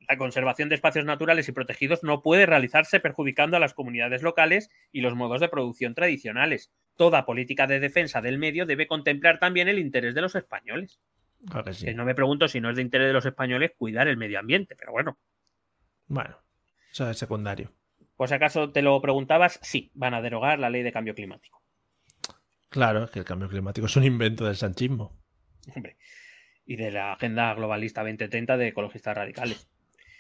La conservación de espacios naturales y protegidos no puede realizarse perjudicando a las comunidades locales y los modos de producción tradicionales. Toda política de defensa del medio debe contemplar también el interés de los españoles. Claro que sí. Que no me pregunto si no es de interés de los españoles cuidar el medio ambiente, pero bueno, Bueno, eso es secundario. por si acaso te lo preguntabas, sí, van a derogar la ley de cambio climático. Claro, es que el cambio climático es un invento del sanchismo. Hombre, y de la agenda globalista 2030 de ecologistas radicales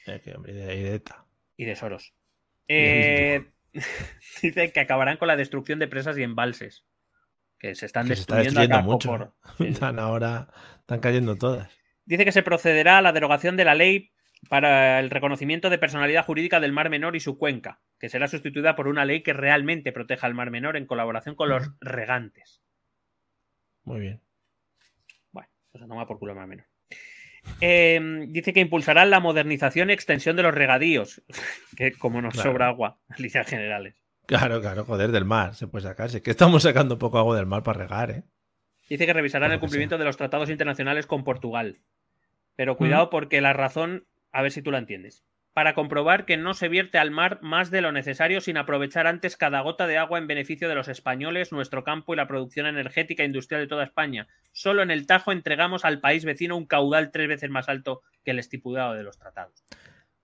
Es que, hombre, y de, y de ETA. y de Soros. Eh, [LAUGHS] dice que acabarán con la destrucción de presas y embalses. Que se están Que se está destruyendo, destruyendo mucho. [LAUGHS] Sí. Están ahora, están cayendo todas. Dice que se procederá a la derogación de la ley para el reconocimiento de personalidad jurídica del Mar Menor y su cuenca, que será sustituida por una ley que realmente proteja al Mar Menor en colaboración con los regantes. Muy bien. Bueno, pues a tomar por culo el Mar Menor. Eh, dice que impulsarán la modernización y extensión de los regadíos, [LAUGHS] que como nos Claro. sobra agua, [LAUGHS] en líneas generales. Claro, claro, joder, del mar se puede sacar. Si es que estamos sacando poco agua del mar para regar, ¿eh? Dice que revisarán el cumplimiento de los tratados internacionales con Portugal. Pero cuidado porque la razón, a ver si tú la entiendes. Para comprobar que no se vierte al mar más de lo necesario sin aprovechar antes cada gota de agua en beneficio de los españoles, nuestro campo y la producción energética e industrial de toda España. Solo en el Tajo entregamos al país vecino un caudal tres veces más alto que el estipulado de los tratados.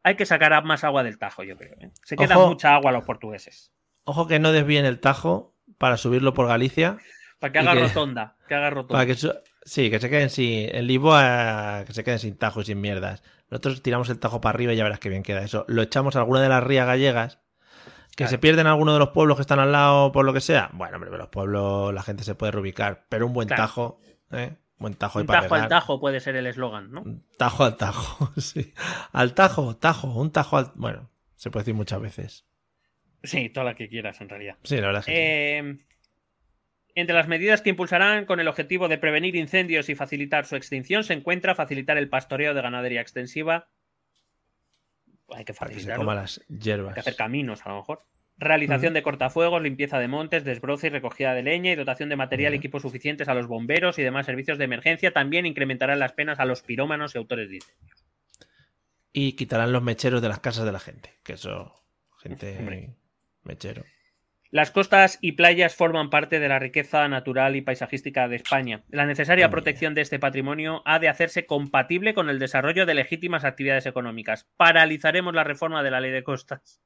Hay que sacar más agua del Tajo, yo creo. ¿eh? Se queda Ojo. mucha agua a los portugueses. Ojo que no desvíen el Tajo para subirlo por Galicia. Para que haga que- rotonda. Que haga rotonda. Para que sí, que se queden sin. En Lisboa, que se queden sin Tajo y sin mierdas. Nosotros tiramos el Tajo para arriba y ya verás que bien queda eso. Lo echamos a alguna de las rías gallegas. Que Claro. se pierden algunos de los pueblos que están al lado por lo que sea. Bueno, hombre, los pueblos la gente se puede reubicar. Pero un buen Claro. Tajo, ¿eh? Buen Tajo y Un para tajo al tajo puede ser el eslogan, ¿no? Tajo al Tajo, [LAUGHS] sí. Al Tajo, Tajo, un Tajo al. Bueno, se puede decir muchas veces. Sí, toda la que quieras, en realidad. Sí, la verdad es que sí. Eh, entre las medidas que impulsarán con el objetivo de prevenir incendios y facilitar su extinción se encuentra facilitar el pastoreo de ganadería extensiva. Hay que Para que se las hierbas. Hay que hacer caminos, a lo mejor. Realización de cortafuegos, limpieza de montes, desbroce y recogida de leña y dotación de material y equipos suficientes a los bomberos y demás servicios de emergencia. También incrementarán las penas a los pirómanos y autores de incendios. Y quitarán los mecheros de las casas de la gente. Que eso. Gente. Hombre. Mechero. Las costas y playas forman parte de la riqueza natural y paisajística de España. La necesaria protección de este patrimonio ha de hacerse compatible con el desarrollo de legítimas actividades económicas. Paralizaremos la reforma de la ley de costas,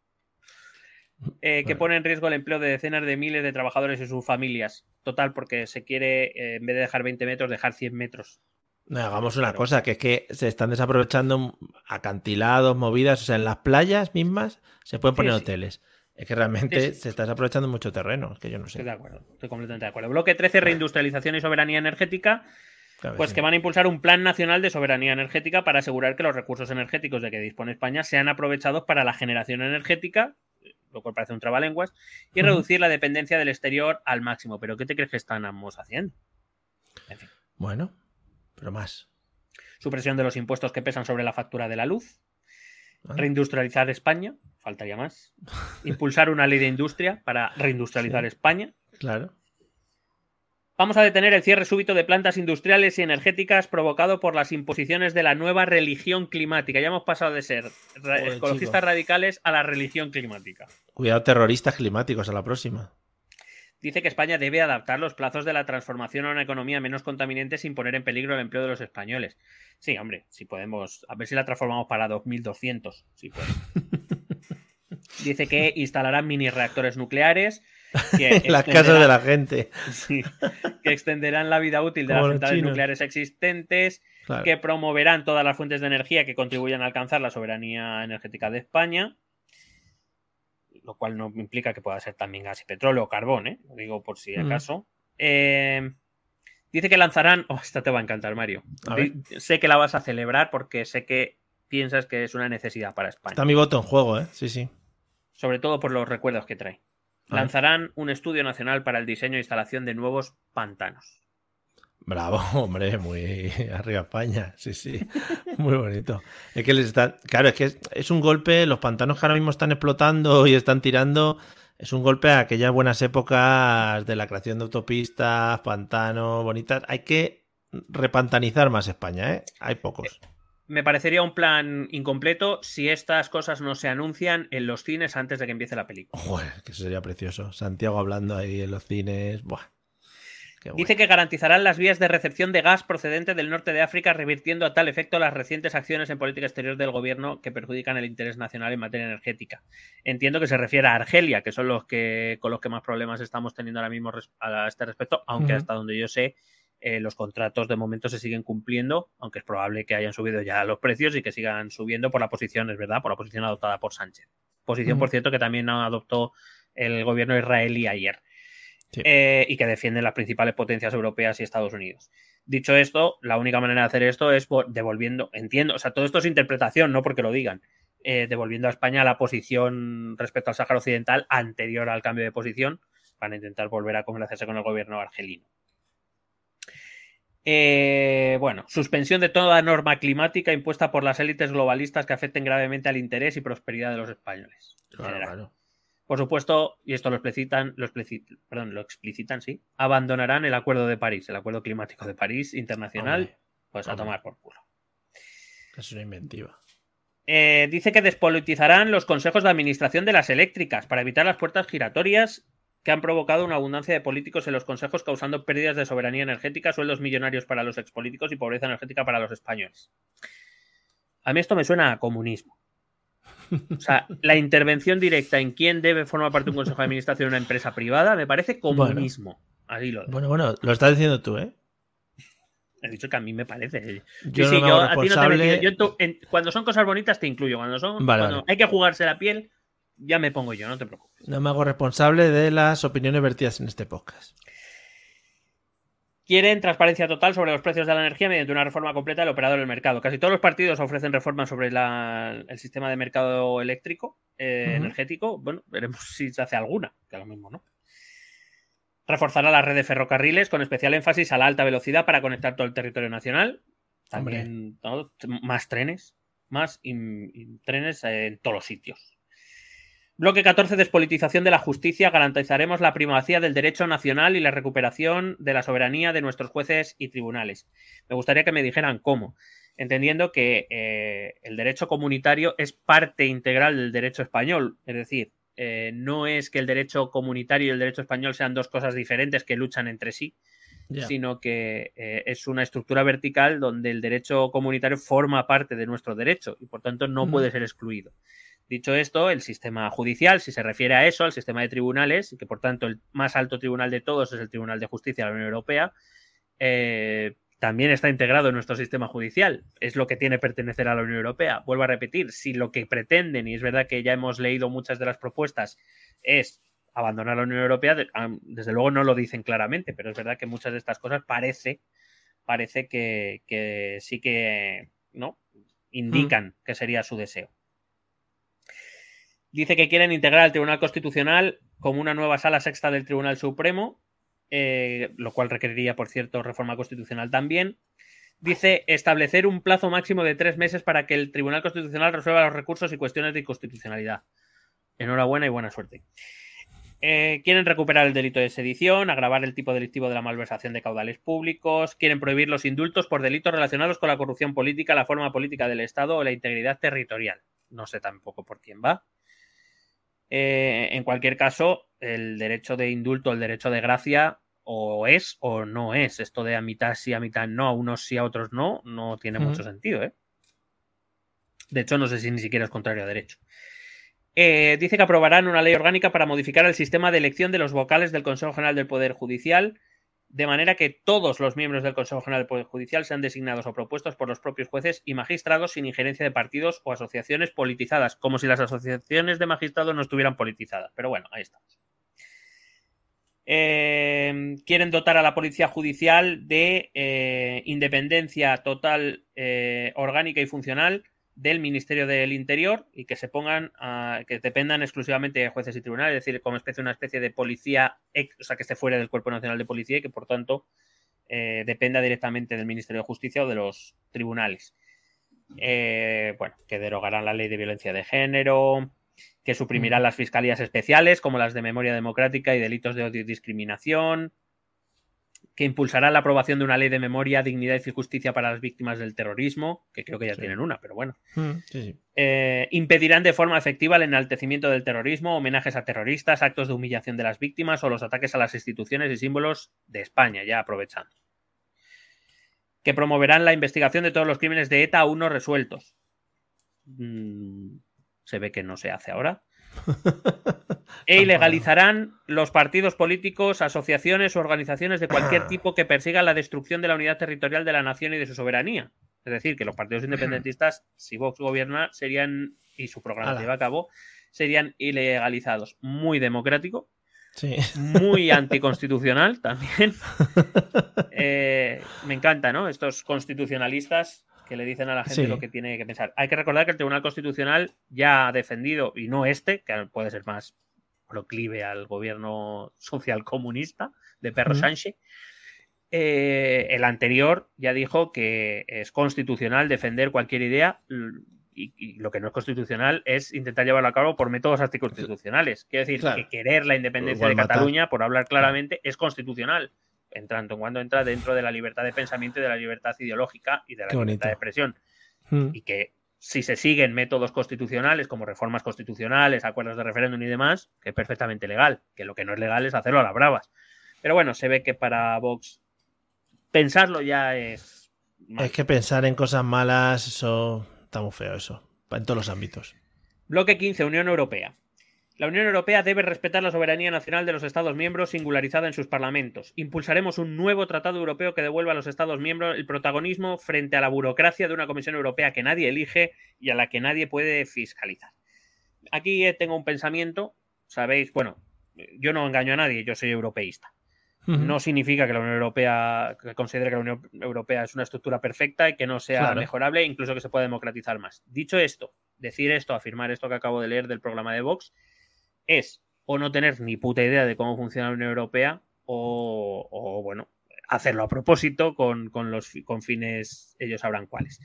eh, que pone en riesgo el empleo de decenas de miles de trabajadores y sus familias. Total, porque se quiere, eh, en vez de dejar 20 metros, dejar 100 metros. No, hagamos una cosa, que es que se están desaprovechando acantilados, movidas, o sea, en las playas mismas se pueden poner Sí, sí. hoteles. Es que realmente Sí, se está desaprovechando mucho terreno, es que yo no sé. Estoy de acuerdo, estoy completamente de acuerdo. Bloque 13, reindustrialización y soberanía energética. Claro, Pues sí. que van a impulsar un plan nacional de soberanía energética para asegurar que los recursos energéticos de que dispone España sean aprovechados para la generación energética, lo cual parece un trabalenguas, y reducir la dependencia del exterior al máximo. ¿Pero qué te crees que estamos haciendo? En fin, Bueno, pero más. supresión de los impuestos que pesan sobre la factura de la luz, reindustrializar España, faltaría más, [LAUGHS] impulsar una ley de industria para reindustrializar Sí. España, Claro. Vamos a detener el cierre súbito de plantas industriales y energéticas provocado por las imposiciones de la nueva religión climática. Ya hemos pasado de ser Joder, ecologistas chico. radicales a la religión climática. Cuidado, terroristas climáticos a la próxima. Dice que España debe adaptar los plazos de la transformación a una economía menos contaminante sin poner en peligro el empleo de los españoles. Sí, hombre, si podemos. A ver si la transformamos para 2200. Si puede. [LAUGHS] Dice que instalarán mini reactores nucleares. [LAUGHS] Que las casas de la gente. Sí, que extenderán la vida útil de Como las centrales chinos. nucleares existentes, Claro. que promoverán todas las fuentes de energía que contribuyan a alcanzar la soberanía energética de España, lo cual no implica que pueda ser también gas y petróleo o carbón, ¿eh? Lo digo por si Mm. acaso. Eh, dice que lanzarán. Oh, esta te va a encantar, Mario. A ver. Di- Sé que la vas a celebrar porque sé que piensas que es una necesidad para España. Está mi voto en juego, ¿eh? Sí, sí. Sobre todo por los recuerdos que trae. Lanzarán un estudio nacional para el diseño e instalación de nuevos pantanos. Bravo, [LAUGHS] hombre, muy [LAUGHS] arriba España, sí, sí, [LAUGHS] muy bonito. Es que les está, claro, es que es, es un golpe, los pantanos que ahora mismo están explotando y están tirando, es un golpe a aquellas buenas épocas de la creación de autopistas, pantanos, bonitas. Hay que repantanizar más España, ¿eh? Hay pocos. Me parecería un plan incompleto si estas cosas no se anuncian en los cines antes de que empiece la película. Joder, que eso sería precioso. Santiago hablando ahí en los cines, buah. Dice que garantizarán las vías de recepción de gas procedente del norte de África, revirtiendo a tal efecto las recientes acciones en política exterior del gobierno que perjudican el interés nacional en materia energética. Entiendo que se refiere a Argelia, que son los que con los que más problemas estamos teniendo ahora mismo a este respecto, aunque hasta donde yo sé eh, los contratos de momento se siguen cumpliendo, aunque es probable que hayan subido ya los precios y que sigan subiendo por la posición, es verdad, por la posición adoptada por Sánchez. Posición, por cierto, que también adoptó el gobierno israelí ayer Sí. eh, y que defienden las principales potencias europeas y Estados Unidos. Dicho esto, la única manera de hacer esto es vo- devolviendo, entiendo, o sea, todo esto es interpretación, no porque lo digan, eh, devolviendo a España la posición respecto al Sáhara Occidental anterior al cambio de posición para intentar volver a congraciarse con el gobierno argelino. Eh, bueno, suspensión de toda norma climática impuesta por las élites globalistas que afecten gravemente al interés y prosperidad de los españoles. Claro, claro. Por supuesto, y esto lo explicitan, lo explicit- perdón, lo explicitan, sí, abandonarán el Acuerdo de París, el Acuerdo Climático de París internacional, Hombre, pues a tomar por culo. Es una inventiva. Eh, dice que despolitizarán los consejos de administración de las eléctricas para evitar las puertas giratorias que han provocado una abundancia de políticos en los consejos causando pérdidas de soberanía energética, sueldos millonarios para los expolíticos y pobreza energética para los españoles. A mí esto me suena a comunismo. O sea, la intervención directa en quién debe formar parte de un consejo de administración de una empresa privada me parece comunismo. Así lo Bueno, bueno, lo estás diciendo tú, ¿eh? He dicho que a mí me parece. Yo sí, sí, no me yo a ti no te metido. Yo en- cuando son cosas bonitas te incluyo. Cuando son Vale, cuando vale. hay que jugarse la piel, ya me pongo yo, no te preocupes. No me hago responsable de las opiniones vertidas en este podcast. Quieren transparencia total sobre los precios de la energía mediante una reforma completa del operador del mercado. Casi todos los partidos ofrecen reformas sobre la- el sistema de mercado eléctrico, eh, energético. Bueno, veremos [LAUGHS] si se hace alguna, que a lo mismo no. Reforzará la red de ferrocarriles con especial énfasis a la alta velocidad para conectar todo el territorio nacional. También ¿no? más trenes, más in- in- trenes en todos los sitios. Bloque 14, despolitización de la justicia. Garantizaremos la primacía del derecho nacional y la recuperación de la soberanía de nuestros jueces y tribunales. Me gustaría que me dijeran cómo, entendiendo que eh, el derecho comunitario es parte integral del derecho español. Es decir, eh, no es que el derecho comunitario y el derecho español sean dos cosas diferentes que luchan entre sí, sino que eh, es una estructura vertical donde el derecho comunitario forma parte de nuestro derecho y por tanto no puede ser excluido. Dicho esto, el sistema judicial, si se refiere a eso, al sistema de tribunales, y que por tanto el más alto tribunal de todos es el Tribunal de Justicia de la Unión Europea, eh, también está integrado en nuestro sistema judicial. Es lo que tiene pertenecer a la Unión Europea. Vuelvo a repetir, si lo que pretenden, y es verdad que ya hemos leído muchas de las propuestas, es abandonar la Unión Europea, desde luego no lo dicen claramente, pero es verdad que muchas de estas cosas parece, parece que, sí que no indican mm. que sería su deseo. Dice que quieren integrar al Tribunal Constitucional como una nueva sala sexta del Tribunal Supremo, eh, lo cual requeriría, por cierto, reforma constitucional también. Dice establecer un plazo máximo de tres meses para que el Tribunal Constitucional resuelva los recursos y cuestiones de inconstitucionalidad. Enhorabuena y buena suerte. Eh, quieren recuperar el delito de sedición, agravar el tipo delictivo de la malversación de caudales públicos, quieren prohibir los indultos por delitos relacionados con la corrupción política, la forma política del Estado o la integridad territorial. No sé tampoco por quién va. Eh, en cualquier caso, el derecho de indulto, el derecho de gracia, o es o no es. Esto de a mitad sí, a mitad no, a unos sí, a otros no, no tiene mucho sentido. ¿eh? De hecho, no sé si ni siquiera es contrario a derecho. Eh, dice que aprobarán una ley orgánica para modificar el sistema de elección de los vocales del Consejo General del Poder Judicial de manera que todos los miembros del Consejo General del Poder Judicial sean designados o propuestos por los propios jueces y magistrados sin injerencia de partidos o asociaciones politizadas, como si las asociaciones de magistrados no estuvieran politizadas. Pero bueno, ahí estamos. Eh, quieren dotar a la policía judicial de eh, independencia total, eh, orgánica y funcional del Ministerio del Interior y que se pongan, a, que dependan exclusivamente de jueces y tribunales, es decir, como especie una especie de policía, o sea, que esté fuera del Cuerpo Nacional de Policía y que por tanto eh, dependa directamente del Ministerio de Justicia o de los tribunales. Eh, bueno, que derogarán la ley de violencia de género, que suprimirán las fiscalías especiales como las de memoria democrática y delitos de odio y discriminación, que impulsará la aprobación de una ley de memoria, dignidad y justicia para las víctimas del terrorismo, que creo que ya tienen una, pero bueno. Mm, eh, impedirán de forma efectiva el enaltecimiento del terrorismo, homenajes a terroristas, actos de humillación de las víctimas o los ataques a las instituciones y símbolos de España, ya aprovechando. Que promoverán la investigación de todos los crímenes de ETA aún no resueltos. Mm, se ve que no se hace ahora. [LAUGHS] e ilegalizarán los partidos políticos, asociaciones o organizaciones de cualquier [CLEARS THROAT] tipo que persigan la destrucción de la unidad territorial de la nación y de su soberanía. Es decir, que los partidos [CLEARS THROAT] independentistas, si Vox gobierna, serían, y su programa lleva a cabo, serían ilegalizados. Muy democrático, muy [LAUGHS] anticonstitucional también. [LAUGHS] Eh, me encanta, ¿no? Estos constitucionalistas que le dicen a la gente lo que tiene que pensar. Hay que recordar que el Tribunal Constitucional ya ha defendido, y no este, que puede ser más proclive al gobierno social comunista de Perro Sánchez, eh, el anterior ya dijo que es constitucional defender cualquier idea y, lo que no es constitucional es intentar llevarlo a cabo por métodos anticonstitucionales. Quiere decir que querer la independencia de Cataluña, por hablar claramente, es constitucional en tanto en cuando entra dentro de la libertad de pensamiento y de la libertad ideológica y de la libertad de expresión. Hmm. Y que si se siguen métodos constitucionales como reformas constitucionales, acuerdos de referéndum y demás, que es perfectamente legal, que lo que no es legal es hacerlo a las bravas. Pero bueno, se ve que para Vox pensarlo ya es... Es que pensar en cosas malas, eso está muy feo, eso, en todos los ámbitos. Bloque 15, Unión Europea. La Unión Europea debe respetar la soberanía nacional de los Estados miembros singularizada en sus parlamentos. Impulsaremos un nuevo tratado europeo que devuelva a los Estados miembros el protagonismo frente a la burocracia de una Comisión Europea que nadie elige y a la que nadie puede fiscalizar. Aquí eh, tengo un pensamiento, sabéis, bueno, yo no engaño a nadie, yo soy europeísta. No significa que la Unión Europea, que considere que la Unión Europea es una estructura perfecta y que no sea mejorable, incluso que se pueda democratizar más. Dicho esto, decir esto, afirmar esto que acabo de leer del programa de Vox, es o no tener ni puta idea de cómo funciona la Unión Europea o, bueno, hacerlo a propósito con, los, con fines, ellos sabrán cuáles.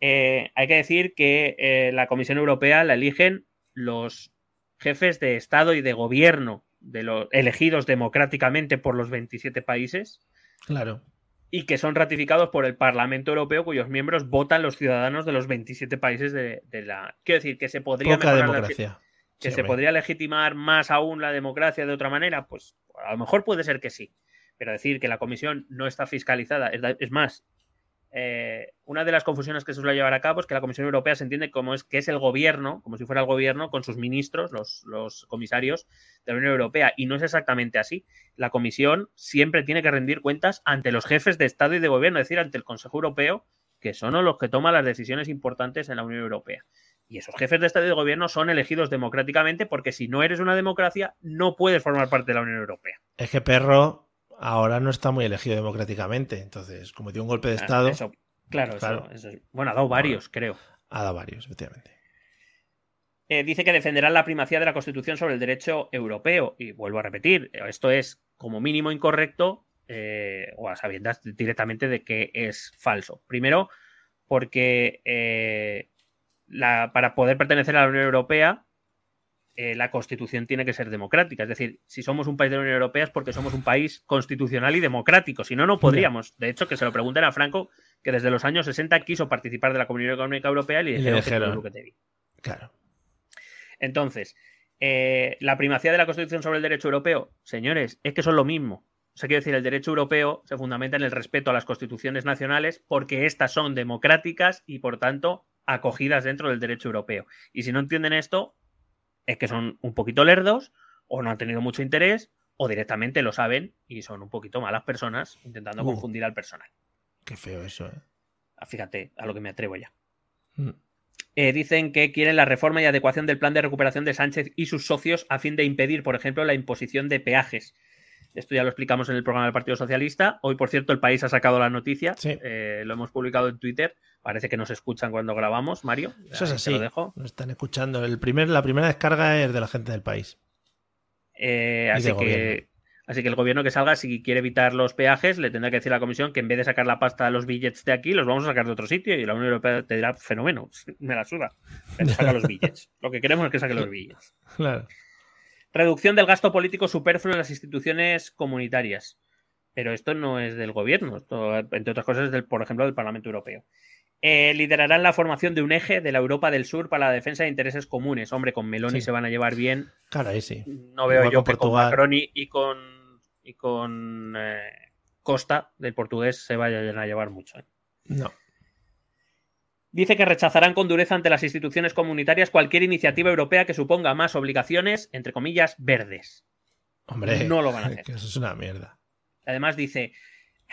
Eh, hay que decir que eh, la Comisión Europea la eligen los jefes de Estado y de gobierno de los elegidos democráticamente por los 27 países. Claro. Y que son ratificados por el Parlamento Europeo, cuyos miembros votan los ciudadanos de los 27 países de, la. Quiero decir que se podría Poca democracia. ¿Que Sí, se hombre. podría legitimar más aún la democracia de otra manera? Pues a lo mejor puede ser que sí. Pero decir que la comisión no está fiscalizada, es, da- es más, eh, una de las confusiones que se suele llevar a cabo es que la Comisión Europea se entiende como es que es el gobierno, como si fuera el gobierno con sus ministros, los, los comisarios de la Unión Europea, y no es exactamente así. La Comisión siempre tiene que rendir cuentas ante los jefes de Estado y de Gobierno, es decir, ante el Consejo Europeo, que son los que toman las decisiones importantes en la Unión Europea. Y esos jefes de Estado y de Gobierno son elegidos democráticamente porque si no eres una democracia, no puedes formar parte de la Unión Europea. Es que Perro ahora no está muy elegido democráticamente. Entonces, como dio un golpe de Ah, Estado, eso- claro, eso- Claro. eso es- bueno, ha dado varios, creo. ha dado varios, efectivamente. Eh, dice que defenderán la primacía de la Constitución sobre el derecho europeo. Y vuelvo a repetir, esto es como mínimo incorrecto eh, o a sabiendas directamente de que es falso. Primero, porque eh, la- para poder pertenecer a la Unión Europea, eh, la Constitución tiene que ser democrática. Es decir, si somos un país de la Unión Europea es porque somos un país constitucional y democrático. Si no, no podríamos. De hecho, que se lo pregunten a Franco, que desde los años 60 quiso participar de la Comunidad Económica Europea y le dijeron, que te di. Claro. Entonces, eh, la primacía de la Constitución sobre el derecho europeo, señores, es que son lo mismo. O sea, quiero decir, el derecho europeo se fundamenta en el respeto a las constituciones nacionales porque éstas son democráticas y, por tanto, acogidas dentro del derecho europeo. Y si no entienden esto, es que son un poquito lerdos o no han tenido mucho interés o directamente lo saben y son un poquito malas personas intentando Uh. confundir al personal. Qué feo eso, ¿eh? Ah, Fíjate a lo que me atrevo ya. Mm. Eh, dicen que quieren la reforma y adecuación del plan de recuperación de Sánchez y sus socios a fin de impedir, por ejemplo, la imposición de peajes. Esto ya lo explicamos en el programa del Partido Socialista. Hoy, por cierto, el país ha sacado la noticia. Sí. Eh, lo hemos publicado en Twitter. Parece que nos escuchan cuando grabamos, Mario. Eso es te así. lo dejo. Nos están escuchando. El primer, la primera descarga es de la gente del país. Eh, así, de que, gobierno. así que el gobierno que salga, si quiere evitar los peajes, le tendrá que decir a la comisión que en vez de sacar la pasta de los billets de aquí, los vamos a sacar de otro sitio y la Unión Europea te dirá fenómeno. [LAUGHS] Me la suda. Pero saca los [LAUGHS] billets. Lo que queremos es que saque los billets. Claro. Reducción del gasto político superfluo en las instituciones comunitarias. Pero esto no es del gobierno, esto, entre otras cosas, es del, por ejemplo, del Parlamento Europeo. Eh, liderarán la formación de un eje de la Europa del Sur para la defensa de intereses comunes. Hombre, con Meloni Sí. se van a llevar bien. Claro, ahí sí. No veo Igual yo con que con Portugal. Macron y, y con, y con eh, Costa del portugués se vayan a llevar mucho. ¿eh? No. Dice que rechazarán con dureza ante las instituciones comunitarias cualquier iniciativa europea que suponga más obligaciones, entre comillas, verdes. Hombre. No lo van a [LAUGHS] hacer. que eso es una mierda. Además dice,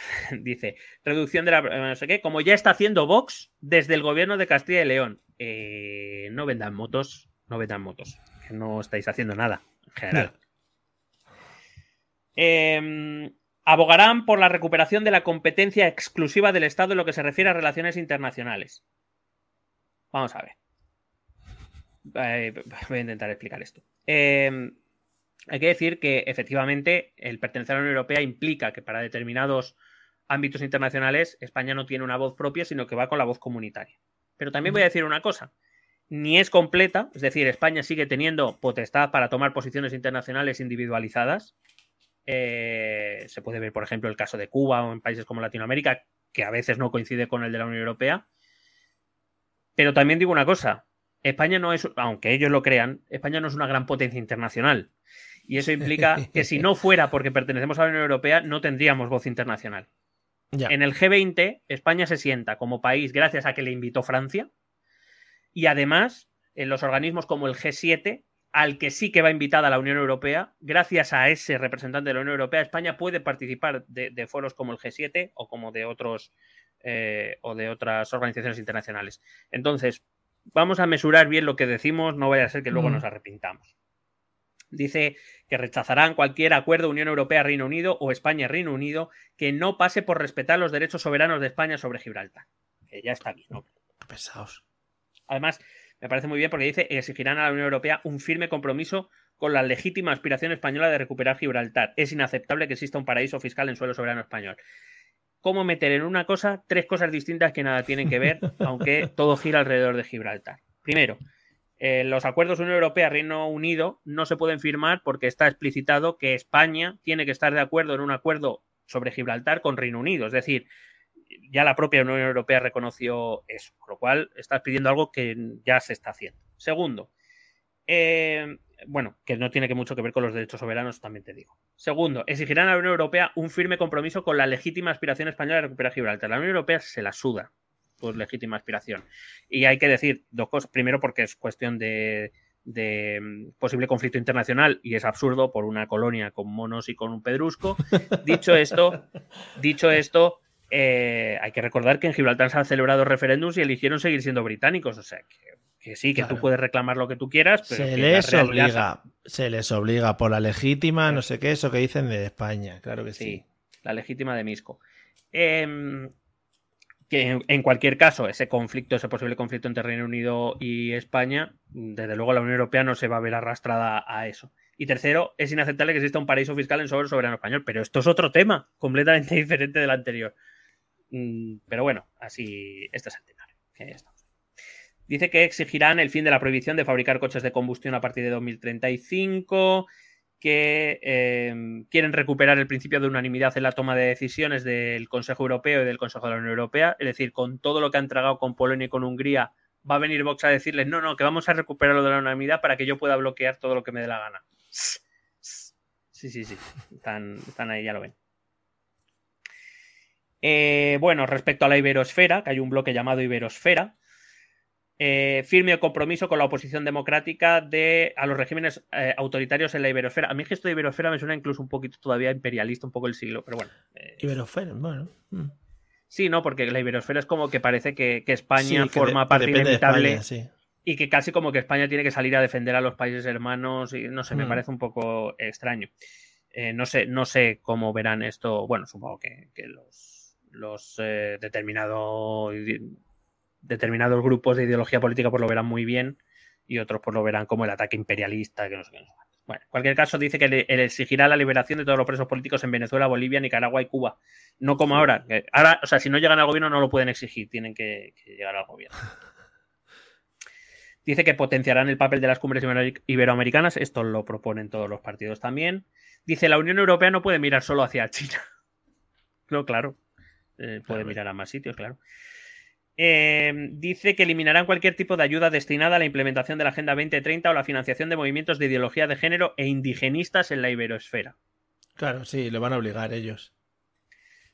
[LAUGHS] dice, reducción de la... no sé qué, como ya está haciendo Vox desde el gobierno de Castilla y León. Eh, no vendan motos, no vendan motos. Que no estáis haciendo nada, en general. Eh, abogarán por la recuperación de la competencia exclusiva del Estado en lo que se refiere a relaciones internacionales. Vamos a ver. Eh, voy a intentar explicar esto. Eh, hay que decir que efectivamente el pertenecer a la Unión Europea implica que para determinados ámbitos internacionales España no tiene una voz propia, sino que va con la voz comunitaria. Pero también voy a decir una cosa. Ni es completa, es decir, España sigue teniendo potestad para tomar posiciones internacionales individualizadas. Eh, se puede ver, por ejemplo, el caso de Cuba o en países como Latinoamérica, que a veces no coincide con el de la Unión Europea. Pero también digo una cosa, España no es, aunque ellos lo crean, España no es una gran potencia internacional. Y eso implica que si no fuera porque pertenecemos a la Unión Europea, no tendríamos voz internacional. Ya. En el G20, España se sienta como país gracias a que le invitó Francia. Y además, en los organismos como el G7, al que sí que va invitada la Unión Europea, gracias a ese representante de la Unión Europea, España puede participar de, de foros como el G7 o como de otros eh, o de otras organizaciones internacionales. Entonces, vamos a mesurar bien lo que decimos, no vaya a ser que luego Mm. nos arrepintamos. Dice que rechazarán cualquier acuerdo Unión Europea-Reino Unido o España-Reino Unido que no pase por respetar los derechos soberanos de España sobre Gibraltar. Que ya está bien, ¿no? Pesados. Además, me parece muy bien porque dice que exigirán a la Unión Europea un firme compromiso con la legítima aspiración española de recuperar Gibraltar. Es inaceptable que exista un paraíso fiscal en suelo soberano español. ¿Cómo meter en una cosa tres cosas distintas que nada tienen que ver, [LAUGHS] aunque todo gira alrededor de Gibraltar? Primero, eh, los acuerdos Unión Europea-Reino Unido no se pueden firmar porque está explicitado que España tiene que estar de acuerdo en un acuerdo sobre Gibraltar con Reino Unido. Es decir, ya la propia Unión Europea reconoció eso, con lo cual estás pidiendo algo que ya se está haciendo. Segundo, Eh, bueno, que no tiene mucho que ver con los derechos soberanos, también te digo. Segundo, exigirán a la Unión Europea un firme compromiso con la legítima aspiración española de recuperar Gibraltar. La Unión Europea se la suda, pues legítima aspiración. Y hay que decir dos cosas. Primero, porque es cuestión de, de mm, posible conflicto internacional y es absurdo por una colonia con monos y con un pedrusco. [LAUGHS] Dicho esto, dicho esto, eh, hay que recordar que en Gibraltar se han celebrado referéndums y eligieron seguir siendo británicos. O sea, que, que sí, que Claro. tú puedes reclamar lo que tú quieras, pero Se les realidad- obliga, se les obliga por la legítima, no sé qué, eso que dicen de España, claro que sí. Sí, la legítima de Misco. Em, que en, cualquier caso, ese conflicto, ese posible conflicto entre Reino Unido y España, desde luego la Unión Europea no se va a ver arrastrada a eso. Y tercero, es inaceptable que exista un paraíso fiscal en sobre soberano español, pero esto es otro tema, completamente [LAUGHS] diferente del anterior. Mm, Pero bueno, así, este es el tema. Dice que exigirán el fin de la prohibición de fabricar coches de combustión a partir de 2035, que eh, quieren recuperar el principio de unanimidad en la toma de decisiones del Consejo Europeo y del Consejo de la Unión Europea. Es decir, con todo lo que han tragado con Polonia y con Hungría, va a venir Vox a decirles, no, no, que vamos a recuperar lo de la unanimidad para que yo pueda bloquear todo lo que me dé la gana. Sí, sí, sí. Están, están ahí, ya lo ven. Eh, bueno, respecto a la Iberosfera, que hay un bloque llamado Iberosfera, eh, firme compromiso con la oposición democrática de, a los regímenes eh, autoritarios en la Iberosfera. A mí es que esto de Iberosfera me suena incluso un poquito todavía imperialista, un poco el siglo, pero bueno. eh, Iberosfera, bueno. mm. sí, no, porque la Iberosfera es como que parece que, que España Sí, que forma de- parte de inevitable España, sí. y que casi como que España tiene que salir a defender a los países hermanos y no sé, me Hmm. parece un poco extraño. Eh, no sé, no sé cómo verán esto. Bueno, supongo que, que los, los eh, determinado- determinados grupos de ideología política pues lo verán muy bien y otros pues lo verán como el ataque imperialista, que no sé qué. Bueno, en cualquier caso dice que le, le exigirá la liberación de todos los presos políticos en Venezuela, Bolivia, Nicaragua y Cuba. No como ahora. que ahora, o sea, si no llegan al gobierno no lo pueden exigir, tienen que- que llegar al gobierno. [LAUGHS] Dice que potenciarán el papel de las cumbres ibero- iberoamericanas. Esto lo proponen todos los partidos también. Dice, la Unión Europea no puede mirar solo hacia China. [LAUGHS] No, claro. Eh, puede Claro. mirar a más sitios, claro. Eh, dice que eliminarán cualquier tipo de ayuda destinada a la implementación de la Agenda 2030 o la financiación de movimientos de ideología de género e indigenistas en la iberoesfera. Claro, sí, lo van a obligar ellos.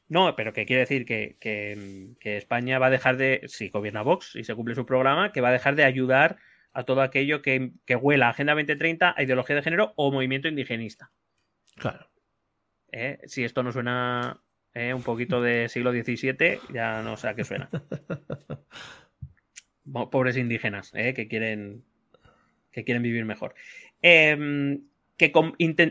No, pero que quiere decir que, que- que España va a dejar de, si gobierna Vox y se cumple su programa, que va a dejar de ayudar a todo aquello que, que huela a Agenda 2030, a ideología de género o movimiento indigenista. Claro. ¿eh? Si esto no suena ¿eh? un poquito de siglo XVII, ya no sé a qué suena. Pobres indígenas ¿eh? que, quieren, que quieren vivir mejor. Em, que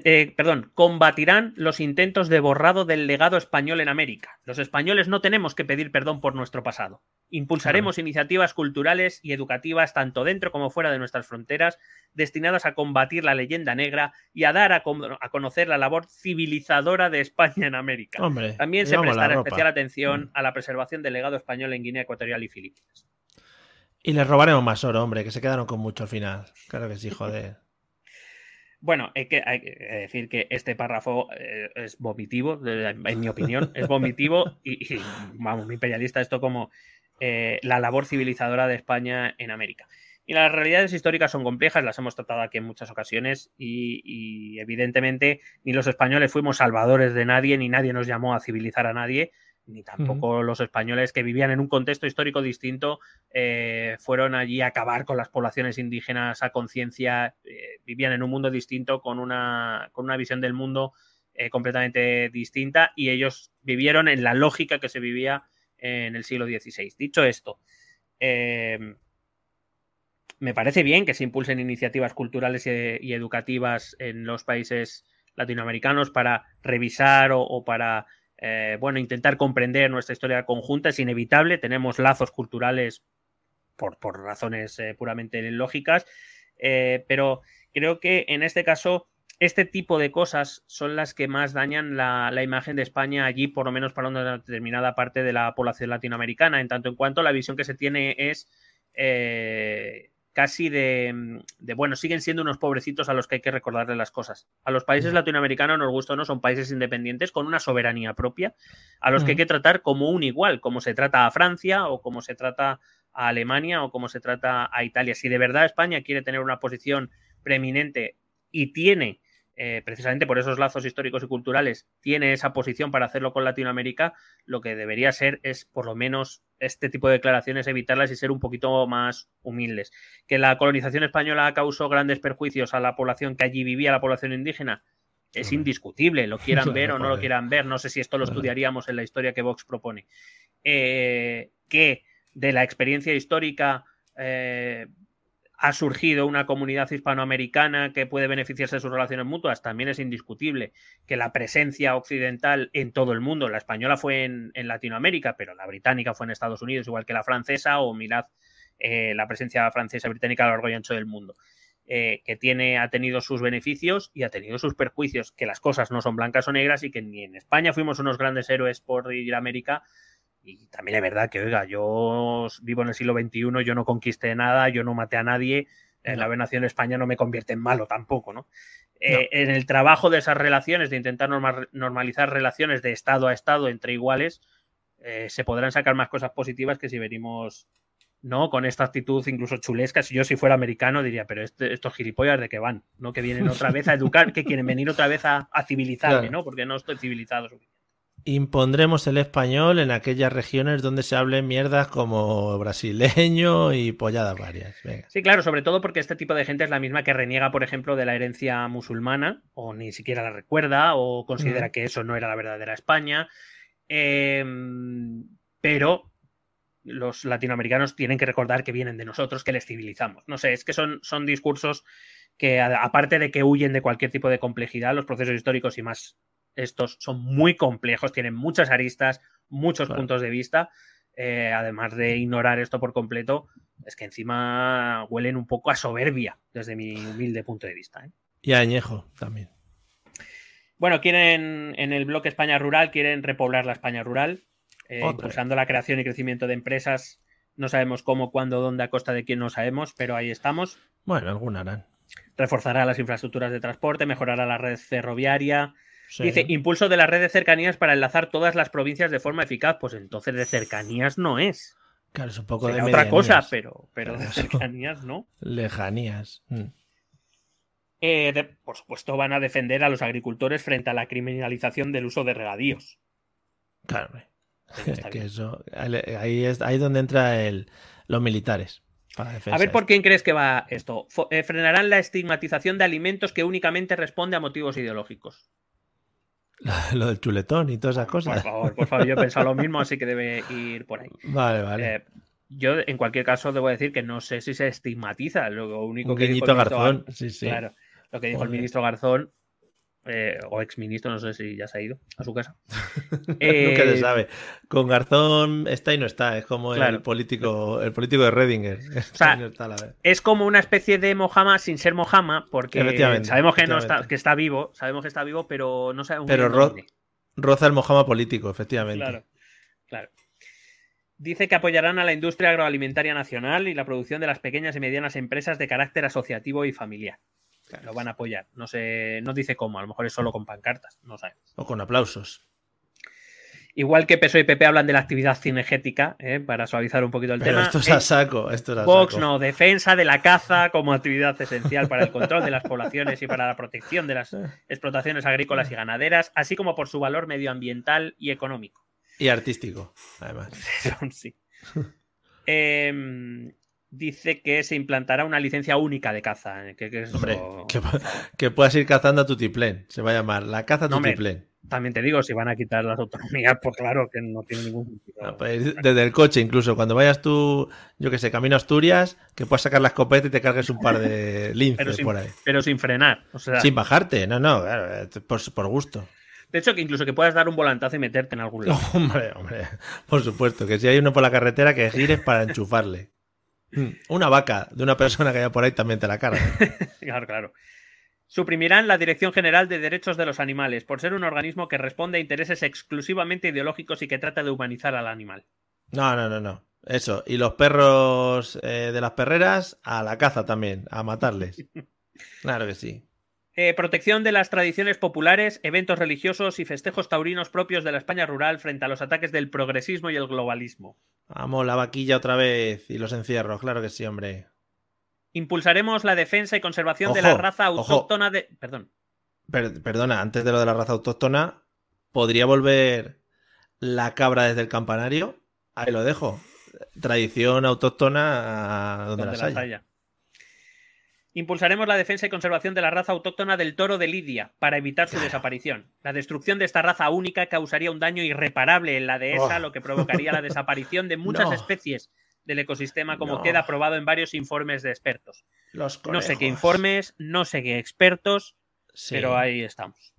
eh, perdón, combatirán los intentos de borrado del legado español en América. Los españoles no tenemos que pedir perdón por nuestro pasado. Impulsaremos iniciativas culturales y educativas tanto dentro como fuera de nuestras fronteras destinadas a combatir la leyenda negra y a dar a, con- a conocer la labor civilizadora de España en América. Hombre, También se prestará. Mm. especial atención a la preservación del legado español en Guinea Ecuatorial y Filipinas. Y les robaremos más oro, hombre, que se quedaron con mucho al final. Claro que sí, joder. Bueno, hay que, hay que decir que este párrafo eh, es vomitivo, en mi opinión, es [LAUGHS] vomitivo y, y, vamos, imperialista esto como eh, la labor civilizadora de España en América. Y las realidades históricas son complejas, las hemos tratado aquí en muchas ocasiones y, y evidentemente ni los españoles fuimos salvadores de nadie, ni nadie nos llamó a civilizar a nadie, ni tampoco los españoles que vivían en un contexto histórico distinto eh, fueron allí a acabar con las poblaciones indígenas a conciencia, eh, vivían en un mundo distinto, con una, con una visión del mundo eh, completamente distinta y ellos vivieron en la lógica que se vivía en el siglo XVI. Dicho esto, eh, me parece bien que se impulsen iniciativas culturales y, y educativas en los países latinoamericanos para revisar o, o para eh, bueno, intentar comprender nuestra historia conjunta es inevitable. Tenemos lazos culturales por, por razones eh, puramente lógicas, eh, pero creo que en este caso este tipo de cosas son las que más dañan la, la, imagen de España allí, por lo menos para una determinada parte de la población latinoamericana, en tanto en cuanto la visión que se tiene es eh, casi de, de, bueno, siguen siendo unos pobrecitos a los que hay que recordarle las cosas. A los países latinoamericanos, nos gusta o no, son países independientes con una soberanía propia, a los que hay que tratar como un igual, como se trata a Francia o como se trata a Alemania o como se trata a Italia. Si de verdad España quiere tener una posición preeminente y tiene, eh, precisamente por esos lazos históricos y culturales, tiene esa posición para hacerlo con Latinoamérica, lo que debería ser es por lo menos este tipo de declaraciones evitarlas y ser un poquito más humildes. Que la colonización española causó grandes perjuicios a la población que allí vivía, la población indígena, es indiscutible, lo quieran [LAUGHS] ver o no lo quieran ver, no sé si esto lo estudiaríamos en la historia que Vox propone. Eh, que de la experiencia histórica eh, ha surgido una comunidad hispanoamericana que puede beneficiarse de sus relaciones mutuas, también es indiscutible que la presencia occidental en todo el mundo, la española fue en, Latinoamérica, pero la británica fue en Estados Unidos, igual que la francesa, o mirad eh, la presencia francesa británica a lo largo y ancho del mundo. Eh, que tiene, ha tenido sus beneficios y ha tenido sus perjuicios, que las cosas no son blancas o negras y que ni en España fuimos unos grandes héroes por ir a América, y también es verdad que, oiga, yo vivo en el siglo XXI, yo no conquisté nada, yo no maté a nadie, en la nación de España no me convierte en malo tampoco, ¿no? Eh, en el trabajo de esas relaciones, de intentar normalizar relaciones de Estado a Estado entre iguales, eh, se podrán sacar más cosas positivas que si venimos, ¿no? Con esta actitud incluso chulesca. Si yo si fuera americano diría, pero este, estos gilipollas de qué van, ¿no? Que vienen otra vez a educar, que quieren venir otra vez a, civilizarme, ¿no? Porque no estoy civilizado impondremos el español en aquellas regiones donde se hablen mierdas como brasileño y polladas varias. Sí, claro, sobre todo porque este tipo de gente es la misma que reniega, por ejemplo, de la herencia musulmana, o ni siquiera la recuerda, o considera que eso no era la verdadera España. Em, pero los latinoamericanos tienen que recordar que vienen de nosotros, que les civilizamos. No sé, es que son, son discursos que, aparte de que huyen de cualquier tipo de complejidad, los procesos históricos y más estos son muy complejos, tienen muchas aristas, muchos puntos de vista. Eh, además de ignorar esto por completo, es que encima huelen un poco a soberbia, desde mi humilde punto de vista. ¿eh? Y a añejo también. Bueno, quieren en el bloque España Rural, quieren repoblar la España Rural, eh, impulsando la creación y crecimiento de empresas. No sabemos cómo, cuándo, dónde, a costa de quién no sabemos, pero ahí estamos. Bueno, alguna harán. Reforzará las infraestructuras de transporte, mejorará la red ferroviaria, Dice, impulso de la red de cercanías para enlazar todas las provincias de forma eficaz. Pues entonces de cercanías no es. Claro, es un poco de otra cosa, pero, pero de cercanías no. Lejanías. Mm. Eh, por supuesto, van a defender a los agricultores frente a la criminalización del uso de regadíos. Claro, [LAUGHS] que eso, ahí es ahí donde entra el, los militares. a ver por quién crees que va esto. Eh, frenarán la estigmatización de alimentos que únicamente responde a motivos ideológicos. [LAUGHS] Lo del chuletón y todas esas cosas. Por favor, por favor, yo he [LAUGHS] pensado lo mismo, así que debe ir por ahí. Vale, vale. Eh, yo, en cualquier caso, debo decir que no sé si se estigmatiza. Lo único Un que dijo Garzón, sí, sí. Claro, lo que dijo el ministro Garzón eh, o exministro, no sé si ya se ha ido a su casa. [LAUGHS] Nunca se eh, sabe. Con Garzón está y no está, es como el político el político de Redinger. [LAUGHS] es como una especie de Mojama sin ser Mojama, porque sabemos que no está, que está vivo, sabemos que está vivo, pero no sabemos Pero roza el Mojama político, efectivamente. Claro, claro. Dice que apoyarán a la industria agroalimentaria nacional y la producción de las pequeñas y medianas empresas de carácter asociativo y familiar. Lo van a apoyar. No sé, no dice cómo, a lo mejor es solo con pancartas, no sé. O con aplausos. Igual que PSOE y PP hablan de la actividad cinegética, ¿eh? para suavizar un poquito el Pero tema. Esto es a saco, esto es a Vox no, defensa de la caza como actividad esencial para el control de las poblaciones y para la protección de las explotaciones agrícolas y ganaderas, así como por su valor medioambiental y económico. Y artístico, además. [LAUGHS] sí. eh, dice que se implantará una licencia única de caza. Eh, que, Hombre, [LAUGHS] que, puedas ir cazando a tu tiplén. Se va a llamar la caza a tu También te digo, si van a quitar las autonomías, [LAUGHS] pues claro que no tiene ningún sentido. Pues, desde el coche, incluso, cuando vayas tú, yo que sé, camino a Asturias, que puedas sacar la escopeta y te cargues un par de [LAUGHS] linces por ahí. Pero sin frenar. O sea... Sin bajarte, no, no, eh, por, por gusto. De hecho, que incluso que puedas dar un volantazo y meterte en algún lado. hombre, hombre, por supuesto, que si hay uno por la carretera, que gires para enchufarle. [CLEARS THROAT] Una vaca de una persona que haya por ahí también te la carga. [LAUGHS] claro, claro. Suprimirán la Dirección General de Derechos de los Animales por ser un organismo que responde a intereses exclusivamente ideológicos y que trata de humanizar al animal. No, no, no, no. Eso. Y los perros eh, de las perreras a la caza también, a matarles. [LAUGHS] claro que sí. Eh, protección de las tradiciones populares, eventos religiosos y festejos taurinos propios de la España rural frente a los ataques del progresismo y el globalismo. Vamos, la vaquilla otra vez y los encierros, claro que sí, hombre. Impulsaremos la defensa y conservación de la raza ojo. autóctona de. Perdón. Per- perdona, antes de lo de la raza autóctona, ¿podría volver la cabra desde el campanario? Ahí lo dejo. Tradición autóctona a donde, donde las las haya. haya. Impulsaremos la defensa y conservación de la raza autóctona del toro de Lidia para evitar su desaparición. La destrucción de esta raza única causaría un daño irreparable en la dehesa, Oh. lo que provocaría la desaparición de muchas [LAUGHS] No. especies del ecosistema, como No. queda probado en varios informes de expertos. Los No sé qué informes, no sé qué expertos, Sí. pero ahí estamos.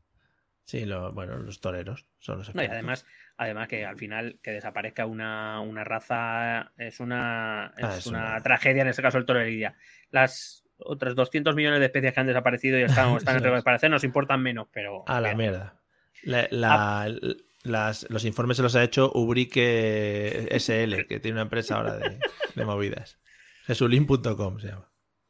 Sí, lo- bueno, los toreros son los No, y expertos. además, además que al final que desaparezca una, una raza es una, es Ah, es una una- tragedia, en este caso el toro de Lidia. Las otras 200 millones de especies que han desaparecido y están, [LAUGHS] están en Eso riesgo de es. desaparecer nos importan menos, pero... A la mierda. La- la- las- los informes se los ha hecho Ubrique SL, que tiene una empresa ahora de, de movidas. [LAUGHS] Jesulín.com se llama.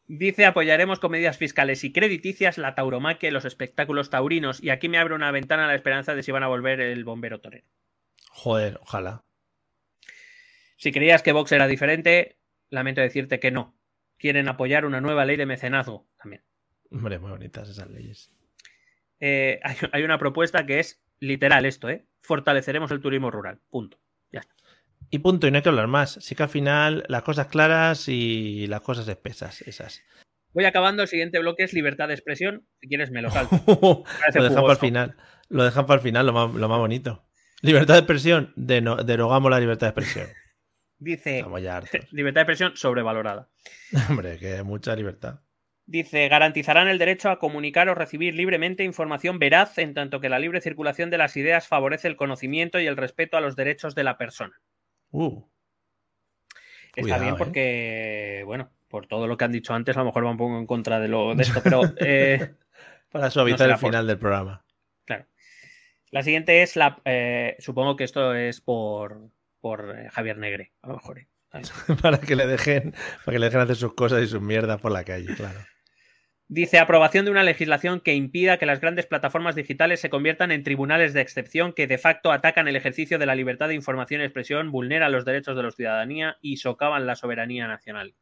Dice apoyaremos con medidas fiscales y crediticias la tauromaquia y los espectáculos taurinos. Y aquí me abre una ventana a la esperanza de si van a volver el bombero torero. Joder, ojalá. Si creías que Vox era diferente, lamento decirte que no. Quieren apoyar una nueva ley de mecenazgo también. Hombre, muy bonitas esas leyes. Eh, [LAUGHS] hay, hay una propuesta que es literal esto, ¿eh? Fortaleceremos el turismo rural. Punto. Ya está. Y punto, y no hay que hablar más. Sí que al final las cosas claras y las cosas espesas, esas. Voy acabando. El siguiente bloque es libertad de expresión. Si quieres, me lo salto. [LAUGHS] lo dejan para el final. Lo dejan para el final, lo más, lo más bonito. Libertad de expresión, derogamos la libertad de expresión. Dice [LAUGHS] libertad de expresión sobrevalorada. [LAUGHS] Hombre, que mucha libertad. Dice, garantizarán el derecho a comunicar o recibir libremente información veraz, en tanto que la libre circulación de las ideas favorece el conocimiento y el respeto a los derechos de la persona. Uh, Está Cuidado, bien ¿eh? porque, bueno, por todo lo que han dicho antes, a lo mejor va un poco en contra de, lo, de esto, pero [LAUGHS] eh, para suavizar el por- final del programa. claro. La siguiente es la. eh, supongo que esto es por, por eh, Javier Negre, a lo mejor. ¿eh? [LAUGHS] para que le dejen, para que le dejen hacer sus cosas y sus mierdas por la calle, claro. Dice aprobación de una legislación que impida que las grandes plataformas digitales se conviertan en tribunales de excepción que de facto atacan el ejercicio de la libertad de información y expresión, vulneran los derechos de la ciudadanía y socavan la soberanía nacional.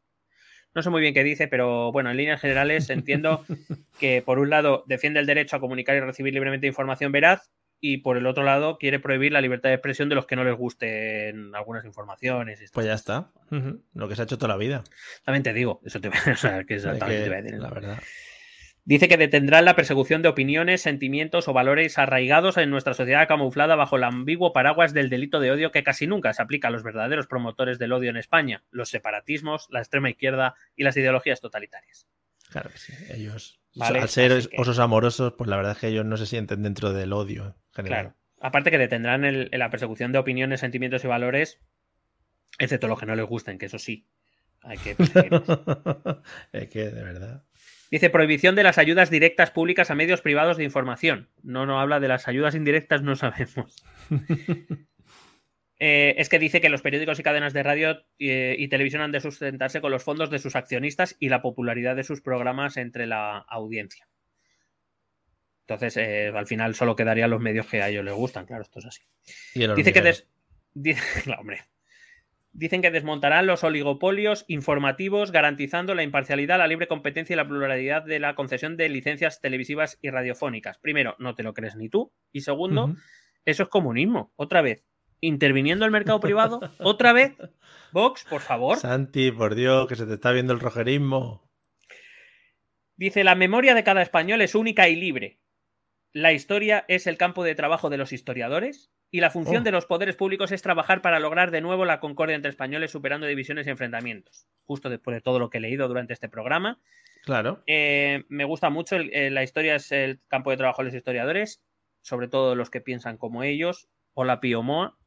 No sé muy bien qué dice, pero bueno, en líneas generales entiendo [LAUGHS] que por un lado defiende el derecho a comunicar y recibir libremente información veraz y por el otro lado quiere prohibir la libertad de expresión de los que no les gusten algunas informaciones. y Pues ya está. Lo que se ha hecho toda la vida. También te digo, eso te, [LAUGHS] o sea, que Hay exactamente que- te voy a decir. la verdad. Dice que detendrán la persecución de opiniones, sentimientos o valores arraigados en nuestra sociedad camuflada bajo el ambiguo paraguas del delito de odio que casi nunca se aplica a los verdaderos promotores del odio en España, los separatismos, la extrema izquierda y las ideologías totalitarias. Claro que sí. Ellos, Vale, al ser que- osos amorosos, pues la verdad es que ellos no se sienten dentro del odio general. Claro. Aparte que detendrán el- la persecución de opiniones, sentimientos y valores, excepto los que no les gusten, que eso sí. Hay que [LAUGHS] es que, de verdad. Dice prohibición de las ayudas directas públicas a medios privados de información. No, no habla de las ayudas indirectas, no sabemos. [LAUGHS] Eh, es que dice que los periódicos y cadenas de radio eh, y televisión han de sustentarse con los fondos de sus accionistas y la popularidad de sus programas entre la audiencia. Entonces, eh, al final solo quedarían los medios que a ellos les gustan, claro, esto es así. Y el Dice que des- dice- [LAUGHS] claro, hombre. Dicen que desmontarán los oligopolios informativos, garantizando la imparcialidad, la libre competencia y la pluralidad de la concesión de licencias televisivas y radiofónicas. Primero, no te lo crees ni tú. Y segundo, eso es comunismo. Otra vez. Interviniendo el mercado privado. [LAUGHS] Otra vez. Vox, por favor. Santi, por Dios, que se te está viendo el rojerismo. Dice, la memoria de cada español es única y libre. La historia es el campo de trabajo de los historiadores y la función Oh. de los poderes públicos es trabajar para lograr de nuevo la concordia entre españoles superando divisiones y enfrentamientos. Justo después de todo lo que he leído durante este programa. Claro. Eh, me gusta mucho, el- eh, la historia es el campo de trabajo de los historiadores, sobre todo los que piensan como ellos. Hola Pío Moa.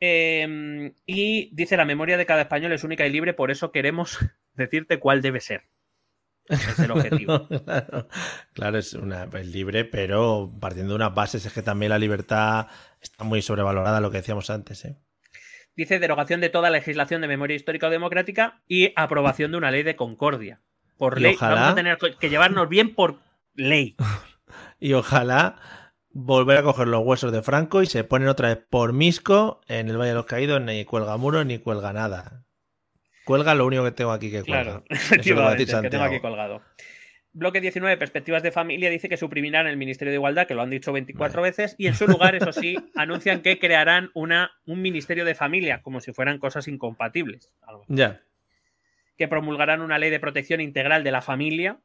Eh, y dice, la memoria de cada español es única y libre, por eso queremos [LAUGHS] decirte cuál debe ser. Es el objetivo. [LAUGHS] claro, claro, es una es libre, pero partiendo de unas bases es que también la libertad está muy sobrevalorada, lo que decíamos antes. ¿eh? Dice derogación de toda legislación de memoria histórica o democrática y aprobación de una ley de concordia. Por Y ley, ojalá- vamos a tener que llevarnos bien por ley. [LAUGHS] Y ojalá volver a coger los huesos de Franco y se ponen otra vez por Misco en el Valle de los Caídos, ni cuelga muro ni cuelga nada. Cuelga lo único que tengo aquí que cuelga. Claro, [LAUGHS] efectivamente, que tengo aquí colgado. Bloque 19, Perspectivas de Familia, dice que suprimirán el Ministerio de Igualdad, que lo han dicho 24 veces, y en su lugar, eso sí, [LAUGHS] anuncian que crearán una, un Ministerio de Familia, como si fueran cosas incompatibles. Ya. Que promulgarán una ley de protección integral de la familia,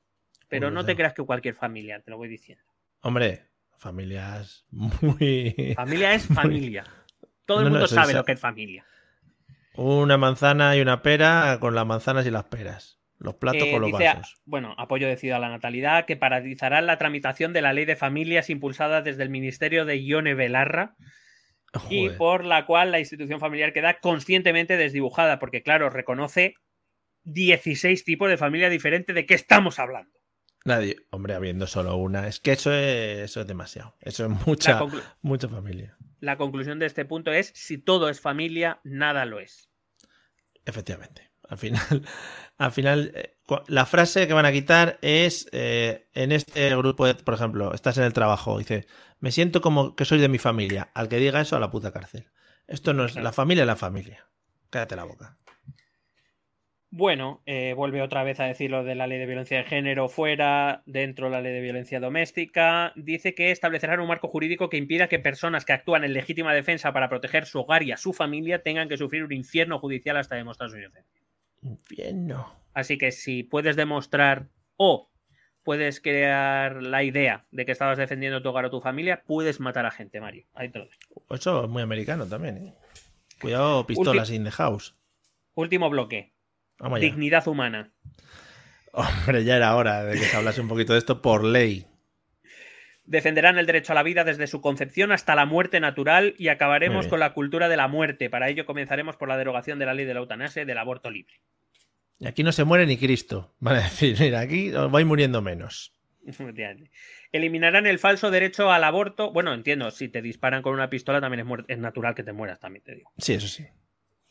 pero Uy, no te creas que cualquier familia, te lo voy diciendo. Hombre, familias muy. Familia es [LAUGHS] familia. Todo el No, mundo sabe lo que es familia. Una manzana y una pera con las manzanas y las peras. Los platos Eh, con los dice, vasos. bueno, apoyo decidido a la natalidad, que paralizarán la tramitación de la ley de familias impulsada desde el Ministerio de Ione Belarra [LAUGHS] y por la cual la institución familiar queda conscientemente desdibujada, porque claro, reconoce 16 tipos de familia diferente. ¿De qué estamos hablando? Nadie, hombre, habiendo solo una. Es que eso es, eso es demasiado. Eso es mucha, mucha familia. la conclusión de este punto es, si todo es familia, nada lo es. Efectivamente. Al final, [LAUGHS] al final eh, la frase que van a quitar es eh, en este grupo, de- por ejemplo, estás en el trabajo, dice, me siento como que soy de mi familia. Al que diga eso, a la puta cárcel. Esto no es la familia, es la familia. Cállate la boca. Bueno, eh, vuelve otra vez a decir lo de la ley de violencia de género fuera, dentro la ley de violencia doméstica. Dice que establecerán un marco jurídico que impida que personas que actúan en legítima defensa para proteger su hogar y a su familia tengan que sufrir un infierno judicial hasta demostrar su inocencia. Infierno. Así que si puedes demostrar o puedes crear la idea de que estabas defendiendo tu hogar o tu familia, puedes matar a gente, Mario. Ahí te lo dejo. Eso es muy americano también, ¿eh? Cuidado, pistolas in the house. Último bloque. Vamos. Dignidad humana. Hombre, ya era hora de que se hablase un poquito de esto por ley. Defenderán el derecho a la vida desde su concepción hasta la muerte natural y acabaremos con la cultura de la muerte. Para ello comenzaremos por la derogación de la ley de la eutanasia y del aborto libre. Y aquí no se muere ni Cristo. Van a [LAUGHS] decir, mira, aquí os vais muriendo menos. Eliminarán el falso derecho al aborto. Bueno, entiendo, si te disparan con una pistola también es, es natural que te mueras, también te digo. Sí, eso sí.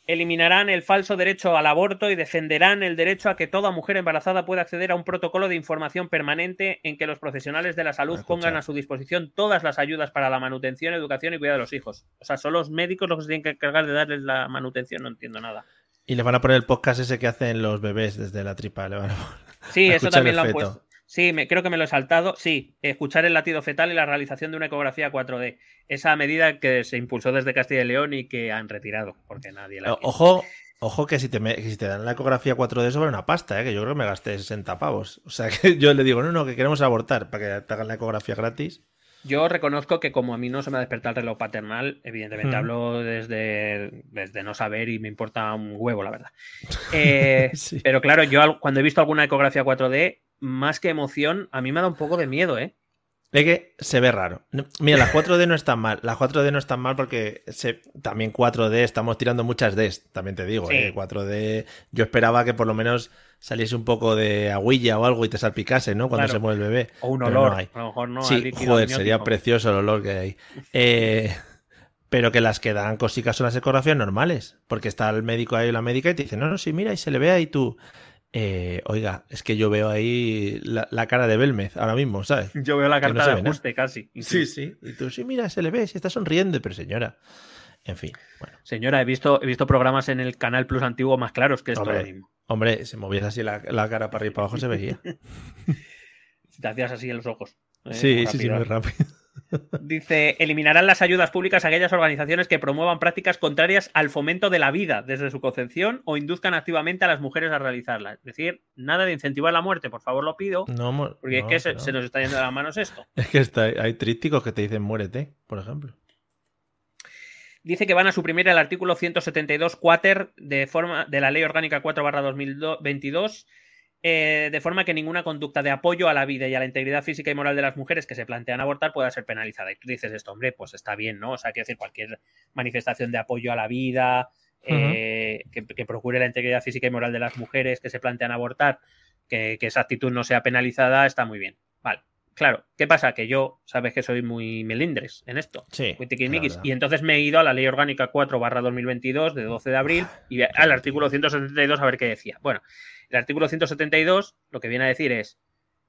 Eliminarán el falso derecho al aborto y defenderán el derecho a que toda mujer embarazada pueda acceder a un protocolo de información permanente en que los profesionales de la salud Escucha. pongan a su disposición todas las ayudas para la manutención, educación y cuidado de los hijos. O sea, son los médicos los que se tienen que encargar de darles la manutención, no entiendo nada. Y le van a poner el podcast ese que hacen los bebés desde la tripa. Le van a poner- Sí, [LAUGHS] a eso también lo han puesto. Sí, me, creo que me lo he saltado. Sí, escuchar el latido fetal y la realización de una ecografía 4D. Esa medida que se impulsó desde Castilla y León y que han retirado, porque nadie la quiere. Ojo, ojo que si te, me- que si te dan la ecografía 4D sobre una pasta, ¿eh? que yo creo que me gasté 60 pavos. O sea [LAUGHS] que yo le digo, no, no, que queremos abortar para que te hagan la ecografía gratis. Yo reconozco que como a mí no se me ha despertado el reloj paternal, evidentemente hablo desde, desde no saber y me importa un huevo, la verdad. [LAUGHS] Eh, Sí. Pero claro, yo cuando he visto alguna ecografía 4D, más que emoción, a mí me da un poco de miedo, ¿eh? Es que se ve raro. Mira, la 4D no es tan mal. La 4D no es tan mal porque se, también 4D estamos tirando muchas Ds, también te digo. Sí. ¿eh? 4D, yo esperaba que por lo menos saliese un poco de agüilla o algo y te salpicase, ¿no? Cuando Claro. se mueve el bebé. O un no olor, hay. a lo mejor no. sí, joder, sería precioso el olor que hay. [LAUGHS] Eh, pero que las que dan cosicas son las ecografías normales. Porque está el médico ahí o la médica y te dice, no, no, sí, mira, y se le ve ahí tú. Eh, oiga, es que yo veo ahí la, la cara de Belmez ahora mismo, ¿sabes? Yo veo la no carta se de ajuste casi. Sí, sí. Y tú, sí, mira, se le ve, se está sonriendo, pero señora. En fin, bueno. Señora, he visto, he visto programas en el Canal Plus antiguo más claros que esto Hombre. ahora mismo. Hombre, si moviese así la, la cara para arriba y para abajo se veía. Si [LAUGHS] te hacías así en los ojos. eh, sí, sí, sí, muy rápido. Dice, eliminarán las ayudas públicas a aquellas organizaciones que promuevan prácticas contrarias al fomento de la vida desde su concepción o induzcan activamente a las mujeres a realizarla. Es decir, nada de incentivar la muerte, por favor lo pido, No, porque no, es que se, pero- se nos está yendo de las manos esto. [LAUGHS] Es que está- hay trípticos que te dicen muérete, por ejemplo. Dice que van a suprimir el artículo 172 cuater de, forma, de la Ley Orgánica 4 2022 eh, de forma que ninguna conducta de apoyo a la vida y a la integridad física y moral de las mujeres que se plantean abortar pueda ser penalizada. Y tú dices esto, hombre, pues está bien, ¿no? O sea, quiero decir, cualquier manifestación de apoyo a la vida, eh, que, que procure la integridad física y moral de las mujeres que se plantean abortar, que, que esa actitud no sea penalizada, está muy bien. Vale. Claro, ¿qué pasa? Que yo, sabes que soy muy melindres en esto. Sí. muy y entonces me he ido a la Ley Orgánica 4 barra 2022 de 12 de abril y al artículo 172 a ver qué decía. Bueno, el artículo 172 lo que viene a decir es,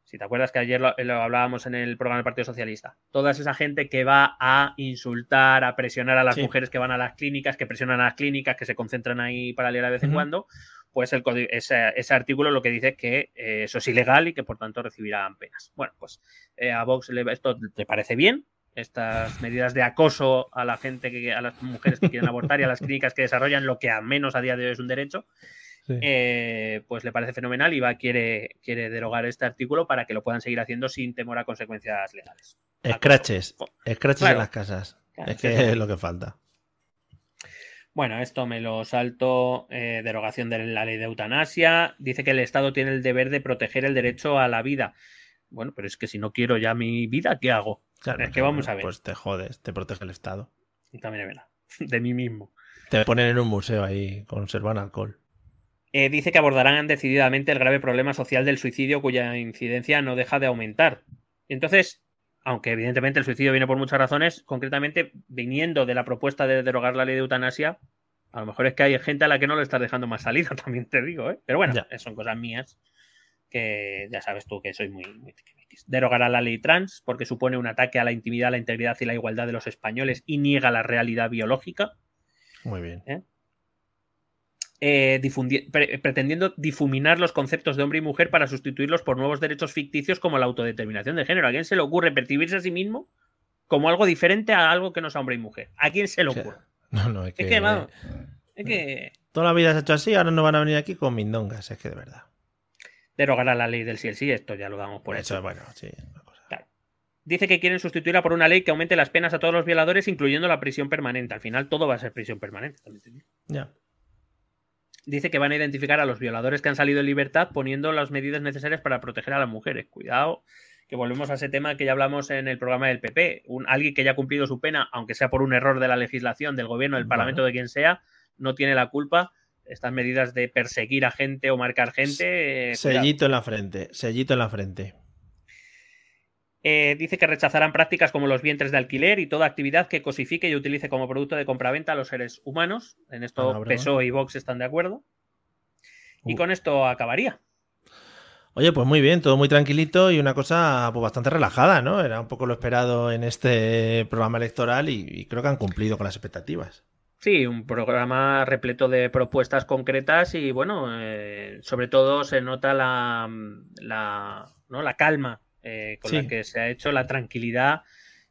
Si te acuerdas que ayer lo, lo, hablábamos en el programa del Partido Socialista, toda esa gente que va a insultar, a presionar a las Sí. mujeres que van a las clínicas, que presionan a las clínicas, que se concentran ahí para leer de vez en cuando, pues el, ese, ese artículo lo que dice es que eh, eso es ilegal y que por tanto recibirán penas. Bueno, pues eh, a Vox le- esto te parece bien, estas medidas de acoso a la gente, que, a las mujeres que quieren abortar y a las clínicas que desarrollan lo que a menos a día de hoy es un derecho, eh, pues le parece fenomenal y va quiere, quiere derogar este artículo para que lo puedan seguir haciendo sin temor a consecuencias legales. Scratches. Scratches Claro. en las casas. Claro, es que es lo que falta. Bueno, esto me lo salto. eh, derogación de la ley de eutanasia. Dice que el Estado tiene el deber de proteger el derecho a la vida. Bueno, pero es que si no quiero ya mi vida, ¿qué hago? Claro, es que vamos a ver. Pues te jodes, te protege el Estado. Y también es verdad. [LAUGHS] De mí mismo. Te ponen en un museo ahí, conservan alcohol. Eh, dice que abordarán decididamente el grave problema social del suicidio cuya incidencia no deja de aumentar. Entonces, aunque evidentemente el suicidio viene por muchas razones, concretamente viniendo de la propuesta de derogar la ley de eutanasia, a lo mejor es que hay gente a la que no le estás dejando más salida, [LAUGHS] también te digo, ¿eh? Pero bueno, Ya. son cosas mías que ya sabes tú que soy muy, muy. Derogará la ley trans porque supone un ataque a la intimidad, la integridad y la igualdad de los españoles y niega la realidad biológica. Muy bien. eh, difundi- pre- pretendiendo difuminar los conceptos de hombre y mujer para sustituirlos por nuevos derechos ficticios como la autodeterminación de género. ¿A quién se le ocurre percibirse a sí mismo como algo diferente a algo que no sea hombre y mujer? ¿A quién se le O sea, ocurre? [LAUGHS] No, no, es que, Es que, vamos, es que toda la vida se ha hecho así, ahora no van a venir aquí con mindongas, es que de verdad. derogará la ley del sí el sí, esto ya lo damos por Por hecho. eso, bueno, sí. una cosa. Dice que quieren sustituirla por una ley que aumente las penas a todos los violadores, incluyendo la prisión permanente. Al final todo va a ser prisión permanente. también. Ya. Dice que van a identificar a los violadores que han salido en libertad poniendo las medidas necesarias para proteger a las mujeres. Cuidado, que volvemos a ese tema que ya hablamos en el programa del PP. Un, alguien que ya ha cumplido su pena, aunque sea por un error de la legislación, del gobierno, del Bueno. parlamento, de quien sea, no tiene la culpa. Estas medidas de perseguir a gente o marcar gente. eh, cuidado. Sellito en la frente, sellito en la frente. Eh, dice que rechazarán prácticas como los vientres de alquiler y toda actividad que cosifique y utilice como producto de compraventa a los seres humanos. En esto. PSOE y Vox están de acuerdo. Y Uh. con esto acabaría. Oye, pues muy bien, todo muy tranquilito y una cosa pues bastante relajada, ¿no? Era un poco lo esperado en este programa electoral y, y creo que han cumplido con las expectativas. Sí, un programa repleto de propuestas concretas y bueno, eh, sobre todo se nota la, la, ¿no? la calma eh, con Sí. la que se ha hecho, la tranquilidad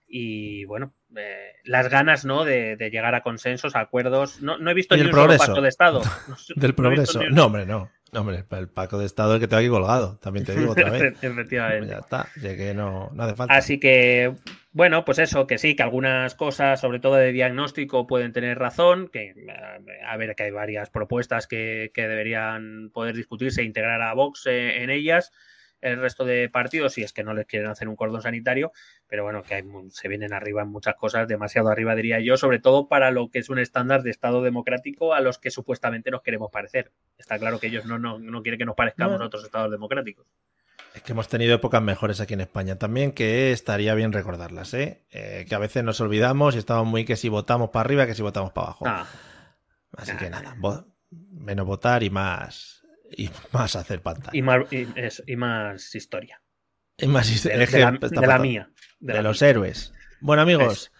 y bueno, eh, las ganas ¿no? de, de llegar a consensos, a acuerdos. No, no he visto ni del un solo pacto de Estado. [LAUGHS] No Del no progreso. un- No, hombre, no. No, hombre, el Paco de Estado es el que te aquí colgado, también te digo otra [LAUGHS] vez. Efectivamente. ya está, sé que no, no hace falta. Así que, bueno, pues eso, que sí, que algunas cosas, sobre todo de diagnóstico, pueden tener razón, que eh, a ver, que hay varias propuestas que, que deberían poder discutirse e integrar a Vox en ellas. El resto de partidos, si es que no les quieren hacer un cordón sanitario, pero bueno, que hay, se vienen arriba en muchas cosas, demasiado arriba diría yo, sobre todo para lo que es un estándar de Estado democrático a los que supuestamente nos queremos parecer. Está claro que ellos no, no, no quieren que nos parezcamos a otros Estados democráticos. Es que hemos tenido épocas mejores aquí en España también, que estaría bien recordarlas, ¿eh? Eh, que a veces nos olvidamos y estamos muy que si votamos para arriba, que si votamos para abajo. Ah, Así que nada, vo- menos votar y más y más hacer pantalla. y, más, y, eso, y más historia. Y más hist- De, la, de la mía. De, la los mía. héroes. Bueno, amigos,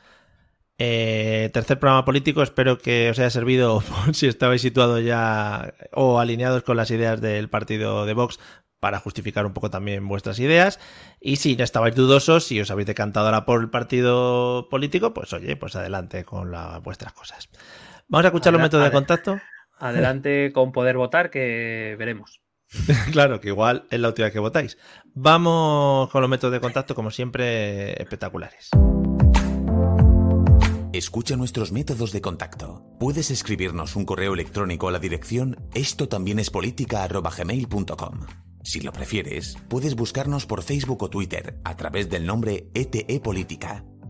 eh, tercer programa político. Espero que os haya servido [LAUGHS] si estabais situados ya o alineados con las ideas del partido de Vox para justificar un poco también vuestras ideas. Y si ya estabais dudosos, si os habéis decantado ahora por el partido político, pues oye, pues adelante con la- vuestras cosas. Vamos a escuchar los métodos de contacto. Adelante con poder votar, que veremos. [LAUGHS] claro, que igual es la última vez que votáis. Vamos con los métodos de contacto, como siempre, espectaculares. Escucha nuestros métodos de contacto. Puedes escribirnos un correo electrónico a la dirección esto también es política@gmail.com. Si lo prefieres, puedes buscarnos por Facebook o Twitter a través del nombre ETE Política.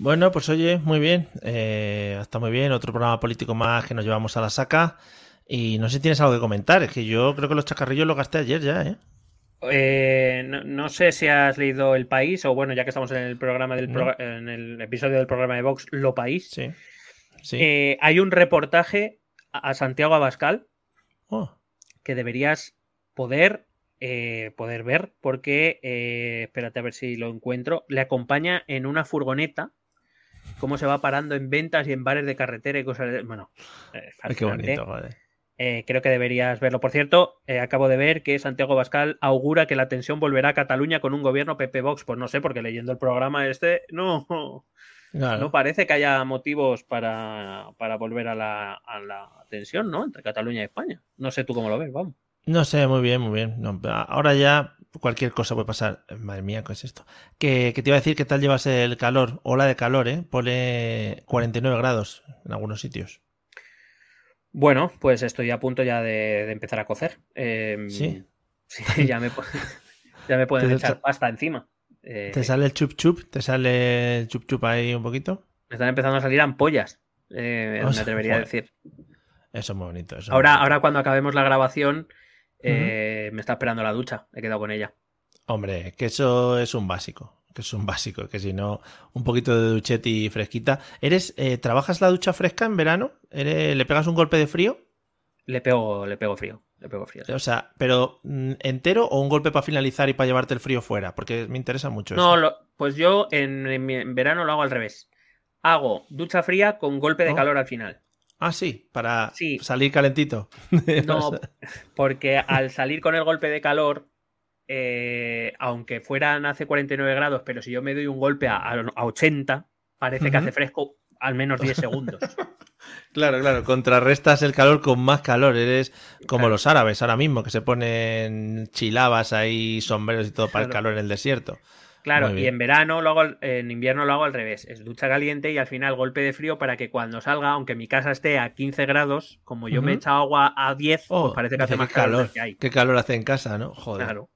Bueno, pues oye, muy bien. Eh, está muy bien. Otro programa político más que nos llevamos a la saca. Y no sé si tienes algo que comentar. Es que yo creo que los chacarrillos los gasté ayer ya, ¿eh? Eh, no, no sé si has leído El País o bueno, ya que estamos en el programa del No. pro- en el episodio del programa de Vox Lo País. Sí. Sí. Eh, hay un reportaje a a Santiago Abascal Oh, que deberías poder eh, poder ver porque eh, espérate a ver si lo encuentro. Le acompaña en una furgoneta cómo se va parando en ventas y en bares de carretera y cosas de... Bueno, eh, qué bonito, joder. Eh, creo que deberías verlo. Por cierto, eh, acabo de ver que Santiago Bascal augura que la tensión volverá a Cataluña con un gobierno PP Vox. Pues no sé, porque leyendo el programa este, no, Claro. no parece que haya motivos para, para volver a la, a la tensión, ¿no? Entre Cataluña y España. No sé tú cómo lo ves, vamos. No sé, muy bien, muy bien. No, ahora ya cualquier cosa puede pasar. Madre mía, ¿qué es esto? Que, que te iba a decir qué tal llevas el calor. Ola de calor, ¿eh? Pone 49 grados en algunos sitios. Bueno, pues estoy a punto ya de, de empezar a cocer. Eh, Sí. [LAUGHS] sí, ya me, [LAUGHS] ya me pueden echar te- pasta encima. Eh, ¿Te sale el chup chup? ¿Te sale el chup chup ahí un poquito? me están empezando a salir ampollas, eh, O me atrevería a decir. Eso es muy bonito. eso Ahora, muy bonito. ahora cuando acabemos la grabación, eh, me está esperando la ducha. He quedado con ella. Hombre, que eso es un básico. Que es un [LAUGHS] básico. Que si no, un poquito de duchetti fresquita. ¿Eres, eh, ¿Trabajas la ducha fresca en verano? ¿Eres- ¿Le pegas un golpe de frío? Le pego, le pego frío. Le pego frío. O sea, pero mm, entero o un golpe para finalizar y para llevarte el frío fuera, porque me interesa mucho No, eso. lo- pues yo en, en mi- en verano lo hago al revés. Hago ducha fría con golpe de Oh. calor al final. Ah, sí, para Sí. salir calentito. [LAUGHS] No, porque al salir con el golpe de calor, eh, aunque fueran hace 49 grados, pero si yo me doy un golpe a, a 80, parece que hace fresco al menos 10 [LAUGHS] segundos. Claro, claro, contrarrestas el calor con más calor. Eres como Claro. los árabes ahora mismo, que se ponen chilabas ahí, sombreros y todo para el calor en el desierto. Claro, y en verano lo hago, en invierno lo hago al revés. Es ducha caliente y al final golpe de frío para que cuando salga, aunque mi casa esté a 15 grados, como yo me he echado agua a 10, Oh, pues parece que hace más calor, que hay. Qué calor hace en casa, ¿no? Joder. Claro,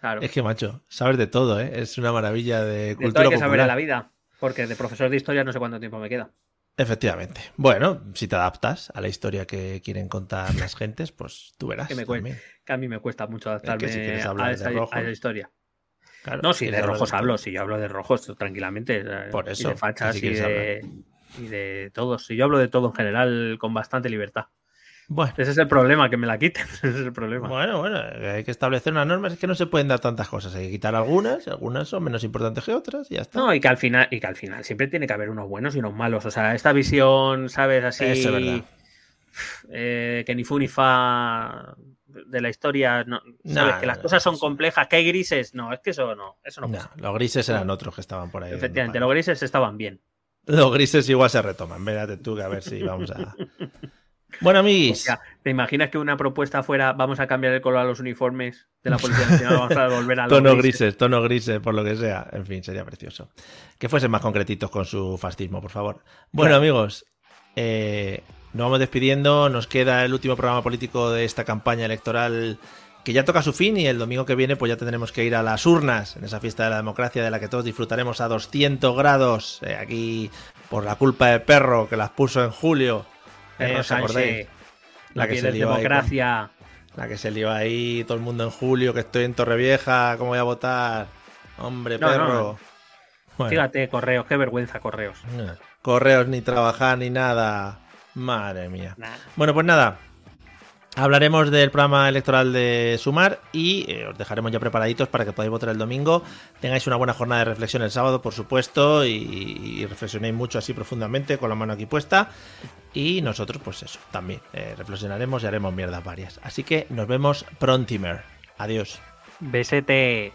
claro. Es que, macho, sabes de todo, ¿eh? Es una maravilla de De todo cultura hay que saber popular. la vida, porque de profesor de historia no sé cuánto tiempo me queda. Efectivamente. Bueno, si te adaptas a la historia que quieren contar las gentes, pues tú verás. Que me. Que a mí me cuesta mucho adaptarme si quieres hablar a, a esa historia. Claro, No, si de rojos hablo, si yo hablo de rojos tranquilamente. Por Y eso, de fachas si y de, y de todos. Si yo hablo de todo en general con bastante libertad. Bueno, Ese es el problema, que me la quiten. [LAUGHS] Ese es el problema. bueno, bueno, hay que establecer unas normas, es que no se pueden dar tantas cosas, hay que quitar algunas, algunas son menos importantes que otras y ya está. No, y que al final, y que al final siempre tiene que haber unos buenos y unos malos. O sea, esta visión, ¿sabes? Así. Eso es verdad. eh, que ni fu ni fa de la historia. No, ¿Sabes? Que las no, cosas son complejas, que hay grises. No, es que eso no. Eso no, los grises eran otros que estaban por ahí. Efectivamente, los grises estaban bien. Los grises igual se retoman, vérate tú que a ver si vamos a... [LAUGHS] Bueno, O amiguis, sea, ¿te imaginas que una propuesta fuera vamos a cambiar el color a los uniformes de la Policía Nacional? Vamos a volver a [LAUGHS] los tono grises? grises, tono grises, por lo que sea. En fin, sería precioso. Que fuesen más concretitos con su fascismo, por favor. Bueno, amigos, eh, nos vamos despidiendo. Nos queda el último programa político de esta campaña electoral que ya toca su fin y el domingo que viene pues ya tendremos que ir a las urnas en esa fiesta de la democracia de la que todos disfrutaremos a 200 grados eh, aquí por la culpa de perro que las puso en julio. Eh, ¿os acordáis? La que se lió ahí democracia. La que se lió ahí todo el mundo en julio, que estoy en Torrevieja, ¿cómo voy a votar? Hombre, No, perro. no. Bueno, Fíjate, correos, qué vergüenza, correos. correos ni trabajar ni nada. Madre mía. Nah. Bueno, pues nada. Hablaremos del programa electoral de Sumar y eh, os dejaremos ya preparaditos para que podáis votar el domingo. Tengáis una buena jornada de reflexión el sábado, por supuesto, y, y reflexionéis mucho así profundamente con la mano aquí puesta. Y nosotros, pues eso, también eh, reflexionaremos y haremos mierdas varias. Así que nos vemos prontimer. Adiós. Besete.